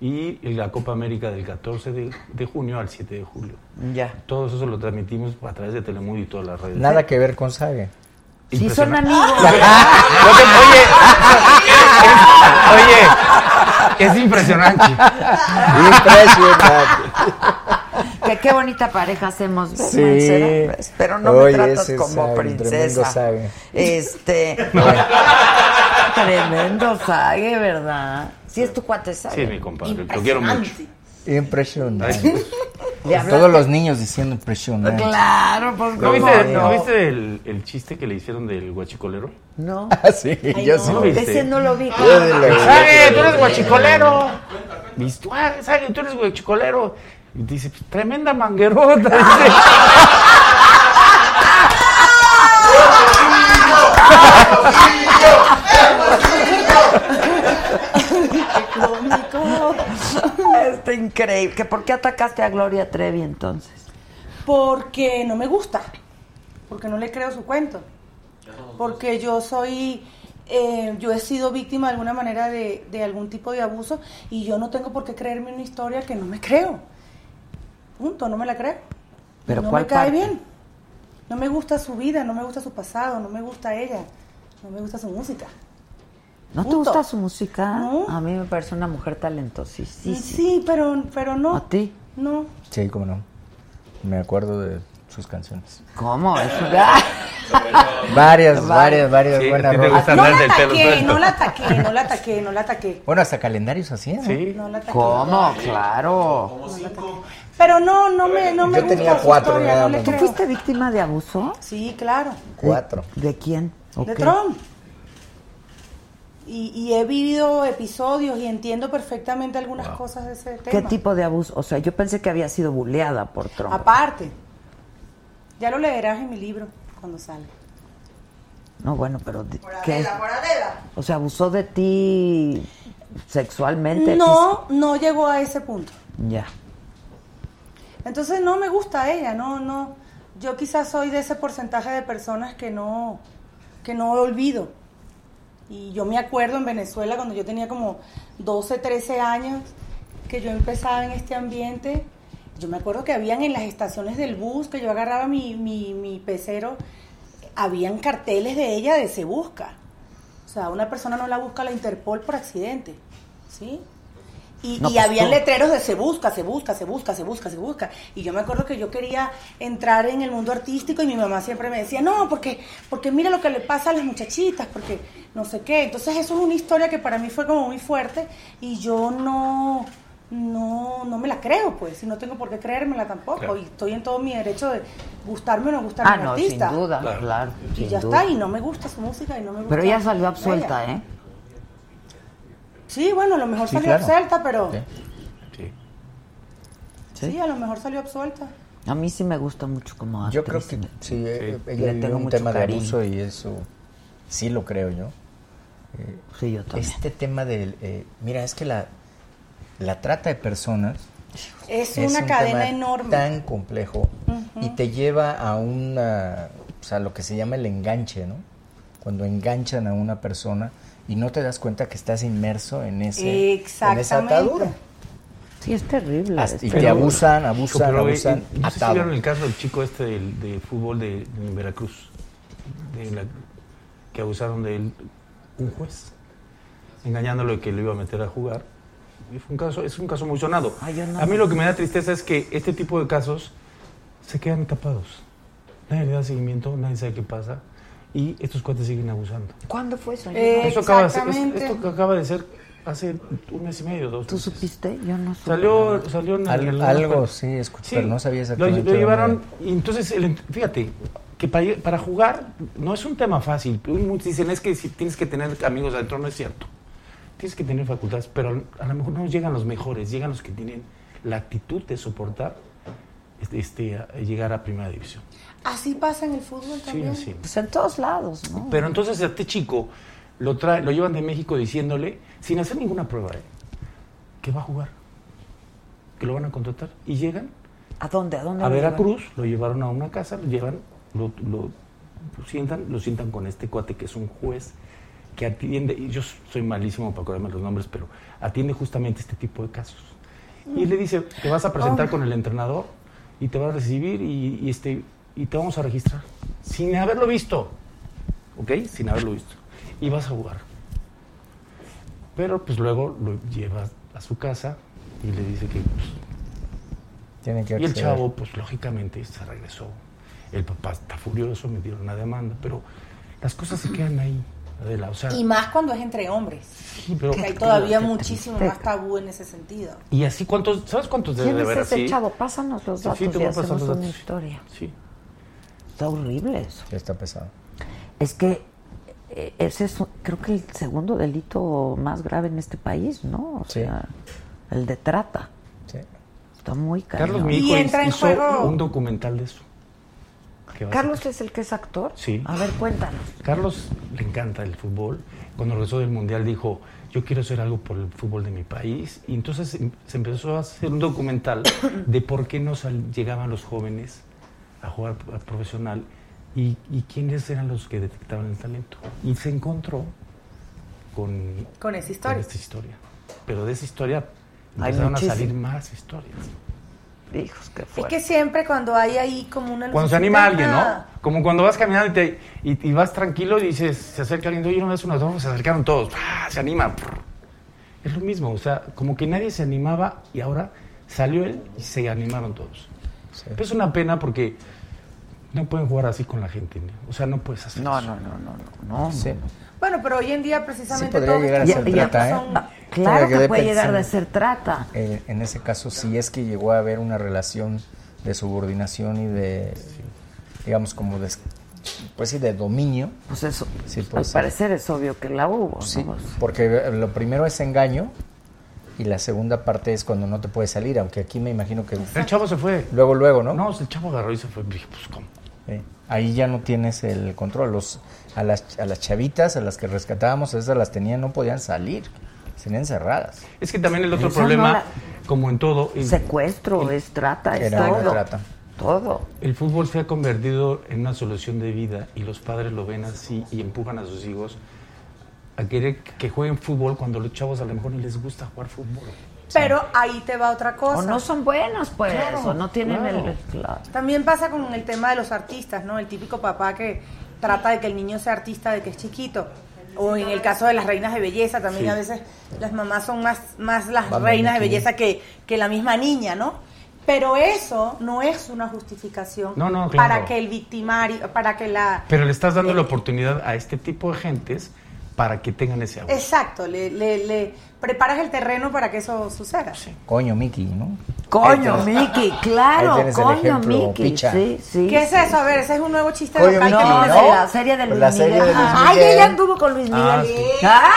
y la Copa América del 14 de, de junio al 7 de julio. Ya. Todo eso lo transmitimos a través de Telemundo y todas las redes. Nada que ver con Sague. Sí, son amigos. Que- oye, oye, es impresionante. Impresionante. Que qué bonita pareja hacemos, ¿ves, Sí. ¿Ves? Pero no Oye, me tratas como sabe, tremendo princesa. sabe. Este. tremendo sague, ¿verdad? Sí, es tu cuate sague. Sí, mi compadre, lo quiero mucho. Impresionante. Todos los niños diciendo impresionante. Claro, pues ¿No ¿cómo viste, no? ¿no viste el, el chiste que le hicieron del guachicolero? No. Ah, sí, Ay, yo no. sí. ¿No viste? Ese no lo vi. Vi. ¡Sague, tú eres guachicolero! "Ah, Sague, tú eres guachicolero. Y dice, "Pues, tremenda manguerota. Dice, Está increíble. ¿Que ¿Por qué atacaste a Gloria Trevi entonces? Porque no me gusta. Porque no le creo su cuento. Porque yo soy. eh, yo he sido víctima de alguna manera de, de algún tipo de abuso y yo no tengo por qué creerme una historia que no me creo. Punto, no me la creo. Pero no ¿cuál me cae parte? bien. No me gusta su vida, no me gusta su pasado, no me gusta ella, no me gusta su música. ¿No te gusta su música? No. A mí me parece una mujer talentosísima. Sí, pero, pero no. ¿A ti? No. Sí, cómo no. Me acuerdo de sus canciones. ¿Cómo? Eso Varias, varias, varias Sí, a buenas rolas. gusta No andar la del pelo ataqué, no la ataqué, no la ataqué, no la ataqué. Bueno, hasta calendarios así, ¿no? Sí. No la ataqué. ¿Cómo? Claro. Pero no, no me, no me Yo gusta tenía cuatro, historia, nada más. ¿Tú fuiste víctima de abuso? Sí, claro. Cuatro. ¿De quién? ¿O De qué? Trump. Y, y he vivido episodios y entiendo perfectamente algunas cosas de ese ¿Qué tema. tipo de abuso? O sea, yo pensé que había sido buleada por Trump. Aparte. Ya lo leerás en mi libro cuando salga. No, bueno, pero ¿de- ¿qué? O sea, abusó de ti sexualmente. No, no llegó a ese punto. Ya. Entonces no me gusta ella, no, no. Yo quizás soy de ese porcentaje de personas que no, que no olvido. Y yo me acuerdo en Venezuela cuando yo tenía como 12, 13 años, que yo empezaba en este ambiente. Yo me acuerdo que habían en las estaciones del bus, que yo agarraba mi, mi, mi pecero, habían carteles de ella de se busca. O sea, una persona no la busca la Interpol por accidente, ¿sí? Y, No, y pues habían tú. letreros de se busca, se busca, se busca, se busca, se busca. Y yo me acuerdo que yo quería entrar en el mundo artístico y mi mamá siempre me decía, no, porque, porque mira lo que le pasa a las muchachitas, porque no sé qué. Entonces eso es una historia que para mí fue como muy fuerte y yo no, no, no me la creo, pues, y no tengo por qué creérmela tampoco. Claro. Y estoy en todo mi derecho de gustarme o no gustarme Ah, un no, artista. sin duda, Claro. claro. Y sin ya duda. está, y no me gusta su música y no me gusta. Pero ella salió ella. absuelta, ¿eh? Sí, bueno, a lo mejor Sí, salió claro. absuelta, pero... Sí. Sí. Sí, a lo mejor salió absuelta. A mí sí me gusta mucho como actriz. Yo creo que sí, eh, Le ella tengo un mucho tema de abuso y eso sí lo creo yo. Sí, yo también. Este tema del... eh, mira, es que la, la trata de personas Es, es una un cadena tema enorme. tan complejo y te lleva a una... O sea, lo que se llama el enganche, ¿no? Cuando enganchan a una persona y no te das cuenta que estás inmerso en, ese, en esa atadura. Sí, es terrible. Hasta- es y te abusan, abusan, Pero, eh, abusan, no sé si atado. vieron el caso del chico este del, de fútbol de, de Veracruz, de la- que abusaron de él un juez, engañándolo de que lo iba a meter a jugar. Fue un caso, es un caso muy sonado. Ay, no. A mí lo que me da tristeza es que este tipo de casos se quedan tapados. Nadie le da seguimiento, nadie sabe qué pasa y estos cuates siguen abusando. ¿Cuándo fue eso? Eh, Eso acaba de ser, esto acaba de ser hace un mes y medio, dos ¿Tú meses. supiste? Yo no supe. Salió, salió en Al- el- algo sí escuché, pero no sabía lo, exactamente. lo llevaron dónde. y entonces, el fíjate, que para, para jugar no es un tema fácil. Muchos dicen es que si tienes que tener amigos adentro, no es cierto. Tienes que tener facultades, pero a lo mejor no llegan los mejores, llegan los que tienen la actitud de soportar este, este, a- a llegar a primera división. Así pasa en el fútbol Sí, también. así. Pues en todos lados, ¿no? Pero entonces a este chico lo, trae, lo llevan de México diciéndole, sin hacer ninguna prueba, ¿eh? que va a jugar, que lo van a contratar. Y llegan ¿A dónde? ¿A dónde? a llevan? Veracruz, lo llevaron a una casa, lo llevan, lo, lo- lo sientan, lo sientan con este cuate que es un juez que atiende, y yo soy malísimo para acordarme los nombres, pero atiende justamente este tipo de casos. Y le dice, te vas a presentar Oh. con el entrenador y te va a recibir y, y este, y te vamos a registrar. Sin haberlo visto, ¿ok? Sin haberlo visto. Y vas a jugar. Pero pues luego lo lleva a su casa y le dice que pues, Tienen que y el chavo, pues lógicamente se regresó. El papá está furioso, metieron una demanda, pero las cosas se quedan ahí, Adela. O sea, Y más cuando es entre hombres. sí, pero- Que hay todavía qué muchísimo más tabú en ese sentido. y así cuántos, ¿sabes cuántos debe ¿Quién de es haber ese así? chavo? Pásanos los Sí, datos sí, te y voy a pasar hacemos una historia. Sí. Está horrible eso. Sí, está pesado. Es que eh, ese es, creo que el segundo delito más grave en este país, ¿no? O Sí. sea, el de trata. Sí. Está muy Carlos, cañón. mi Y hijo entra en hizo juego- un documental de eso. Que va a Carlos es el que es actor. Sí. A ver, cuéntanos. Carlos le encanta el fútbol. Cuando regresó del Mundial dijo, yo quiero hacer algo por el fútbol de mi país. Y entonces se empezó a hacer un documental de por qué no sal- llegaban los jóvenes a jugar a profesional y, y quiénes eran los que detectaban el talento. Y se encontró con, Con esa historia. con esta historia. Pero de esa historia Hay empezaron a salir más historias. Hijos, qué Es fuerte. que siempre cuando hay ahí como una... Cuando se anima alguien, ah, ¿no? Como cuando vas caminando y, te- y- y vas tranquilo y dices, se acerca alguien, oye, no me das un autógrafo, se acercaron todos, se anima. Es lo mismo, o sea, como que nadie se animaba y ahora salió él y se animaron todos. Pero es una pena porque no pueden jugar así con la gente, ¿no? o sea, no puedes hacer No, eso. no, no, no, no. no. Sí. Bueno, pero hoy en día precisamente podría todo llegar a ser trata, ¿eh? son- Claro que puede llegar de ser trata. Eh, en ese caso, si es que llegó a haber una relación de subordinación y de, digamos, como de, pues sí, de dominio. Pues eso, Sí, al puede ser. parecer es obvio que la hubo. Sí, ¿no? porque lo primero es engaño y la segunda parte es cuando no te puedes salir, aunque aquí me imagino que El chavo se fue. luego, luego, ¿no? No, el chavo agarró y se fue. Dije, pues, ¿cómo? Sí. Ahí ya no tienes el control. Los, a, las, a las chavitas, a las que rescatábamos, esas las tenían, no podían salir, tenían encerradas. Es que también el otro Esa problema, no la- como en todo, el- Secuestro, es trata, es Era una todo. trata. Todo. El fútbol se ha convertido en una solución de vida y los padres lo ven así y empujan a sus hijos a querer que jueguen fútbol cuando los chavos a lo mejor ni les gusta jugar fútbol. Pero ahí te va otra cosa. O no son buenos, pues, Claro, o no tienen claro. el... Claro. También pasa con el tema de los artistas, ¿no? El típico papá que trata de que el niño sea artista de que es chiquito. O en el caso de las reinas de belleza, también Sí. a veces las mamás son más, más las Van reinas de belleza que, que la misma niña, ¿no? Pero eso no es una justificación No, no, claro. para que el victimario, para que la... Pero le estás dando la oportunidad a este tipo de gentes para que tengan ese abuso. Exacto, le, le, le preparas el terreno para que eso suceda. Coño, Mickey, ¿no? Coño, Mickey, claro, ahí coño. Sí, sí. ¿Qué es sí. eso? A ver, ese es un nuevo chiste Coño, local que no No, de la serie de Luis La Miguel. serie de Luis Ay, Miguel. ella anduvo con Luis Miguel. Ah, sí. Ah,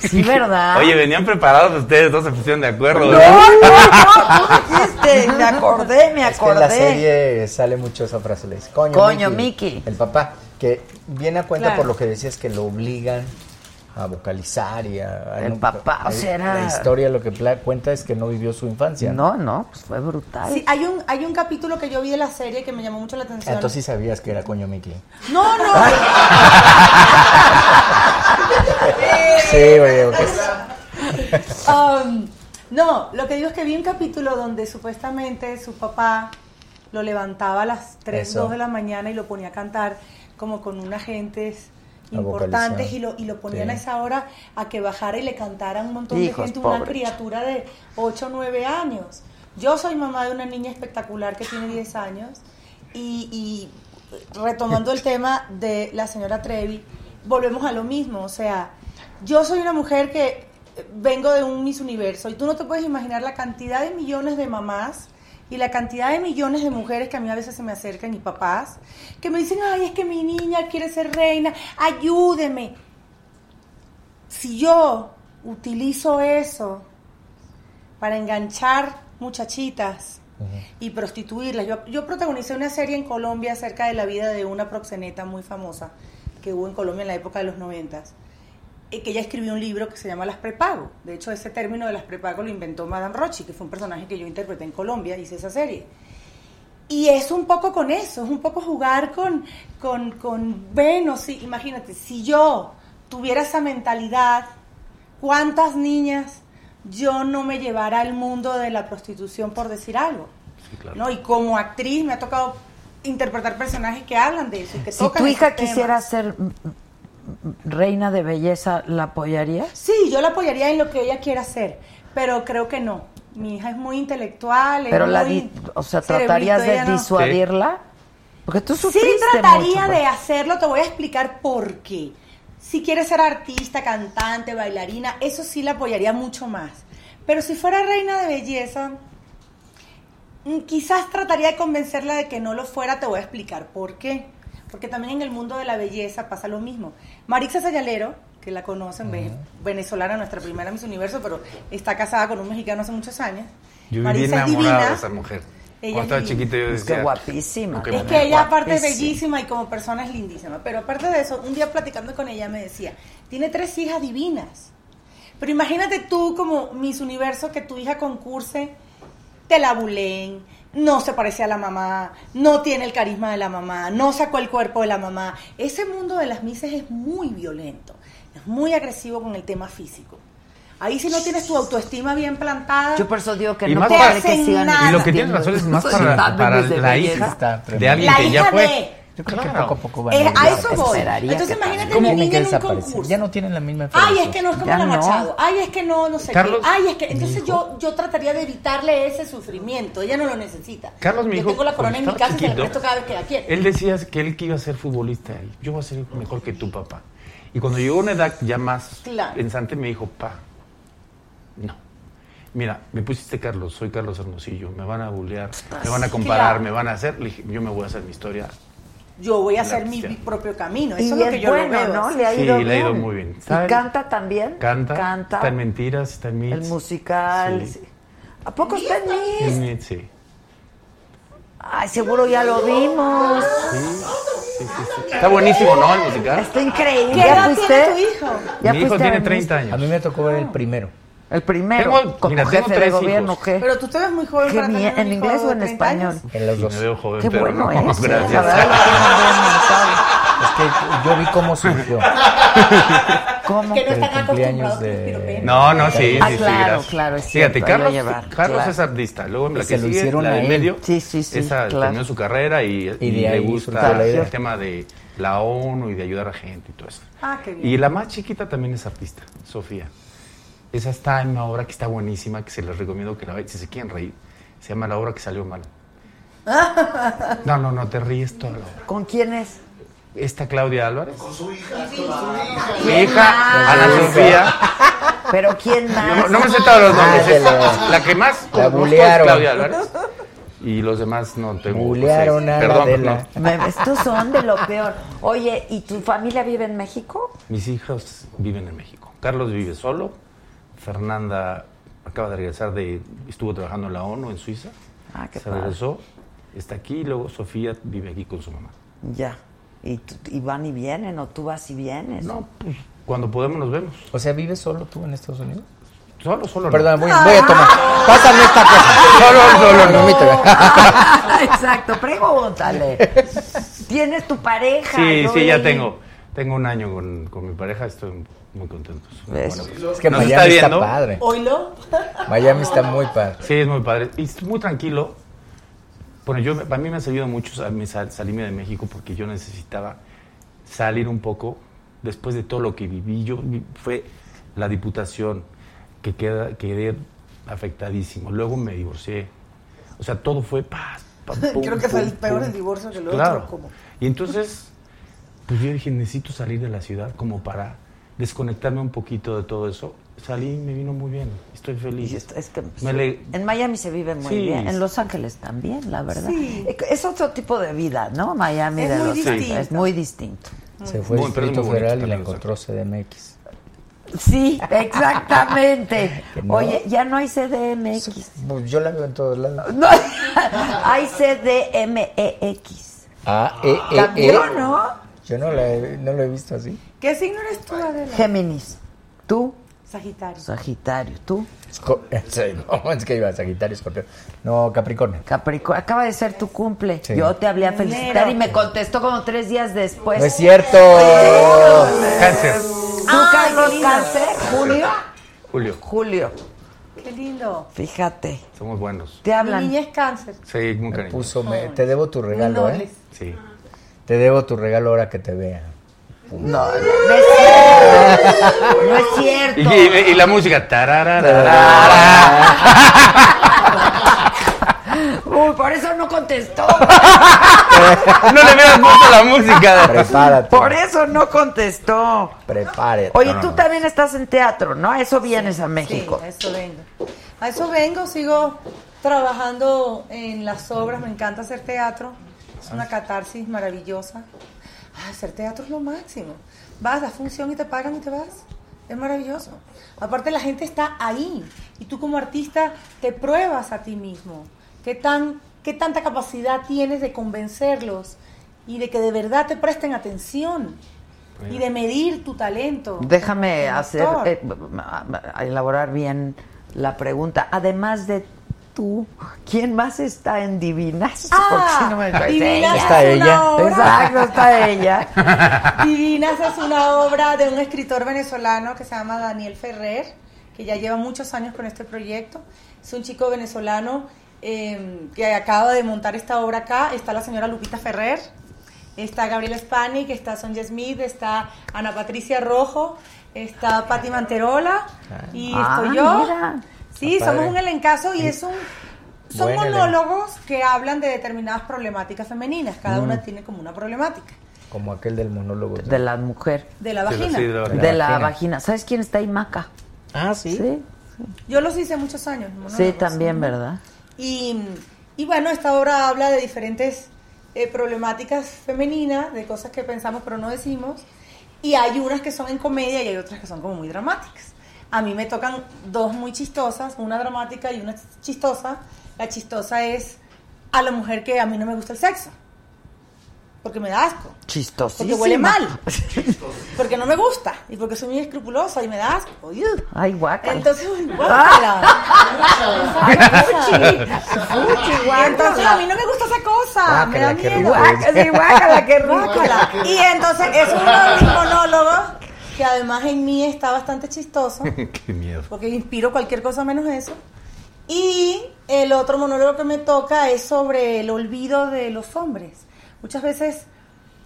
sí, ¿verdad? Oye, venían preparados ustedes, dos se pusieron de acuerdo. no, no, no, tú dijiste, me acordé, me Es que en la acordé. serie sale mucho esa frase, le dice, coño, Coño, Mickey. El papá, que viene a cuenta Claro. por lo que decías que lo obligan a vocalizar y a... a- El papá, o la- sea, era- La historia lo que cuenta es que no vivió su infancia. No, no, pues fue brutal. Sí, hay un, hay un capítulo que yo vi de la serie que me llamó mucho la atención. Entonces sí sabías que era coño Mickey. No, no. Sí, güey. porque- Um, no, lo que digo es que vi un capítulo donde supuestamente su papá lo levantaba a las 3, Eso. 2 de la mañana y lo ponía a cantar como con unos agentes importantes y lo, y lo ponían Sí. a esa hora a que bajara y le cantara a un montón Hijos, de gente, una criatura de 8 o 9 años. Yo soy mamá de una niña espectacular que tiene 10 años y, y retomando el tema de la señora Trevi, volvemos a lo mismo, o sea, yo soy una mujer que vengo de un Miss Universo y tú no te puedes imaginar la cantidad de millones de mamás y la cantidad de millones de mujeres que a mí a veces se me acercan y papás que me dicen, ay, es que mi niña quiere ser reina, ayúdeme. Si yo utilizo eso para enganchar muchachitas y prostituirlas, yo, yo protagonicé una serie en Colombia acerca de la vida de una proxeneta muy famosa que hubo en Colombia en la época de los noventas que ella escribió un libro que se llama Las Prepago. De hecho, ese término de las prepago lo inventó Madame Rochi, que fue un personaje que yo interpreté en Colombia, hice esa serie. Y es un poco con eso, es un poco jugar con, con, con bueno, sí, imagínate, si yo tuviera esa mentalidad, ¿cuántas niñas yo no me llevara al mundo de la prostitución por decir algo? claro. ¿no? Y como actriz me ha tocado interpretar personajes que hablan de eso y que Si tocan tu hija quisiera ser reina de belleza, ¿la apoyarías? Sí, yo la apoyaría en lo que ella quiera hacer, pero creo que no. Mi hija es muy intelectual, es Pero la, di- o sea, ¿tratarías de no. disuadirla? Porque tú Sí sufriste trataría mucho, de pues. hacerlo, te voy a explicar por qué. Si quieres ser artista, cantante, bailarina, eso sí la apoyaría mucho más. Pero si fuera reina de belleza, mm, quizás trataría de convencerla de que no lo fuera, te voy a explicar por qué. Porque también en el mundo de la belleza pasa lo mismo. Marixa Sayalero, que la conocen, ve- venezolana, nuestra primera Miss Universo, pero está casada con un mexicano hace muchos años. Yo Marisa es divina. de esa mujer. Ella Cuando es estaba divina. chiquito yo Es que decía... guapísima. "Ok, Es mamá". que ella aparte es bellísima y como persona es lindísima. Pero aparte de eso, un día platicando con ella me decía, tiene tres hijas divinas. Pero imagínate tú como Miss Universo que tu hija concurse, te la bulen, no se parece a la mamá, no tiene el carisma de la mamá, no sacó el cuerpo de la mamá. Ese mundo de las Misses es muy violento, es muy agresivo con el tema físico. Ahí si no tienes tu autoestima bien plantada, Yo por eso digo que Y no más puedo para- creer que sigan nada. Y lo que tienes razón es más para, para la hija de alguien La que ya hija fue. de- Yo creo que poco a poco van Eh, ir a eso voy. Entonces imagínate ¿Cómo mi niña que en un concurso. Ya no tienen la misma Ay, es que no es como Ya la no. Machado. Ay, es que no, no sé Carlos, qué. Ay, es que. Entonces yo, yo trataría de evitarle ese sufrimiento. Ella no lo necesita. Carlos, mi yo hijo, tengo la corona en mi casa y se la presto cada vez que la quiere. Él decía que él que iba a ser futbolista. Yo voy a ser mejor que tu papá. Y cuando llegó a una edad ya más Claro. pensante, me dijo, pa, no. Mira, me pusiste Carlos, soy Carlos Hermosillo, me van a bullear, me van a comparar, Claro. me van a hacer. Le dije, yo me voy a hacer mi historia. Yo voy a hacer mi cristiana. propio camino. Y Eso es lo es que yo bueno, lo veo. ¿no? Le ha Sí, ido le ha ido muy bien. ¿Y canta también? Canta, Canta. está en mentiras, está en mits. El musical. Sí. ¿A poco está en? Mits, sí. Ay, seguro ya lo vimos. Sí, sí, sí. Está buenísimo, ¿no? El musical. Está increíble. ¿Qué ¿Ya edad fuiste? tiene tu hijo? ¿Ya Mi hijo a tiene ver 30 A años. mí me tocó ver el primero. El primero, Tengo- como mira, jefe de gobierno, hijos. ¿qué? Pero tú te ves muy joven Qué para bien, tener un ¿En hijo inglés o en 30 años. español? En los Sí, dos. me veo joven, Qué pero bueno no, es. que yo vi cómo surgió. ¿Cómo? Que no están acostumbrados que de-. No, no, sí, Ah, sí, claro, claro, es cierto, Carlos, llevar, Carlos claro. es artista. Luego la Y que se lo sigue, hicieron la del él. medio, Sí, sí, sí, esa claro. terminó su carrera y, Y y de le gusta el tema de la ONU y de ayudar a gente y todo eso. Ah, qué bien. Y la más chiquita también es artista, Sofía. Esa está en una obra que está buenísima, que se les recomiendo que la vean, si se quieren reír. Se llama La obra que salió mal. No, no, no, te ríes toda la obra. ¿Con quién es? Esta Claudia Álvarez. Con su hija. Mi hija, Ana Sofía. ¿Pero quién más? No, no me sé todos los nombres. Ah, la- que más la bulearon. Claudia Álvarez. Y los demás no tengo. Bulearon pues, a Perdón, Adela. no. Estos son de lo peor. Oye, ¿y tu familia vive en México? Mis hijos viven en México. Carlos vive solo. Fernanda acaba de regresar de. Estuvo trabajando en la ONU en Suiza. Ah, qué Se padre. regresó. Está aquí. Y luego Sofía vive aquí con su mamá. Ya. ¿Y, y van y vienen o tú vas y vienes? No, pues cuando podemos nos vemos. O sea, ¿vives solo tú en Estados Unidos? Solo, solo. no. Perdón, voy, voy a tomar. Pásame esta cosa. Solo, solo, no. Permíteme. Exacto, pregúntale. ¿Tienes tu pareja? Sí, sí, ya tengo. Tengo un año con, con mi pareja, estoy muy contento. Es una ¿Ves? buena persona. Es que ¿Nos Miami está está, padre. ¿Oílo? Miami está muy padre. Sí, es muy padre. Y es muy tranquilo. Bueno, yo, para mí me ha servido mucho sal- me sal- salirme de México porque yo necesitaba salir un poco después de todo lo que viví. Yo fue la diputación que queda, quedé afectadísimo. Luego me divorcié. O sea, todo fue paz. Creo que fue el peor el divorcio que lo Claro. otro. Como. Y entonces, pues yo dije, necesito salir de la ciudad como para desconectarme un poquito de todo eso. Salí y me vino muy bien. Estoy feliz. Y es- es que, Me le- En Miami se vive muy Sí. bien, en Los Ángeles también, la verdad. Sí. Es otro tipo de vida, ¿no? Miami Es de muy Los distinto. Ángeles, es muy distinto. Se fue al Distrito Federal y la encontró CDMX. Sí, exactamente. No. Oye, ya no hay CDMX. Pues yo la veo en todos lados. No, hay CDMEX. A, E, E, Cambió, E. ¿no? Yo no, la he- no lo he visto así. ¿Qué signo eres tú, Adela? Géminis. ¿Tú? Sagitario. Sagitario. ¿Tú? Esco- sí, no, es que iba Sagitario, Escorpio. No, Capricornio. Capricornio. Acaba de ser tu cumple. Sí. Yo te hablé a felicitar y me contestó como tres días después. No es cierto. Cáncer. ¿Tú, Carlos, cáncer? ¿Julio? Julio. Julio. Qué lindo. Fíjate. Somos buenos. Te Mi hablan. niña es cáncer. Sí, muy Me cariñoso. puso, me- te debo tu regalo, ¿eh? Sí. Te debo tu regalo ahora que te vea. No, no, no es cierto. No es cierto. Y, y- y la música. tararara. Uy, por eso no contestó. No le hubieras puesto la música. Prepárate. Por eso no contestó. Prepárate. Oye, tú también estás en teatro, ¿no? A eso vienes a México. Sí, a eso vengo. A eso vengo, sigo trabajando en las obras, me encanta hacer teatro. Una catarsis maravillosa. Ah, hacer teatro es lo máximo. Vas, das función y te pagan y te vas. Es maravilloso. Aparte la gente está ahí y tú como artista te pruebas a ti mismo. ¿Qué, tan, qué tanta capacidad tienes de convencerlos y de que de verdad te presten atención y de medir tu talento? Déjame hacer, eh, elaborar bien la pregunta. Además de tú, ¿quién más está en Divinas? Ah, Porque no me Divinas ella. es una obra. Exacto, está ella. Divinas es una obra de un escritor venezolano que se llama Daniel Ferrer, que ya lleva muchos años con este proyecto. Es un chico venezolano eh, que acaba de montar esta obra acá. Está la señora Lupita Ferrer, está Gabriela Spanik, está Sonja Smith, está Ana Patricia Rojo, está Patti Manterola y Ah, estoy yo. mira. Sí, somos un elencazo y es un... Son Buen elenco. monólogos que hablan de determinadas problemáticas femeninas. Cada Mm. una tiene como una problemática. Como aquel del monólogo. De la mujer. De la vagina. sí, de la De la, vagina. vagina. ¿Sabes quién está ahí, Maca? Ah, sí. Sí, Yo los hice muchos años. sí, monólogos. también, ¿verdad? Y, y bueno, esta obra habla de diferentes eh, problemáticas femeninas, de cosas que pensamos pero no decimos. Y hay unas que son en comedia y hay otras que son como muy dramáticas. A mí me tocan dos muy chistosas, una dramática y una chistosa. La chistosa es a la mujer que a mí no me gusta el sexo. Porque me da asco. Chistosísima. Porque huele mal. Porque no me gusta. Y porque soy muy escrupulosa y me da asco. Uy. Ay, guácala. Entonces, guácala. Entonces a mí no me gusta esa cosa, me da Guácala, miedo. Sí, guácala, qué rico. Guácala. Y entonces es uno de mis monólogos que además en mí está bastante chistoso, Qué miedo. porque inspiro cualquier cosa menos eso. Y el otro monólogo que me toca es sobre el olvido de los hombres. Muchas veces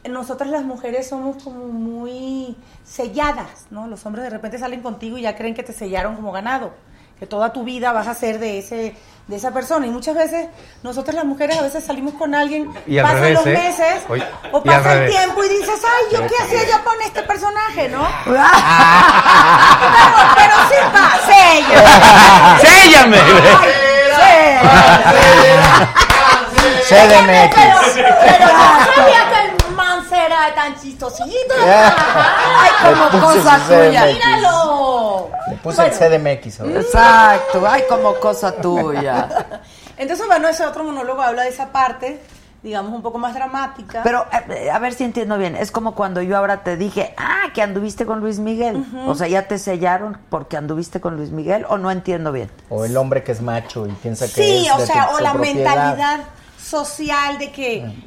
nosotras las mujeres somos como muy selladas, ¿no? Los hombres de repente salen contigo y ya creen que te sellaron como ganado, que toda tu vida vas a ser de ese de esa persona y muchas veces nosotras las mujeres a veces salimos con alguien, Y pasan revés, los ¿eh? meses o pasa el revés. tiempo y dices, "Ay, yo qué hacía yo con este personaje, ¿no?" Ah. pero, pero sí va, sella. ¡Séllame! CDMX. Pero, pero no sabía tan chistosito. Ay, como cosa tuya. Míralo. Le puse Bueno, el CDMX ahora. Exacto, ay, como cosa tuya. Entonces, bueno, ese otro monólogo habla de esa parte, digamos, un poco más dramática. Pero eh, a ver si entiendo bien, es como cuando yo ahora te dije, ah, que anduviste con Luis Miguel. O sea, ya te sellaron porque anduviste con Luis Miguel o no entiendo bien. O el hombre que es macho y piensa que Sí, es o de sea, tu- o la propiedad. mentalidad social de que eh,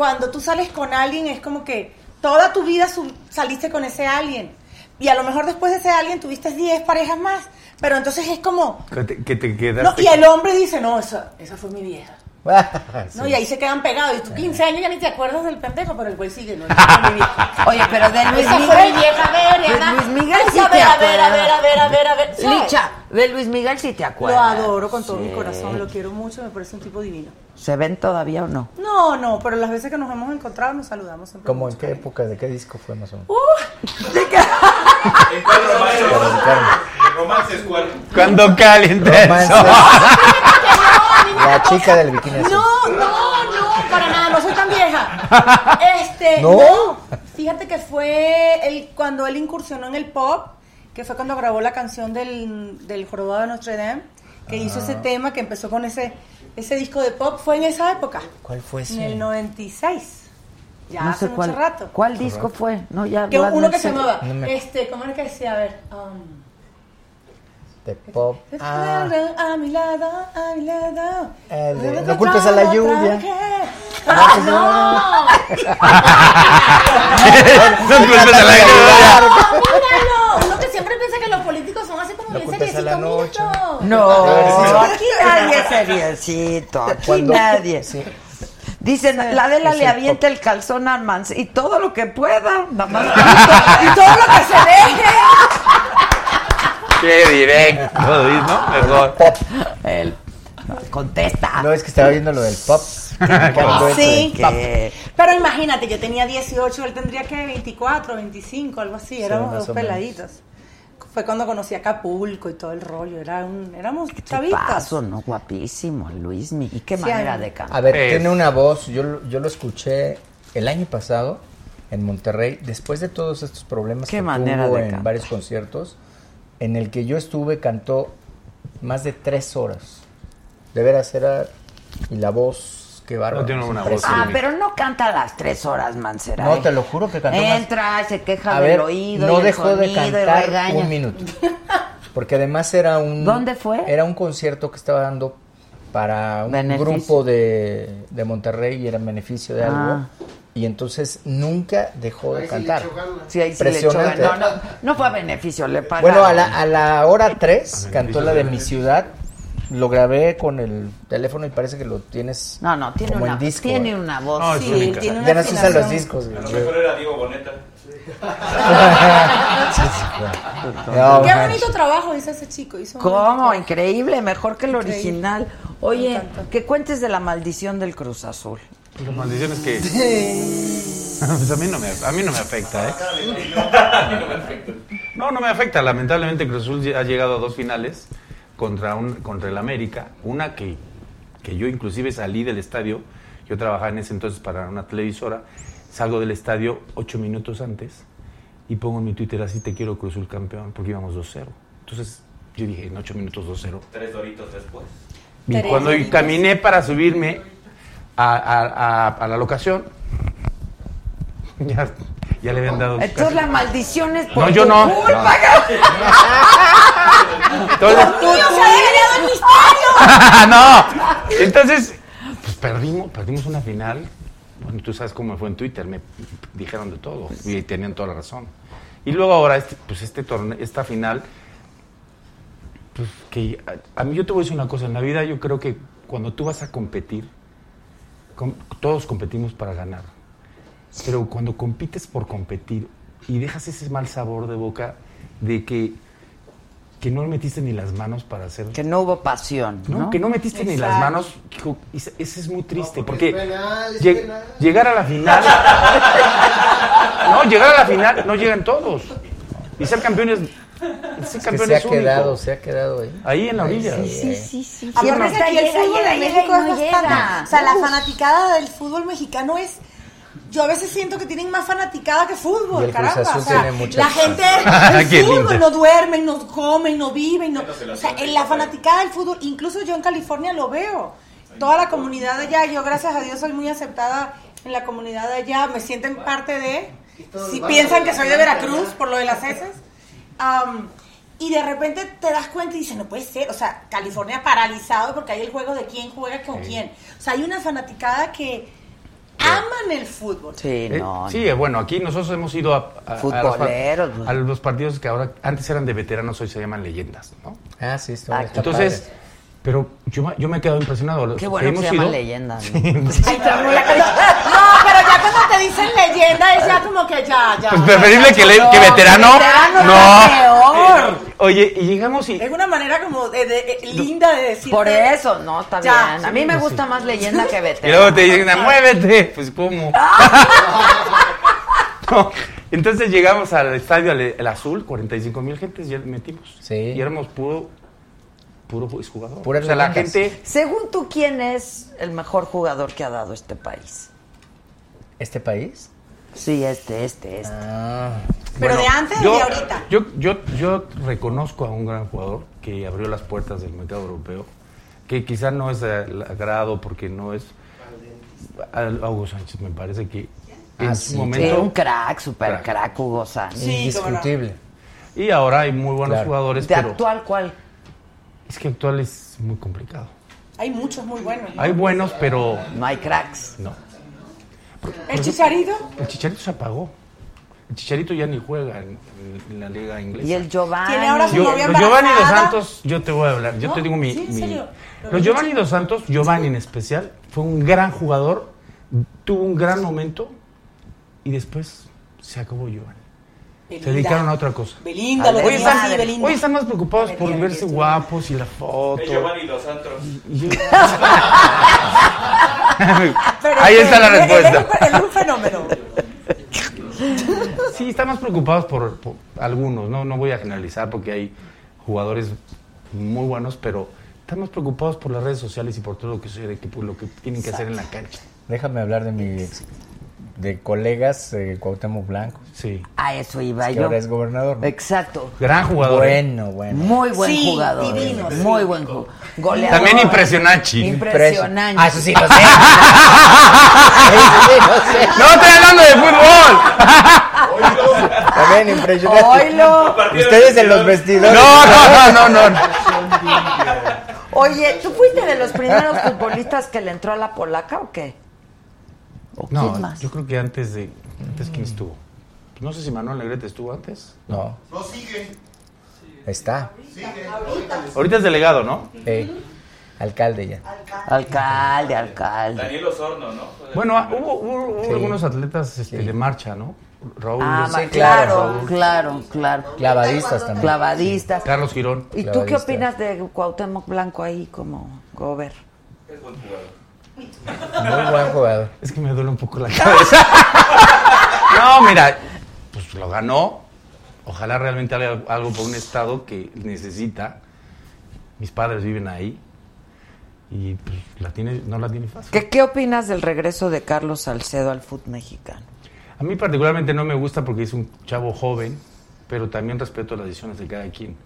cuando tú sales con alguien es como que toda tu vida saliste con ese alguien. Y a lo mejor después de ese alguien tuviste 10 parejas más. Pero entonces es como... Que te, que te No, quedaste. y el hombre dice, no, esa, esa fue mi vieja. Sí. ¿no? Y ahí se quedan pegados. Y tú 15 años ya ni te acuerdas del pendejo, pero el güey sigue. No, esa fue mi vieja. Oye, pero de Luis Esa fue Miguel. mi vieja, a ver, de Ana, Luis Miguel sí a te ver, a ver, a acuerdas. ver, a ver, a ver, a ver. ¿sabes? Licha, de Luis Miguel sí te Lo acuerdas. adoro con todo mi corazón, lo quiero mucho, me parece un tipo divino. ¿Se ven todavía o no? No, no, pero las veces que nos hemos encontrado nos saludamos siempre. ¿Cómo en qué cariño. época, de qué disco fue más o menos? ¿En cuál romance? ¿En romances cuál? Cuando caliente Romance. La chica del bikini azul. No, no, no, para nada, no soy tan vieja. Este, ¿No? no. Fíjate que fue el, cuando él incursionó en el pop, que fue cuando grabó la canción del, del Jorobado de Notre Dame, que hizo ese tema, que empezó con ese, ese disco de pop, fue en esa época, ¿Cuál fue en el ese? 96. Ya no hace sé cuál. mucho rato. ¿Cuál disco fue? No, ya Que uno que se llamaba, No me- este, ¿cómo era que decía? A ver, um, De pop. Ah, A mi lado, a mi lado. El de, no culpes a la lluvia. ¡Ah, No culpes a la lluvia. no! ¡Míralo! Uno que siempre piensa que los políticos son así como No culpes a la noche. No, aquí nadie es seriecito, aquí Cuando- nadie. Sí. Dicen, la de la Es le el avienta el calzón al Mans y todo lo que pueda, nada más. Y todo lo que se deje. Qué directo, ¿no? Mejor. Él contesta. No, es que estaba viendo lo del pop. Sí. el. Que- Pero imagínate, yo tenía 18, él tendría que 24, 25, algo así. Éramos dos peladitos. Fue cuando conocí a Acapulco y todo el rollo. Era un, éramos Qué chavitas. paso, ¿no? Guapísimo, Luismi. Y qué Sí, manera de cantar. A ver, Es- tiene una voz, yo, lo- yo lo escuché el año pasado en Monterrey, después de todos estos problemas Qué que manera tuvo de en cantar. varios conciertos, en el que yo estuve, cantó más de tres horas. De veras era... Y la voz, qué bárbaro. No tiene una voz. Ah, pero no canta las tres horas, Mancera. No, te lo juro que cantó más. Entra, se queja A del ver, oído. no y el dejó de sonido cantar un minuto. Porque además era un... ¿Dónde fue? Era un concierto que estaba dando para un Beneficio. grupo de, de Monterrey y era en beneficio de algo. Ah. Y entonces nunca dejó de cantar. Sí, ahí sí le echó Impresionante. ganas. No, no, no fue a beneficio, le pagaron. Bueno, a la, a la hora 3 cantó la de mi ciudad. Lo grabé con el teléfono y parece que lo tienes No, no, tiene como una, en disco. tiene una voz. No, es sí, única. tiene una Ya no se usan los discos. güey. A lo mejor era Diego Boneta. No, Qué bonito trabajo hizo ese chico. Hizo ¿Cómo? Increíble, mejor que el Increíble. original. Oye, que cuentes de la maldición del Cruz Azul. La maldición es que. Pues a, mí no me, a mí no me afecta, ¿eh? No, no me afecta. Lamentablemente Cruz Azul ha llegado a dos finales contra, un, contra el América. Una que, que yo inclusive salí del estadio. Yo trabajaba en ese entonces para una televisora. Salgo del estadio ocho minutos antes y pongo en mi Twitter así, te quiero Cruz Azul campeón, porque íbamos 2-0. Entonces yo dije, en ocho minutos 2-0. Tres doritos después. Y Tres cuando doritos. caminé para subirme a, a- a- a la locación, ya, ya le habían dado. Entonces la maldición es por No, yo tu no. culpa. Entonces, ¡Dios, se había ganado el misterio! no. Entonces, pues perdimos, perdimos una final. Bueno, tú sabes cómo fue en Twitter, me dijeron de todo y tenían toda la razón. Y luego ahora, este, pues este torneo, esta final, pues que a, a mí yo te voy a decir una cosa, en la vida yo creo que cuando tú vas a competir, com- todos competimos para ganar. Pero cuando compites por competir y dejas ese mal sabor de boca de que, que no metiste ni las manos para hacer... Que no hubo pasión, No, ¿no? que no metiste ni las manos. hijo, ese es muy triste. porque es penal, es lleg- penal. llegar a la final. no, llegar a la final no llegan todos. Y ser campeones. Es que se ha único. quedado, se ha quedado ahí. Ahí en la orilla. Sí, sí, sí. Aparte no. que aquí el fútbol de México es no bastante. O sea, la fanaticada del fútbol mexicano es. Yo a veces siento que tienen más fanaticada que fútbol, caramba. Azul o sea, tiene mucha- la gente el fútbol linda. no duermen, no comen, no viven, no, o sea, en la fanaticada del fútbol, incluso yo en California lo veo. Toda la comunidad de allá, yo gracias a Dios soy muy aceptada en la comunidad de allá, me sienten parte de. Si piensan que soy de Veracruz por lo de las heces. Am, y de repente te das cuenta y dices, no puede ser. O sea, California paralizado porque hay el juego de quién juega con quién. O sea, hay una fanaticada que aman el fútbol. Sí, Eh, no. sí, bueno, aquí nosotros hemos ido a, a- a los, par- Futboleros, pues. a los partidos que ahora antes eran de veteranos, hoy se llaman leyendas, ¿no? Ah, sí, está, Ah, Entonces, padre. pero yo, me- yo me he quedado impresionado. Los Qué bueno que hemos se llama ido- leyenda. ¿no? Ay, pero no, la- no, pero ya cuando te dicen leyenda es ya como que ya, ya. Pues preferible que, le- que veterano. veterano no. peor. Oye, y llegamos y. Es una manera como de, de- eh, linda de decir. Por eso, no, está Ya, bien. A mí me sí. gusta más leyenda que Y veterano. luego te dicen, muévete. Pues, ¿cómo? No, Entonces llegamos al estadio, el azul, 45 mil gentes, ya metimos. Sí. Y éramos puro, puro jugador. Puras o sea, la gente. Según tú, ¿quién es el mejor jugador que ha dado este país? ¿Este país? Sí, este, este, este. Ah, Pero de antes o yo, de ahorita. Yo, yo, yo reconozco a un gran jugador que abrió las puertas del mercado europeo, que quizá no es del agrado porque no es. a- Hugo Sánchez me parece que en Ah, su sí, Sí, momento. un crack, super Crack. crack, Hugo Sánchez. Sí, no. indiscutible. Y ahora hay muy buenos Claro. jugadores, ¿De pero actual cuál? es que actual es muy complicado. Hay muchos muy buenos. ¿no? Hay buenos, pero No hay cracks. no. El chicharito. El Chicharito se apagó. El Chicharito ya ni juega en, en la liga inglesa. Y el Giovanni. Tiene ahora su Yo- novia los Giovanni dos. Santos, yo te voy a hablar. Yo ¿No? te digo mi. Sí, mi- serio. Lo los Giovanni dos Santos, Giovanni en especial, fue un gran jugador, tuvo un gran momento y después se acabó Giovanni. Belinda. Se dedicaron a otra cosa. Belinda, lo Hoy están, Belinda. hoy están más preocupados por verse guapos y la foto. Es Giovanni Dos Santos. Ahí está la él es un respuesta. un fenómeno. Sí, están más preocupados por, por algunos, ¿no? no voy a generalizar porque hay jugadores muy buenos, pero están más preocupados por las redes sociales y por todo lo que sucede por lo que tienen que hacer en la cancha. Déjame hablar de mi ex- de colegas de Cuauhtémoc Blanco. Sí. A eso iba Que yo. ahora es gobernador. ¿no? Exacto. Gran jugador. ¿eh? Bueno, bueno. Muy buen Sí, jugador. divino, eh, sí. Muy buen jugador. Goleador. También impresionante. Impresionante. Ah, eso sí lo sé. Eso sí lo sé. No estoy hablando de fútbol. También impresionante. Oilo. Ustedes en los vestidores. No, no, no, no, no. Oye, ¿tú fuiste de los primeros futbolistas que le entró a la polaca o qué? ¿O quién No, más? yo creo que antes de. ¿Antes quién estuvo? No sé si Manuel Negrete estuvo antes. No. No sigue. Está. Ahorita es delegado, ¿no? Alcalde ya. Alcalde, alcalde. Daniel Osorno, ¿no? Bueno, ah, hubo, hubo- hubo Sí. algunos atletas este, de marcha, ¿no? Raúl, Ah, sí, Sí, claro, claro. claro, claro. Clavadistas también. Clavadistas. Carlos Girón. ¿Y tú qué opinas de Cuauhtémoc Blanco ahí como gober? Es buen jugador. Muy buen jugador. Es que me duele un poco la cabeza. no, mira, pues lo ganó. Ojalá realmente haga algo por un estado que necesita. Mis padres viven ahí. Y pues, la tiene, no la tiene fácil. ¿Qué, ¿Qué opinas del regreso de Carlos Salcedo al fútbol mexicano? A mí particularmente no me gusta porque es un chavo joven, pero también respeto las decisiones de cada quien.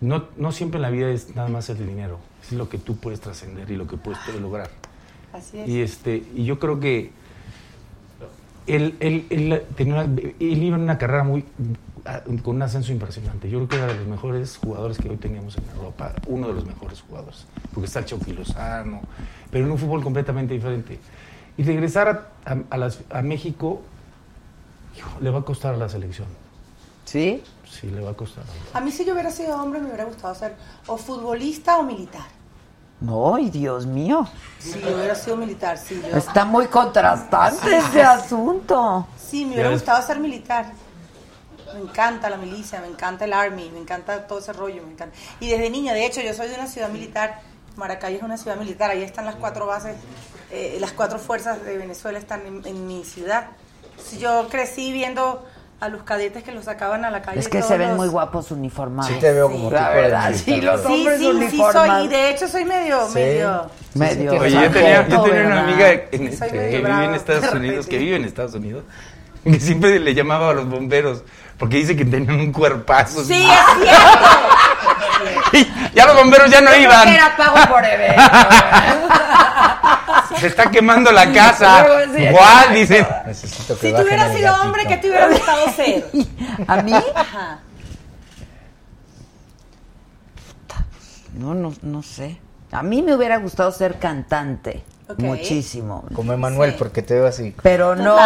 No, no siempre en la vida es nada más el dinero, es lo que tú puedes trascender y lo que puedes lograr. Así es. Y, este, y yo creo que él, él, él tenía una- él iba en una carrera muy con un ascenso impresionante. Yo creo que era de los mejores jugadores que hoy teníamos en Europa, uno de los mejores jugadores, porque está el Chucky Lozano, pero en un fútbol completamente diferente. Y regresar a, a- a las- a México hijo, le va a costar a la selección. ¿Sí? Sí, le va a costar. A mí si yo hubiera sido hombre me hubiera gustado ser o futbolista o militar. No, ay, Dios mío. Sí, yo hubiera sido militar, sí. Yo, Está muy contrastante ese asunto. sí, me hubiera gustado ser militar. Me encanta la milicia, me encanta el army, me encanta todo ese rollo, me encanta. Y desde niña, de hecho, yo soy de una ciudad militar. Maracay es una ciudad militar, ahí están las cuatro bases, eh, las cuatro fuerzas de Venezuela están en, en mi ciudad. Yo crecí viendo a los cadetes que los sacaban a la calle. Es que todos se ven los- muy guapos uniformados. Sí te veo como La tipo de verdad, sí, los. Sí, hombres sí, sí uniformados. soy, y de hecho soy medio, Sí. medio... Medio. Sí, sí, Oye, yo tenía, yo tenía una amiga en- Soy que vive en. Estados Unidos, que vive en Estados Unidos, que siempre le llamaba a los bomberos, porque dice que tenían un cuerpazo. Sí, es cierto. Y ya los bomberos ya no Yo iban. era pago por evento. Se está quemando la casa. Luego, sí. ¿Cuál? Dicen. Necesito que Si tú bajen hubieras el sido gatito. hombre, ¿qué te hubiera gustado ser? ¿A mí? Ajá. No, no, no sé. A mí me hubiera gustado ser cantante. Muchísimo. Como Emanuel, Sí. porque te veo así. Pero no.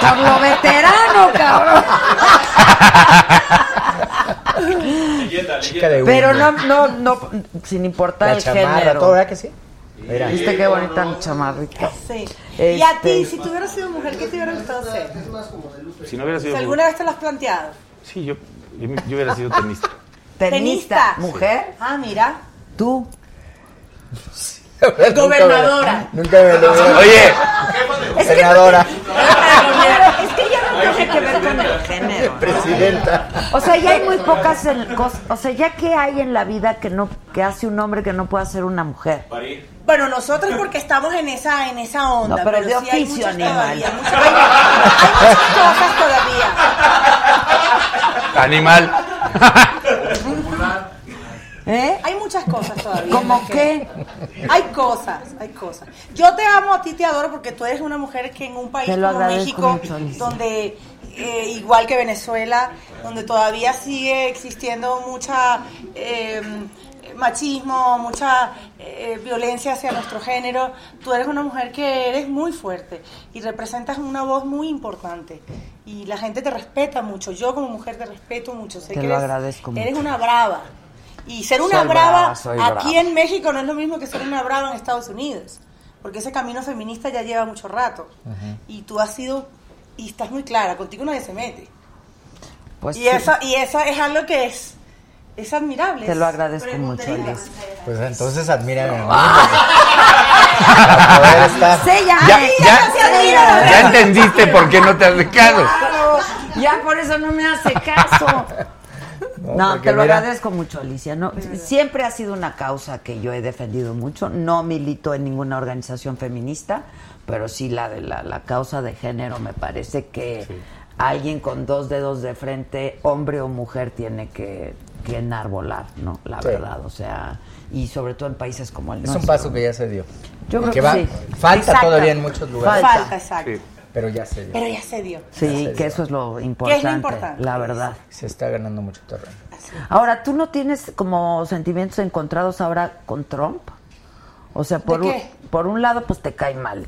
Por lo veterano, cabrón. Leyenda, Chica de Pero no, no, no, sin importar La el chamarra, género. todo, ¿verdad que sí? Mira. ¿Viste qué bonita mi chamarrita? Sí. Y a ti, Este- si tú hubieras sido mujer, ¿qué te hubiera gustado ser? Si no hubiera Si sido. alguna vez te lo has planteado. Sí, yo, yo, yo hubiera sido tenista. Tenista. ¿Mujer? Ah, mira. ¿Tú? Nunca me- Gobernadora. Nunca me lo Oye, Senadora, Es que ya no tiene que ver con el género. presidenta. O sea, ya hay muy pocas el- cos- o sea, ya que hay en la vida que no que hace un hombre que no puede hacer una mujer. Bueno, nosotros porque estamos en esa en esa onda. No, pero de sí hay oficio, muchas animal. todavía, muchas- hay, hay muchas cosas todavía. animal. ¿Eh? Hay muchas cosas todavía. ¿Cómo que- qué? Hay cosas, hay cosas. Yo te amo, a ti te adoro porque tú eres una mujer que en un país como México, mucho, donde eh, igual que Venezuela, donde todavía sigue existiendo mucha eh, machismo, mucha eh, violencia hacia nuestro género, tú eres una mujer que eres muy fuerte y representas una voz muy importante. Y la gente te respeta mucho. Yo como mujer te respeto mucho. Sé Te que lo eres, agradezco Eres mucho. una brava. Y ser una Soy brava, brava, aquí brava. en México no es lo mismo que ser una brava en Estados Unidos, porque ese camino feminista ya lleva mucho rato. Y tú has sido, y estás muy clara, contigo nadie se mete. Pues y, sí, eso, y eso es algo que es, es admirable. te lo agradezco mucho. Alicia. Pues entonces admírame a mí. Para poder estar. Sí, ya, Ya, ya, ya entendiste por qué no te hace caso. Ya por eso no me hace caso. No, te lo mira- agradezco mucho, Alicia. No, siempre ha sido una causa que yo he defendido mucho. No milito en ninguna organización feminista, pero sí la de la, la causa de género me parece que alguien con dos dedos de frente, hombre o mujer, tiene que, que enarbolar, ¿no? La Sí. verdad, o sea, y sobre todo en países como el Es nuestro. un paso que ya se dio. Yo creo que va, sí. Falta Exacto. todavía en muchos lugares. Falta. Falta, exacto. Sí, pero ya se dio. Pero ya se dio. Sí, que eso es lo importante, importante? la verdad. Se está ganando mucho terreno. Ahora, ¿tú no tienes como sentimientos encontrados ahora con Trump? O sea, por, ¿De un, qué? por un lado, pues te cae mal.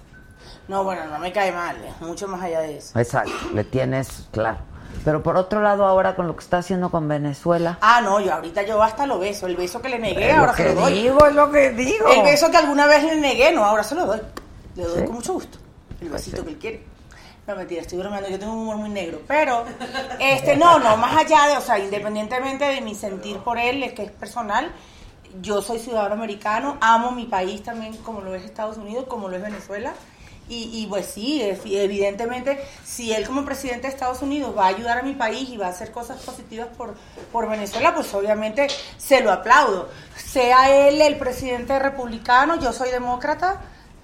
No, bueno, no me cae mal, es mucho más allá de eso. Exacto, le tienes, claro. Pero por otro lado, ahora con lo que está haciendo con Venezuela. Ah, no, yo ahorita yo hasta lo beso. El beso que le negué, Es ahora lo se lo doy. digo, es lo que digo. El beso que alguna vez le negué, no, ahora se lo doy. Le doy ¿Sí? con mucho gusto. El besito que él quiere. No, mentira, estoy bromeando, yo tengo un humor muy negro. Pero, este, no, no, más allá de, o sea, independientemente de mi sentir por él, es que es personal, yo soy ciudadano americano, amo mi país también como lo es Estados Unidos, como lo es Venezuela. Y, y pues sí, ev- evidentemente, si él como presidente de Estados Unidos va a ayudar a mi país y va a hacer cosas positivas por, por Venezuela, pues obviamente se lo aplaudo. Sea él el presidente republicano, yo soy demócrata,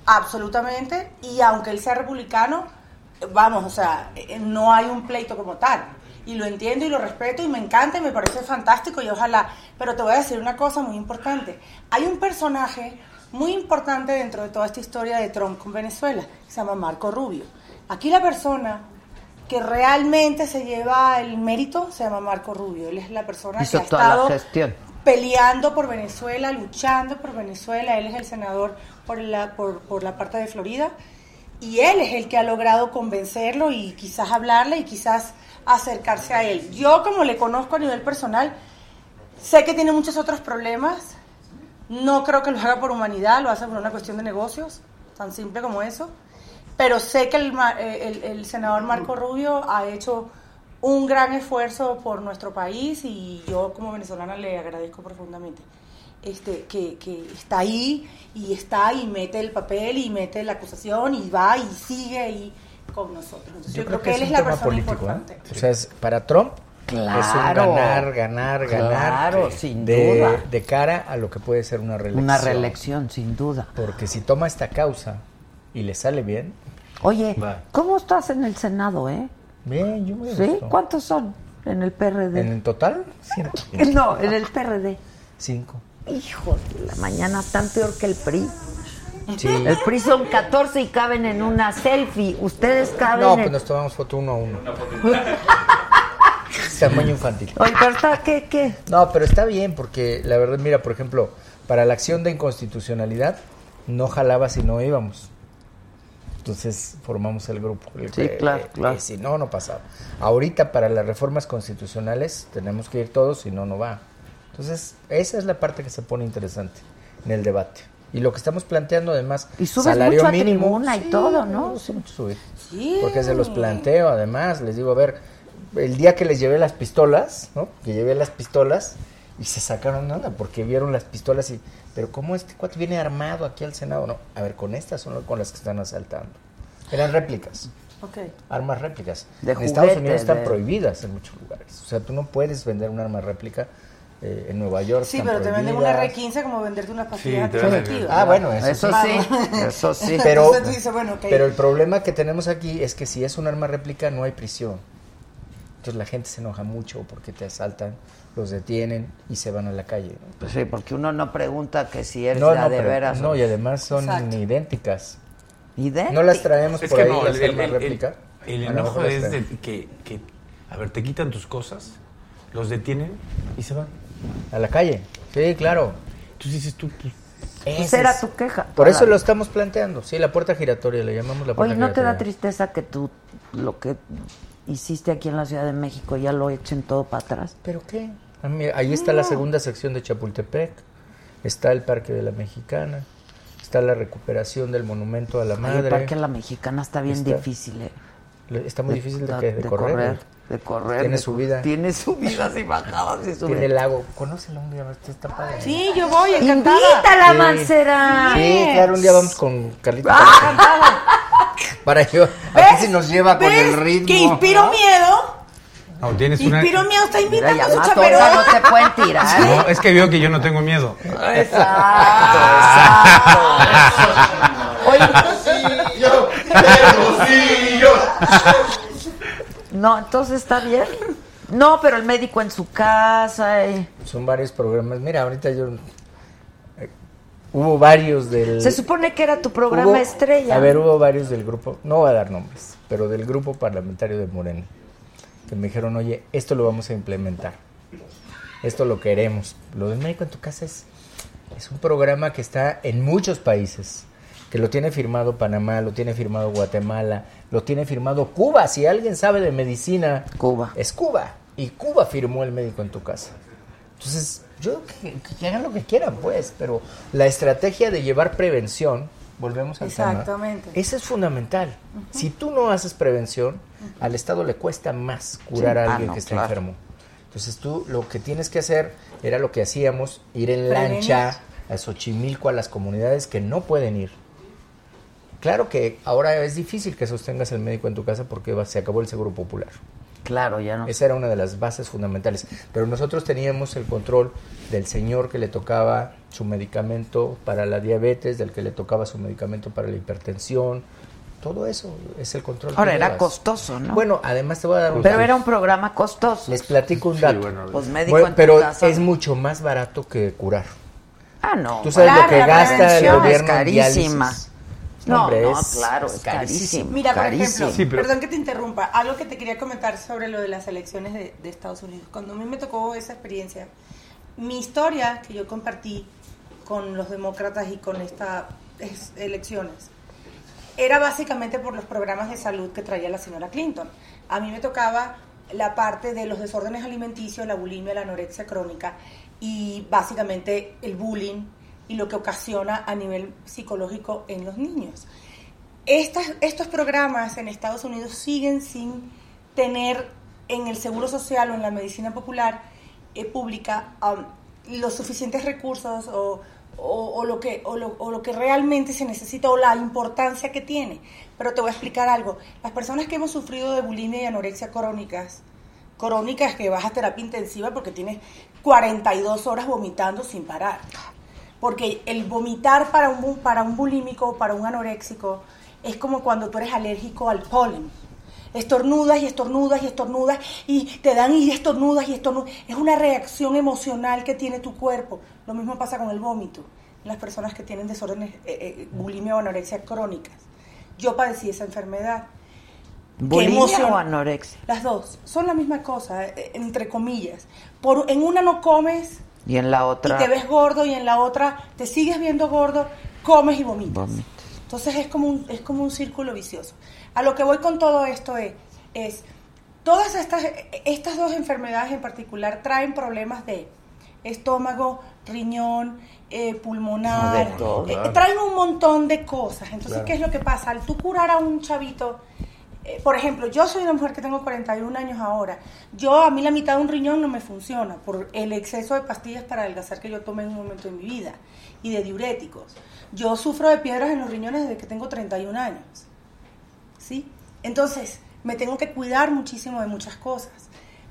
absolutamente, y aunque él sea republicano, vamos, o sea, eh, no hay un pleito como tal. Y lo entiendo y lo respeto y me encanta y me parece fantástico y ojalá. Pero te voy a decir una cosa muy importante. Hay un personaje muy importante dentro de toda esta historia de Trump con Venezuela, que se llama Marco Rubio. Aquí la persona que realmente se lleva el mérito se llama Marco Rubio. Él es la persona Hizo que ha estado peleando por Venezuela, luchando por Venezuela. Él es el senador por la, por, por la parte de Florida. Y él es el que ha logrado convencerlo y quizás hablarle y quizás acercarse a él. Yo como le conozco a nivel personal, sé que tiene muchos otros problemas. No creo que lo haga por humanidad, lo hace por una cuestión de negocios, tan simple como eso. Pero sé que el, eh, el senador Marco Rubio ha hecho un gran esfuerzo por nuestro país y yo como venezolana le agradezco profundamente. Este, que, que está ahí y está y mete el papel y mete la acusación y va y sigue ahí con nosotros. Entonces, yo, creo, que, él es un la persona político, ¿eh? importante. O sea, es, para Trump es un Claro. ganar, ganar, ganar. Claro, sin de, duda. De cara a lo que puede ser una reelección. Una reelección, sin duda. Porque si toma esta causa y le sale bien, Oye, Va. ¿cómo estás en el Senado, eh? bien, yo me ¿Sí? gusto. ¿Cuántos son en el PRD? En el total, ciento No, en el PRD. cinco. Hijo de la mañana, tan peor que el PRI. Sí. El PRI son 14 y caben en una selfie. Ustedes caben No, en... pues nos tomamos foto uno a uno. Tamaño infantil. Oye, pero está, ¿qué, qué? No, pero está bien porque la verdad, mira, por ejemplo, para la acción de inconstitucionalidad no jalaba si no íbamos. Entonces formamos el grupo. el Sí, que- claro, claro. si no, no pasaba. Ahorita para las reformas constitucionales tenemos que ir todos, si no, no va. Entonces, esa es la parte que se pone interesante en el debate. Y lo que estamos planteando además, Y subes salario mucho a mínimo. tribuna y Sí, todo, ¿no? me gusta mucho subir. Sí. Porque se los planteo, además, les digo, a ver, el día que les llevé las pistolas, ¿no? Que llevé las pistolas y se sacaron nada, porque vieron las pistolas y, pero ¿cómo este cuate viene armado aquí al Senado? No, a ver, con estas son con las que están asaltando. Eran réplicas, Ok. armas réplicas. De en Estados Unidos están de- prohibidas en muchos lugares. O sea, tú no puedes vender un arma réplica eh, en Nueva York. Sí, pero te venden una prohibidas. R15 como venderte unas pastillas anticonceptivas. Ah, bueno, eso, Eso sí. sí, eso sí. Pero, Entonces dices, bueno, ok. pero el problema que tenemos aquí es que si es un arma réplica no hay prisión. Entonces la gente se enoja mucho porque te asaltan, los detienen y se van a la calle. ¿no? Pues sí, porque uno no pregunta que si eres No, no, de pero- veras. no, y además son Exacto. idénticas. ¿Idénticas? No las traemos Es por que ahí no, las el, el- armas el- réplica. el lo enojo es de que, que, a ver, te quitan tus cosas, los detienen y se van. A la calle. Sí, claro. Entonces dices tú, pues, Pues Ese era tu queja. Por eso lo estamos planteando. Sí, la puerta giratoria, le llamamos la puerta Oye, ¿no te da giratoria. tristeza que tú lo que hiciste aquí en la Ciudad de México ya lo echen todo para atrás? ¿Pero qué? Ah, ahí está la segunda sección de Chapultepec, está el Parque de la Mexicana, está la recuperación del monumento a la Ay, madre. el Parque La Mexicana está bien Está- difícil, ¿eh? Está muy difícil de, que- de correr. De correr. Tiene de- subida. Tiene subidas y bajadas y Tiene subidas. el lago. Conócelo un día, está padre. Sí, yo voy, encantada. ¡Invítala, Sí. Mancera! Sí, claro, un día vamos con Carlita. Ah. Para yo, a ver si nos lleva con el ritmo. Que inspiro miedo. No, tienes Y una... Piro Miau está invitando Mira, a su chaperón. No te pueden tirar. No, es que veo que yo no tengo miedo. Exacto, exacto. No, entonces está bien. No, pero el médico en su casa. eh. Son varios programas. Mira, ahorita yo... eh, hubo varios del... Se supone que era tu programa Hubo- estrella. A ver, hubo varios del grupo, no voy a dar nombres, pero del grupo parlamentario de Morena, que me dijeron, oye, esto lo vamos a implementar, esto lo queremos. Lo del médico en tu casa es, es un programa que está en muchos países, que lo tiene firmado Panamá, lo tiene firmado Guatemala, lo tiene firmado Cuba. Si alguien sabe de medicina, Cuba. es Cuba. Y Cuba firmó el médico en tu casa. Entonces, yo que, que hagan lo que quieran, pues, pero la estrategia de llevar prevención, volvemos al tema, Exactamente. esa es fundamental. Si tú no haces prevención, al Estado le cuesta más curar Sí, a ah, alguien no, que está claro. enfermo. Entonces tú lo que tienes que hacer era lo que hacíamos, ir en Prevenir. lancha a Xochimilco, a las comunidades que no pueden ir. Claro que ahora es difícil que sostengas el médico en tu casa porque se acabó el seguro popular. Claro, ya no. Esa era una de las bases fundamentales. Pero nosotros teníamos el control del señor que le tocaba su medicamento para la diabetes, del que le tocaba su medicamento para la hipertensión. Todo eso es el control. Ahora era llevas. costoso, ¿no? Bueno, además te voy a dar un pero dato. era un programa costoso. Les platico un dato. Pues médico Bueno, en tu pero casa. es mucho más barato que curar. Ah, no. Tú sabes Claro, lo que gasta el gobierno es en carísima. diálisis. No, Hombre, no, es- claro, es carísimo. carísimo. Mira, por ejemplo, Sí, pero- perdón que te interrumpa, algo que te quería comentar sobre lo de las elecciones de, de Estados Unidos. Cuando a mí me tocó esa experiencia, mi historia que yo compartí con los demócratas y con estas elecciones era básicamente por los programas de salud que traía la señora Clinton. A mí me tocaba la parte de los desórdenes alimenticios, la bulimia, la anorexia crónica y básicamente el bullying y lo que ocasiona a nivel psicológico en los niños. Estas, estos programas en Estados Unidos siguen sin tener en el seguro social o en la medicina popular eh, pública um, los suficientes recursos o, o- o lo que, o, lo, o lo que realmente se necesita o la importancia que tiene. Pero te voy a explicar algo. Las personas que hemos sufrido de bulimia y anorexia crónicas, crónicas que vas a terapia intensiva porque tienes 42 horas vomitando sin parar. Porque el vomitar para un, para un bulímico, para un anoréxico, es como cuando tú eres alérgico al polen. Estornudas y estornudas y estornudas y te dan y estornudas y estornudas. Es una reacción emocional que tiene tu cuerpo. Lo mismo pasa con el vómito. Las personas que tienen desórdenes, eh, eh, bulimia o anorexia crónicas. Yo padecí esa enfermedad. ¿Qué ¿Bulimia o anorexia? Las dos. Son la misma cosa, eh, entre comillas. Por, en una no comes Y en la otra. y te ves gordo y en la otra te sigues viendo gordo, comes y vomitas. Vomitas. Entonces es como un, es como un círculo vicioso. A lo que voy con todo esto es, es todas estas, estas dos enfermedades en particular traen problemas de estómago, riñón, eh, pulmonar, No, eh, traen un montón de cosas. Entonces, Claro. ¿qué es lo que pasa? Al tú curar a un chavito, eh, por ejemplo, yo soy una mujer que tengo 41 años ahora. Yo, a mí la mitad de un riñón no me funciona por el exceso de pastillas para adelgazar que yo tomé en un momento de mi vida y de diuréticos. Yo sufro de piedras en los riñones desde que tengo 31 años. ¿Sí? Entonces, me tengo que cuidar muchísimo de muchas cosas.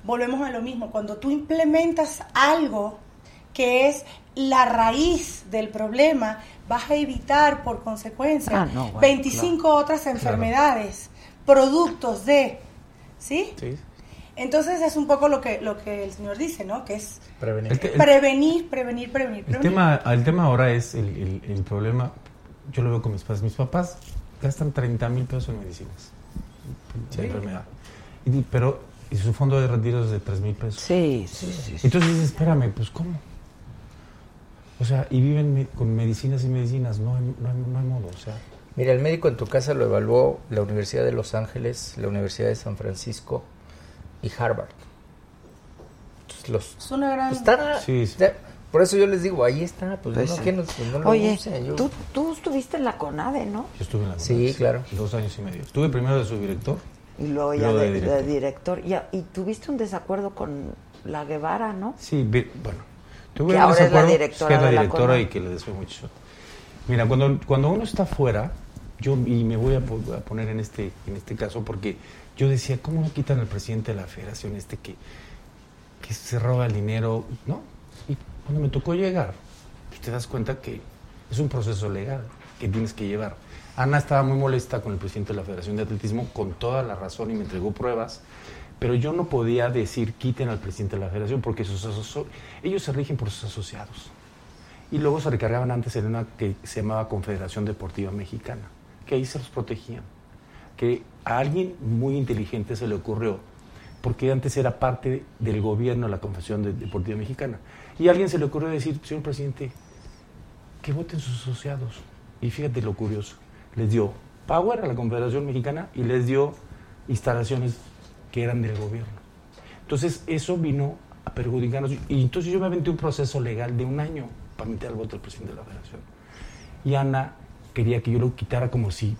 Volvemos a lo mismo. Cuando tú implementas algo que es la raíz del problema, vas a evitar por consecuencia Ah, no, bueno, 25 otras enfermedades, productos de, ¿sí? Sí. Entonces es un poco lo que lo que el señor dice, ¿no? Que es Prevenir. El, te- el- prevenir, prevenir, prevenir, el prevenir. tema, el tema ahora es el, el- el problema. Yo lo veo con mis papás. Mis papás gastan 30 mil pesos en medicinas de enfermedad. Y- pero y su fondo de retiro es de 3 mil pesos. Sí, sí, sí. sí. Entonces dices, espérame, pues ¿cómo? O sea, y viven me- con medicinas y medicinas, no hay, no hay, no hay modo, o sea. Mira, el médico en tu casa lo evaluó la Universidad de Los Ángeles, la Universidad de San Francisco y Harvard. Entonces, los, Es una gran... pues, está- Sí, sí. está- por eso yo les digo, ahí está, pues, Pues no, sí. que no- pues, no lo Oye, use, yo- tú, tú estuviste en la CONADE, ¿no? Yo estuve en la Sí, CONADE, claro. Dos años y medio. Estuve primero de subdirector. Y luego ya luego de, de de director. Y, y tuviste un desacuerdo con la Guevara, ¿no? Sí, bueno. Tuve Que un ahora es la desacuerdo, directora que es la de la directora y que le deseo mucho. Mira, cuando, cuando uno está fuera, yo y me voy a, po- a poner en este, en este caso porque yo decía, ¿cómo no quitan al presidente de la federación este que, que se roba el dinero? ¿No? Y cuando me tocó llegar, pues te das cuenta que es un proceso legal que tienes que llevar. Ana estaba muy molesta con el presidente de la Federación de Atletismo, con toda la razón, y me entregó pruebas, pero yo no podía decir quiten al presidente de la Federación porque sus ellos se rigen por sus asociados. Y luego se recargaban antes en una que se llamaba Confederación Deportiva Mexicana, que ahí se los protegían. Que a alguien muy inteligente se le ocurrió, porque antes era parte del gobierno de la Confederación de- Deportiva Mexicana, y a alguien se le ocurrió decir, señor presidente, que voten sus asociados. Y fíjate lo curioso, les dio power a la Confederación Mexicana y les dio instalaciones que eran del gobierno. Entonces eso vino a perjudicarnos. Y entonces yo me aventé un proceso legal de un año para meter al voto del presidente de la federación. Y Ana quería que yo lo quitara como si,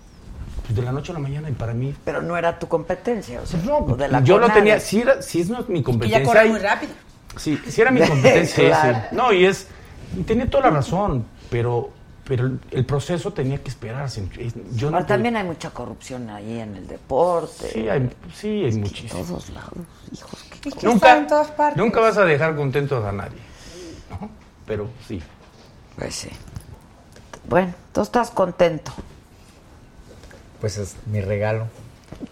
pues de la noche a la mañana, y para mí... Pero no era tu competencia, o sea, No, o de la yo lo CONADE. tenía, si, era, si es no es mi competencia... ya corre y- muy rápido. Sí, sí era mi competencia. Claro. sí. No, y es. Y tenía toda la razón, pero, pero el, proceso tenía que esperarse. Es- Yo no también hay mucha corrupción ahí en el deporte. Sí, hay, sí, hay muchísimo. En todos lados, hijos. qué Es que Nunca, en todas partes. nunca vas a dejar contentos a nadie. ¿no? Pero sí. Pues sí. Bueno, tú estás contento. Pues es mi regalo.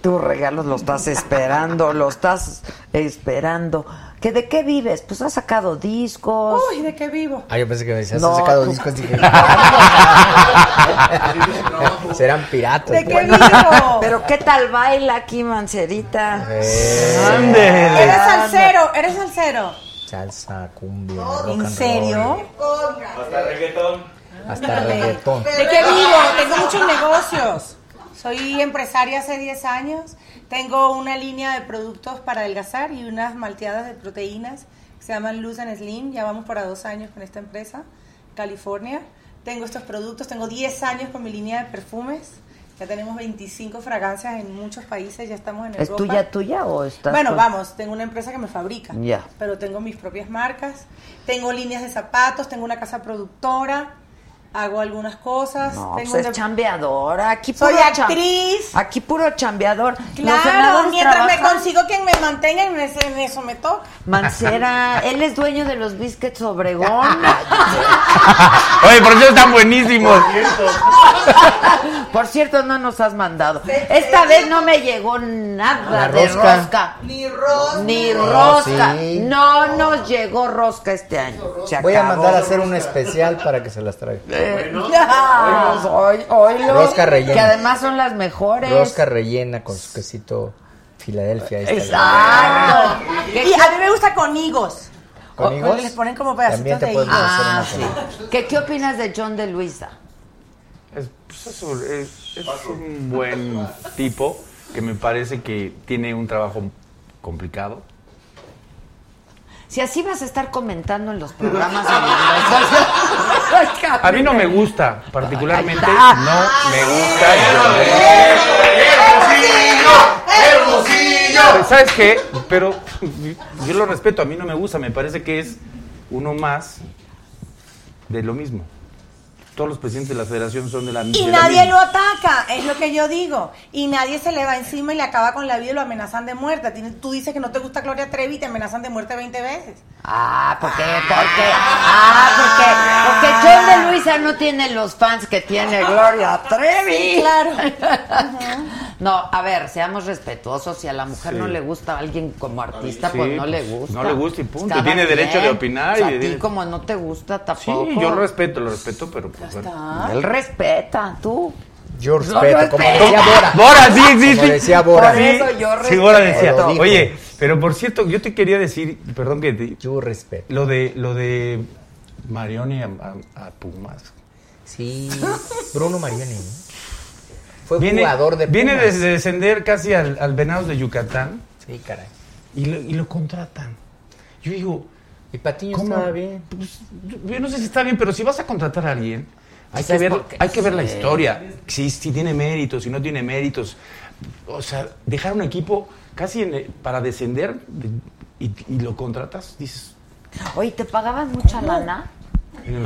Tus regalos lo estás esperando, lo estás esperando. ¿Que ¿De qué vives? Pues has sacado discos. Uy, ¿de qué vivo? Ah, yo pensé que me decías, No, has sacado tú- discos. Dije, serán piratas. ¿De qué vivo? Pero ¿qué tal baila aquí, Mancerita? Eh, Eres salsero, eres salsero. Salsa, cumbia, rock ¿En and serio? Hasta reggaetón. Hasta reggaetón. ¿De qué vivo? Tengo muchos negocios. Soy empresaria hace 10 años. Tengo una línea de productos para adelgazar y unas malteadas de proteínas que se llaman Luz and Slim. Ya vamos para dos años con esta empresa, California. Tengo estos productos, tengo 10 años con mi línea de perfumes. Ya tenemos 25 fragancias en muchos países, ya estamos en ¿Es Europa. tuya, tuya o estás Bueno, con- vamos, tengo una empresa que me fabrica. Ya. Pero tengo mis propias marcas, tengo líneas de zapatos, tengo una casa productora, hago algunas cosas. No, tengo pues un es chambeadora. Aquí Soy puro cham- actriz. Aquí puro chambeador. Claro, mientras me consigo quien me mantenga, en, ese- en eso me toca. Mancera, él es dueño de los biscuits Obregón. Oye, por eso están buenísimos. Por cierto, no nos has mandado. Esta vez no me llegó nada La de rosca. rosca. Ni rosca. Ni No, rosca. sí. No nos llegó rosca este año. Se Voy a mandar a hacer un especial para que se las traiga. Eh, ya, hoy-. Rosca rellena. Que además son las mejores. Rosca rellena con su quesito Filadelfia. este. Exacto. Y a mí me gusta con higos. ¿Con higos? Les ponen como pedacitos de higos. Ah, sí. ¿Qué, ¿Qué opinas de John de Luisa? Es, pues es- es un buen tipo que me parece que tiene un trabajo complicado. Si así vas a estar comentando en los programas de. A mí no me gusta, particularmente no me gusta. Pero, ¿Sabes qué? Pero yo lo respeto, a mí no me gusta, me parece que es uno más de lo mismo. Todos los presidentes de la federación son de la Y de la nadie misma. lo ataca, es lo que yo digo. Y nadie se le va encima y le acaba con la vida y lo amenazan de muerte. Tú dices que no te gusta Gloria Trevi y te amenazan de muerte 20 veces. Ah, porque, porque, ah, porque, porque John de Luisa no tiene los fans que tiene Gloria Trevi. Sí, claro. No, a ver, seamos respetuosos. Si a la mujer Sí. no le gusta a alguien como artista, Sí, pues no le pues, gusta. no le gusta y punto. Cada Tiene derecho de opinar O sea, y a ti de- como no te gusta Sí, tampoco. yo lo respeto, lo respeto, pero pues bueno. Él respeta, tú. Yo Yo respeto, como respeto. decía Bora. Bora, sí existe. Como decía Bora. Por eso yo Sí, Bora decía. respeto. Oye, pero por cierto, yo te quería decir, perdón que te, Yo respeto. lo de lo de Marioni a, a- a Pumas. Sí, Bruno Marioni. ¿no? Fue Viene, jugador de viene Pumas. de descender casi al, al Venados de Yucatán Sí, caray. y lo, y lo contratan. Yo digo, Y Patiño ¿cómo? estaba bien. Pues, yo, no sé si está bien, pero si vas a contratar a alguien, hay que ¿Sabes ver, hay que ver la historia. Si, si tiene méritos, si no tiene méritos. O sea, dejar un equipo casi en- para descender de- y, y lo contratas, dices. Oye, ¿te pagaban mucha lana?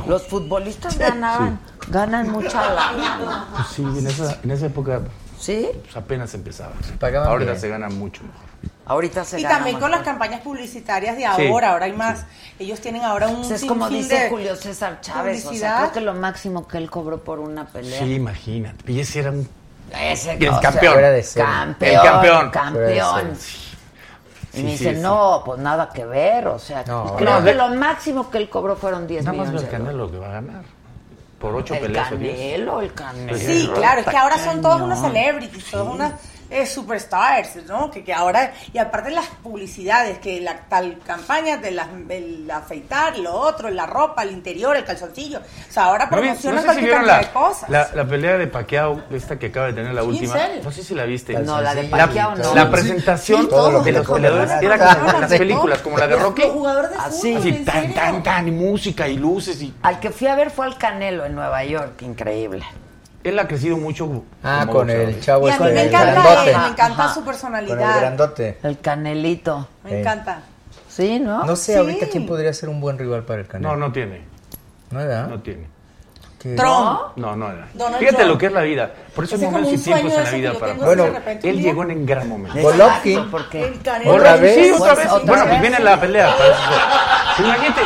Los futbolistas ganaban. Ganan mucha lana. Pues sí, en esa, en esa época ¿Sí? pues apenas empezaba. Pagaban Ahorita bien. se gana mucho mejor. Ahorita se Y gana también con las campañas publicitarias de Sí. ahora, ahora hay más. Ellos tienen ahora un es como dice de Julio César Chávez, o sea, creo que lo máximo que él cobró por una pelea. Sí, imagínate. Y ese era un Ese, el o sea, campeón. De. Campeón, El campeón. campeón. Y Sí, me sí, dice, sí. no, pues nada que ver, o sea, No, creo no, que lo máximo que él cobró fueron 10 Nada más millones. el Canelo que va a ganar. Por ocho El peleas o diez. Canelo, el Canelo. Sí, claro, es que ahora son todos unas celebrities, todos unas eh, superstars, ¿no? Que, que ahora, y aparte las publicidades, que la tal campaña de la, el afeitar, lo otro, la ropa, el interior, el calzoncillo. O sea, ahora promocionan no sé si la, de cosas. la, la pelea de Pacquiao, esta que acaba de tener la Sí, ¿en última. serio? No sé si la viste. No, la de Pacquiao no. La presentación Sí, todo de lo los que peleadores le era como en las películas, como la de Rocky. Los jugadores de Así. fútbol, Así, ¿en tan, tan, tan, y música y luces. y Al que fui a ver fue al Canelo en Nueva York, increíble. Él ha crecido mucho. Ah, con el chavo Y a este, mí me el encanta él, me encanta Ajá. su Con el personalidad. grandote. El Canelito. Me Eh. encanta. Sí, ¿no? No sé Sí. ahorita quién podría ser un buen rival para el Canelo. No, no tiene. ¿No era? No tiene. ¿Qué? Trump. No, no era. Donald Fíjate Trump. lo que es la vida. Por eso hay momentos y un tiempos en la vida para. Bueno, así de repente, Él un llegó en gran momento. Golovkin. porque. ¿Otra vez? Sí, otra vez. bueno, pues viene la pelea. Imagínate.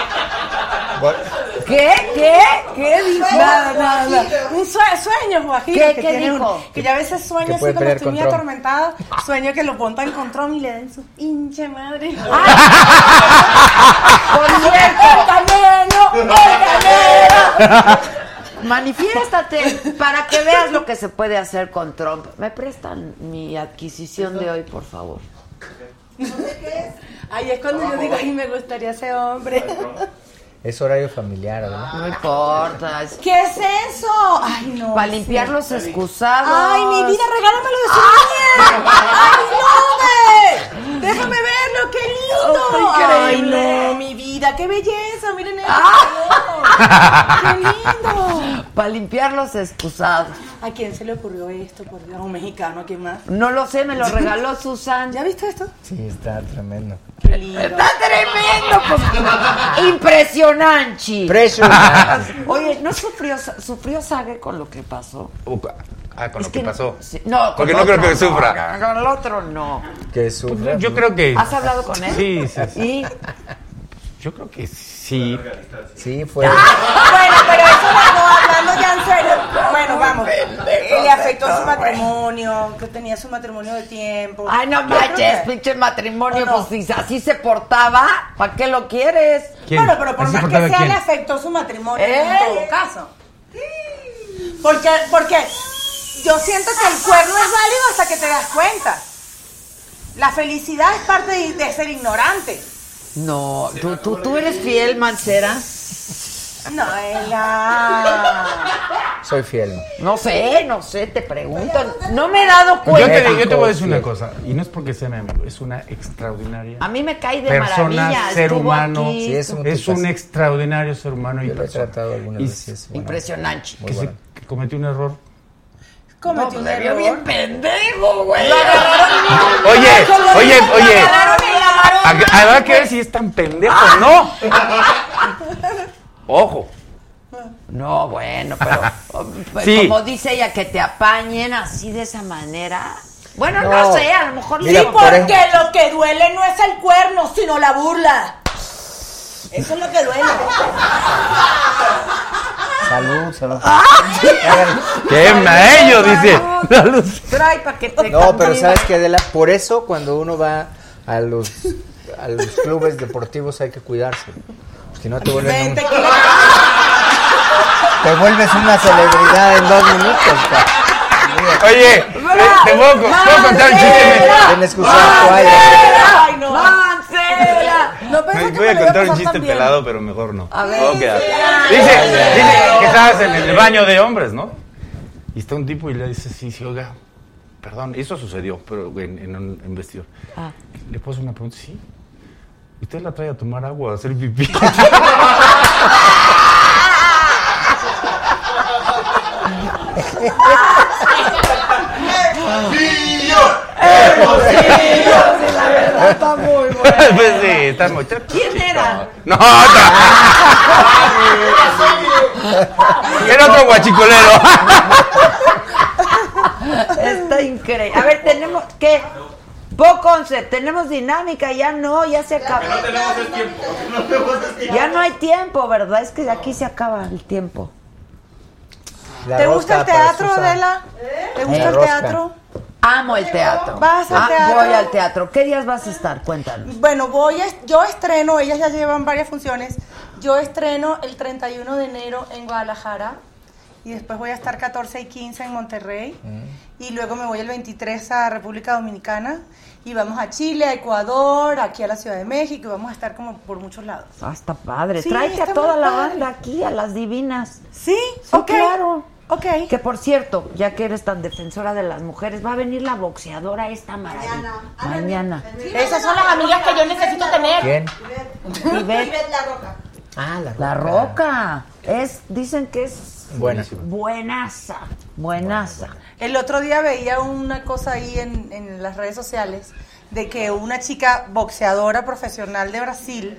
¿Qué? ¿Qué? ¿Qué dijo? Nada, nada, nada. Un sue- sueño, Guajiro, ¿Qué- que qué tiene un- dijo? que ya a veces sueño así cuando pelear estoy muy atormentada, sueño que lo montan con Trump y le den su pinche madre. Por cierto, ¡El Canelo! ¡El Canelo! manifiéstate para que veas lo que se puede hacer con Trump. ¿Me prestan mi adquisición de hoy, por favor? Ahí es cuando yo digo, ay, me gustaría ser hombre. Es horario familiar, ¿verdad? No importa. ¿Qué es eso? Ay, no. para limpiar los excusados. Ay, mi vida, regálamelo de su niñez. ¡Ay, no! ve! Déjame verlo, qué lindo. Oh, increíble. Ay, no, mi vida, qué belleza. Miren esto. Ah. ¡Qué lindo! Para limpiar los excusados. ¿A quién se le ocurrió esto? Por Dios, un mexicano, ¿a quién más? No lo sé, me lo regaló Susan. ¿Ya viste esto? Sí, está tremendo. Qué lindo. Está tremendo, pues. Impresionante. Impresionante. Oye, ¿no sufrió, sufrió Sage con lo que pasó? Ah, con Es lo que que- pasó. sí, no, Porque con no creo que sufra. no, con el otro no. Que sufre. Yo creo que. ¿Has hablado con él? Sí, sí, sí. ¿Y? Yo creo que sí. Sí, fue. Bueno, pero eso no, hablando ya en serio. Bueno, vamos. Eh, Le afectó su matrimonio, que tenía su matrimonio de tiempo. Ay, no Yo creo manches, que- pinche matrimonio, ¿O no? pues si así se portaba, ¿para qué lo quieres? ¿Quién? Bueno, pero por ¿Así más portaba que sea, quién? le afectó su matrimonio ¿Eh? en todo caso. Porque, porque yo siento que el cuerno es válido hasta que te das cuenta. La felicidad es parte de, de ser ignorante. No, ¿tú, tú, tú eres fiel, Mancera. No, ella. Soy fiel. No sé, no sé, te pregunto. No me he dado Yo cuenta. te, yo te voy a decir una cosa, y no es porque sea mi amigo, es una extraordinaria A mí me cae de persona, maravilla. ser estuvo humano. Sí, es un Es extraordinario ser humano y Yo lo he persona. tratado algunas Y veces. bueno, Impresionante. que, se- bueno. que cometió un error. Cometió No, un vio error. bien pendejo, güey. Oye, oye, oye. Habrá que ver si es tan pendejo o no. Ojo. No, bueno, pero pues, Sí. como dice ella, que te apañen así de esa manera. Bueno, no, No. sé, a lo mejor Mira, Sí, porque ejemplo- lo que duele no es el cuerno, sino la burla. Eso es lo que duele. Salud, salud. ¡Qué mello! Dice. La luz. Trae para que te No, pero sabes que Adela, por eso cuando uno va a los a los clubes deportivos hay que cuidarse. Si no te vuelven un- te vuelves una celebridad en dos minutos. pa. Oye, te, te puedo, puedo contar un chiste. Tienes que usar toalla. Ay, no. ¡Mancera! No Me voy a contar un chiste tan bien. pelado, pero mejor no. A ver. Dice, dice que estabas en el baño de hombres, ¿no? Y está un tipo y le dice, sí, sí, oiga, perdón, eso sucedió, pero en, en un en vestidor. Ah. Le puedo hacer una pregunta, sí. ¿Y usted la trae a tomar agua, a hacer pipí? Está muy bueno. pues sí, está muy ¿Quién era? No, no. Era otro guachicolero. Está increíble. A ver, tenemos que. Bo concept, tenemos dinámica, ya no, ya se acaba. No tenemos el tiempo. No tenemos el tiempo. Ya no hay tiempo, ¿verdad? Es que aquí se acaba el tiempo. ¿Te gusta el teatro, Adela? ¿Te gusta Eh, el rosca. teatro? Amo el teatro. ¿Vas al Ah, teatro? Voy al teatro. ¿Qué días vas a estar? Cuéntanos. Bueno, voy a, yo estreno, ellas ya llevan varias funciones. Yo estreno el 31 de enero en Guadalajara y después voy a estar 14 y 15 en Monterrey y luego me voy el 23 a República Dominicana y vamos a Chile, a Ecuador, aquí a la Ciudad de México y vamos a estar como por muchos lados. Ah, está padre. Sí, Tráete a toda la padre. banda aquí, a las divinas. ¿Sí? Sí, Ok. claro. Ok. Que por cierto, ya que eres tan defensora de las mujeres, va a venir la boxeadora esta maravilla. Mañana. Esas son las amigas que yo necesito tener. ¿Quién? Ivette La Roca. Ah, la, La roca. Es, dicen que es Buena. buenaza. Buenaza. El otro día veía una cosa ahí en, en las redes sociales de que una chica boxeadora profesional de Brasil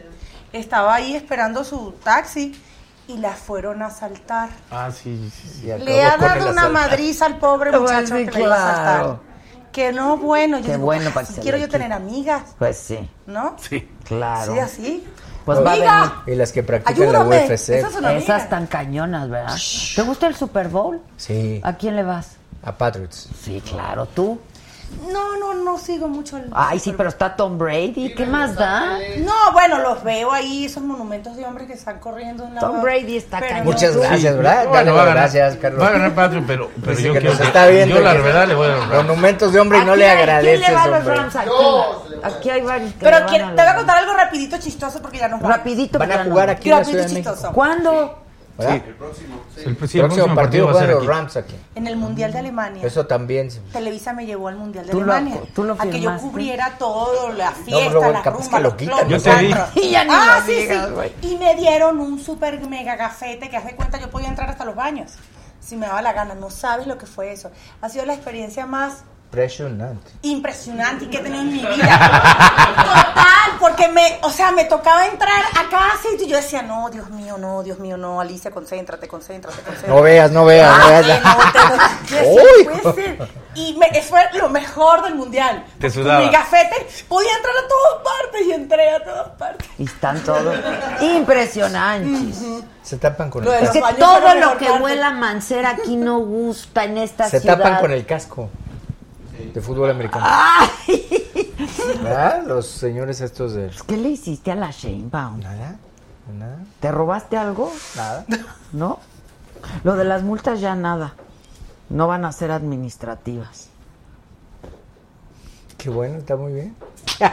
estaba ahí esperando su taxi y la fueron a asaltar. Ah, sí, sí, sí. Le ha dado una madriza al pobre Pues muchacho que le iba a asaltar. Que no, bueno, yo Qué digo, bueno "Ah, para quiero yo quite". tener amigas, Pues sí, ¿no? Sí. claro. Sí, así. Pues va a venir. Y las que practican Ayúdame. la UFC. Esas son. Esas tan cañonas, ¿verdad? ¿Te gusta el Super Bowl? Sí, ¿A quién le vas? a Patriots. Sí, claro, tú. No, no, no sigo mucho el... Ay, sí, pero está Tom Brady. ¿Qué más da? No, bueno, los veo ahí, esos monumentos de hombres que están corriendo de un lado Tom Brady está cañón. Muchas gracias, ¿verdad? Bueno, Dale va a ganar- gracias, Carlos. Va a ganar Patrick, pero, pero Dice yo que quiero nos está viendo. Yo la verdad le voy a dar Monumentos de hombre y no le hay- ¿Quién agradeces, le va a los. Rams aquí? Aquí hay varios que Pero quiero- te voy a contar algo rapidito chistoso porque ya nos vamos. Rapidito. Van a jugar no. aquí en la Rapidito chistoso. ¿Cuándo? ¿Verdad? El, sí, el próximo, próximo partido va a ser los aquí. Rams aquí. En el Mundial de Alemania. Eso también. Televisa me llevó al Mundial de Tú lo- Alemania. tú lo a que yo cubriera todo, la No, fiesta, luego la capaz rumba, que lo los quitan. clubs, Yo te los vi. Y ya ni ah, lo sí, digas, sí. Y me dieron un super mega gafete que hace cuenta yo podía entrar hasta los baños. Si me daba la gana. No sabes lo que fue eso. Ha sido la experiencia más Impresionante. impresionante que he tenido en mi vida. Total, porque me, o sea, me tocaba entrar a sitio y yo decía, no, Dios mío, no, Dios mío, no, Alicia, concéntrate, concéntrate, concéntrate. No veas, no veas, no veas. que. Y me, fue lo mejor del mundial. Te sudaba. Mi gafete podía entrar a todas partes y entré a todas partes. Y están todos impresionantes. Se tapan con el Es que casco. baños fue todo lo que parte. huela a mancera aquí no gusta en esta Se ciudad. tapan con el casco de fútbol americano. Ay, ¿Verdad? Los señores estos de... ¿Qué le hiciste a la Sheinbaum? Nada, nada, ¿Te robaste algo? nada. ¿No? Lo de las multas ya nada. No van a ser administrativas. Qué bueno, está muy bien.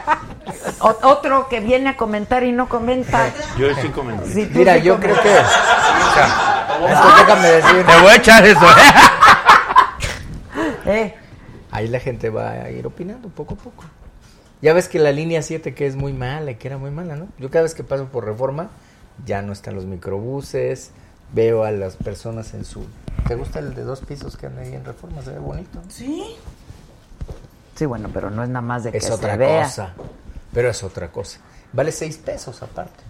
Otro que viene a comentar y no comenta. Yo estoy comentando. Sí, tú Mira, sí yo comentas. creo que... Esto déjame decir. Te voy a echar eso. Eh, Ahí la gente va a ir opinando poco a poco. Ya ves que la línea 7 que es muy mala, y que era muy mala, ¿no? Yo cada vez que paso por Reforma, ya no están los microbuses, veo a las personas en su... ¿Te gusta el de dos pisos que anda ahí en Reforma? Se ve bonito. Sí. sí, bueno, pero no es nada más de que Es se otra vea. cosa. Pero es otra cosa. Vale seis pesos aparte.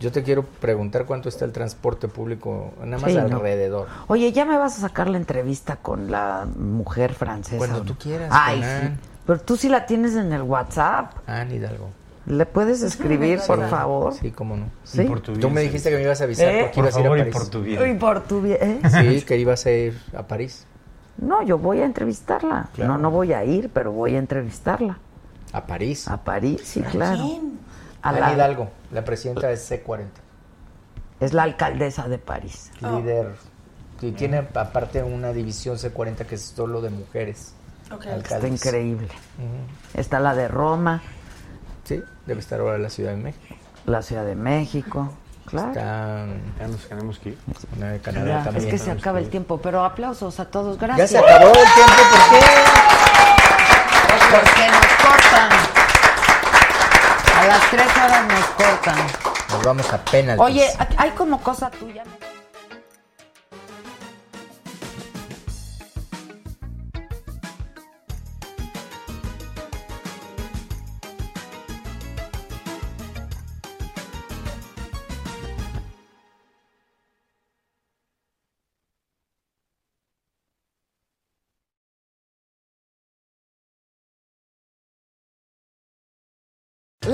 Yo te quiero preguntar cuánto está el transporte público, nada más Sí, no. alrededor. Oye, ya me vas a sacar la entrevista con la mujer francesa. Cuando tú quieras, Ay, sí. Pero tú sí la tienes en el WhatsApp. Anne Hidalgo. ¿Le puedes escribir, por Sí, favor? Sí, cómo no. Sí. Por tu Tú bien, me sí. dijiste que me ibas a avisar ¿Eh? porque Por ibas a ir a y París. por tu Y por tu bien. ¿eh? Sí, que ibas a ir a París. No, yo voy a entrevistarla. Claro. No, no voy a ir, pero voy a entrevistarla. A París. A París, sí, claro. ¿Quién? A Anne la- Hidalgo, la presidenta es C40. es la alcaldesa de París. Líder. Y tiene aparte una división C40 que es solo de mujeres. Ok. Está increíble. Está la de Roma, Sí, debe estar ahora la Ciudad de México. la Ciudad de México. Claro. Está Ya nos tenemos que ir. una de Canadá Ya, es también. que se acaba el tiempo, pero aplausos a todos. Ya Gracias. se acabó el tiempo, ¿por qué? Porque nos cortan. Las tres horas nos cortan. Nos vamos a penaltis. Oye, hay como cosa tuya.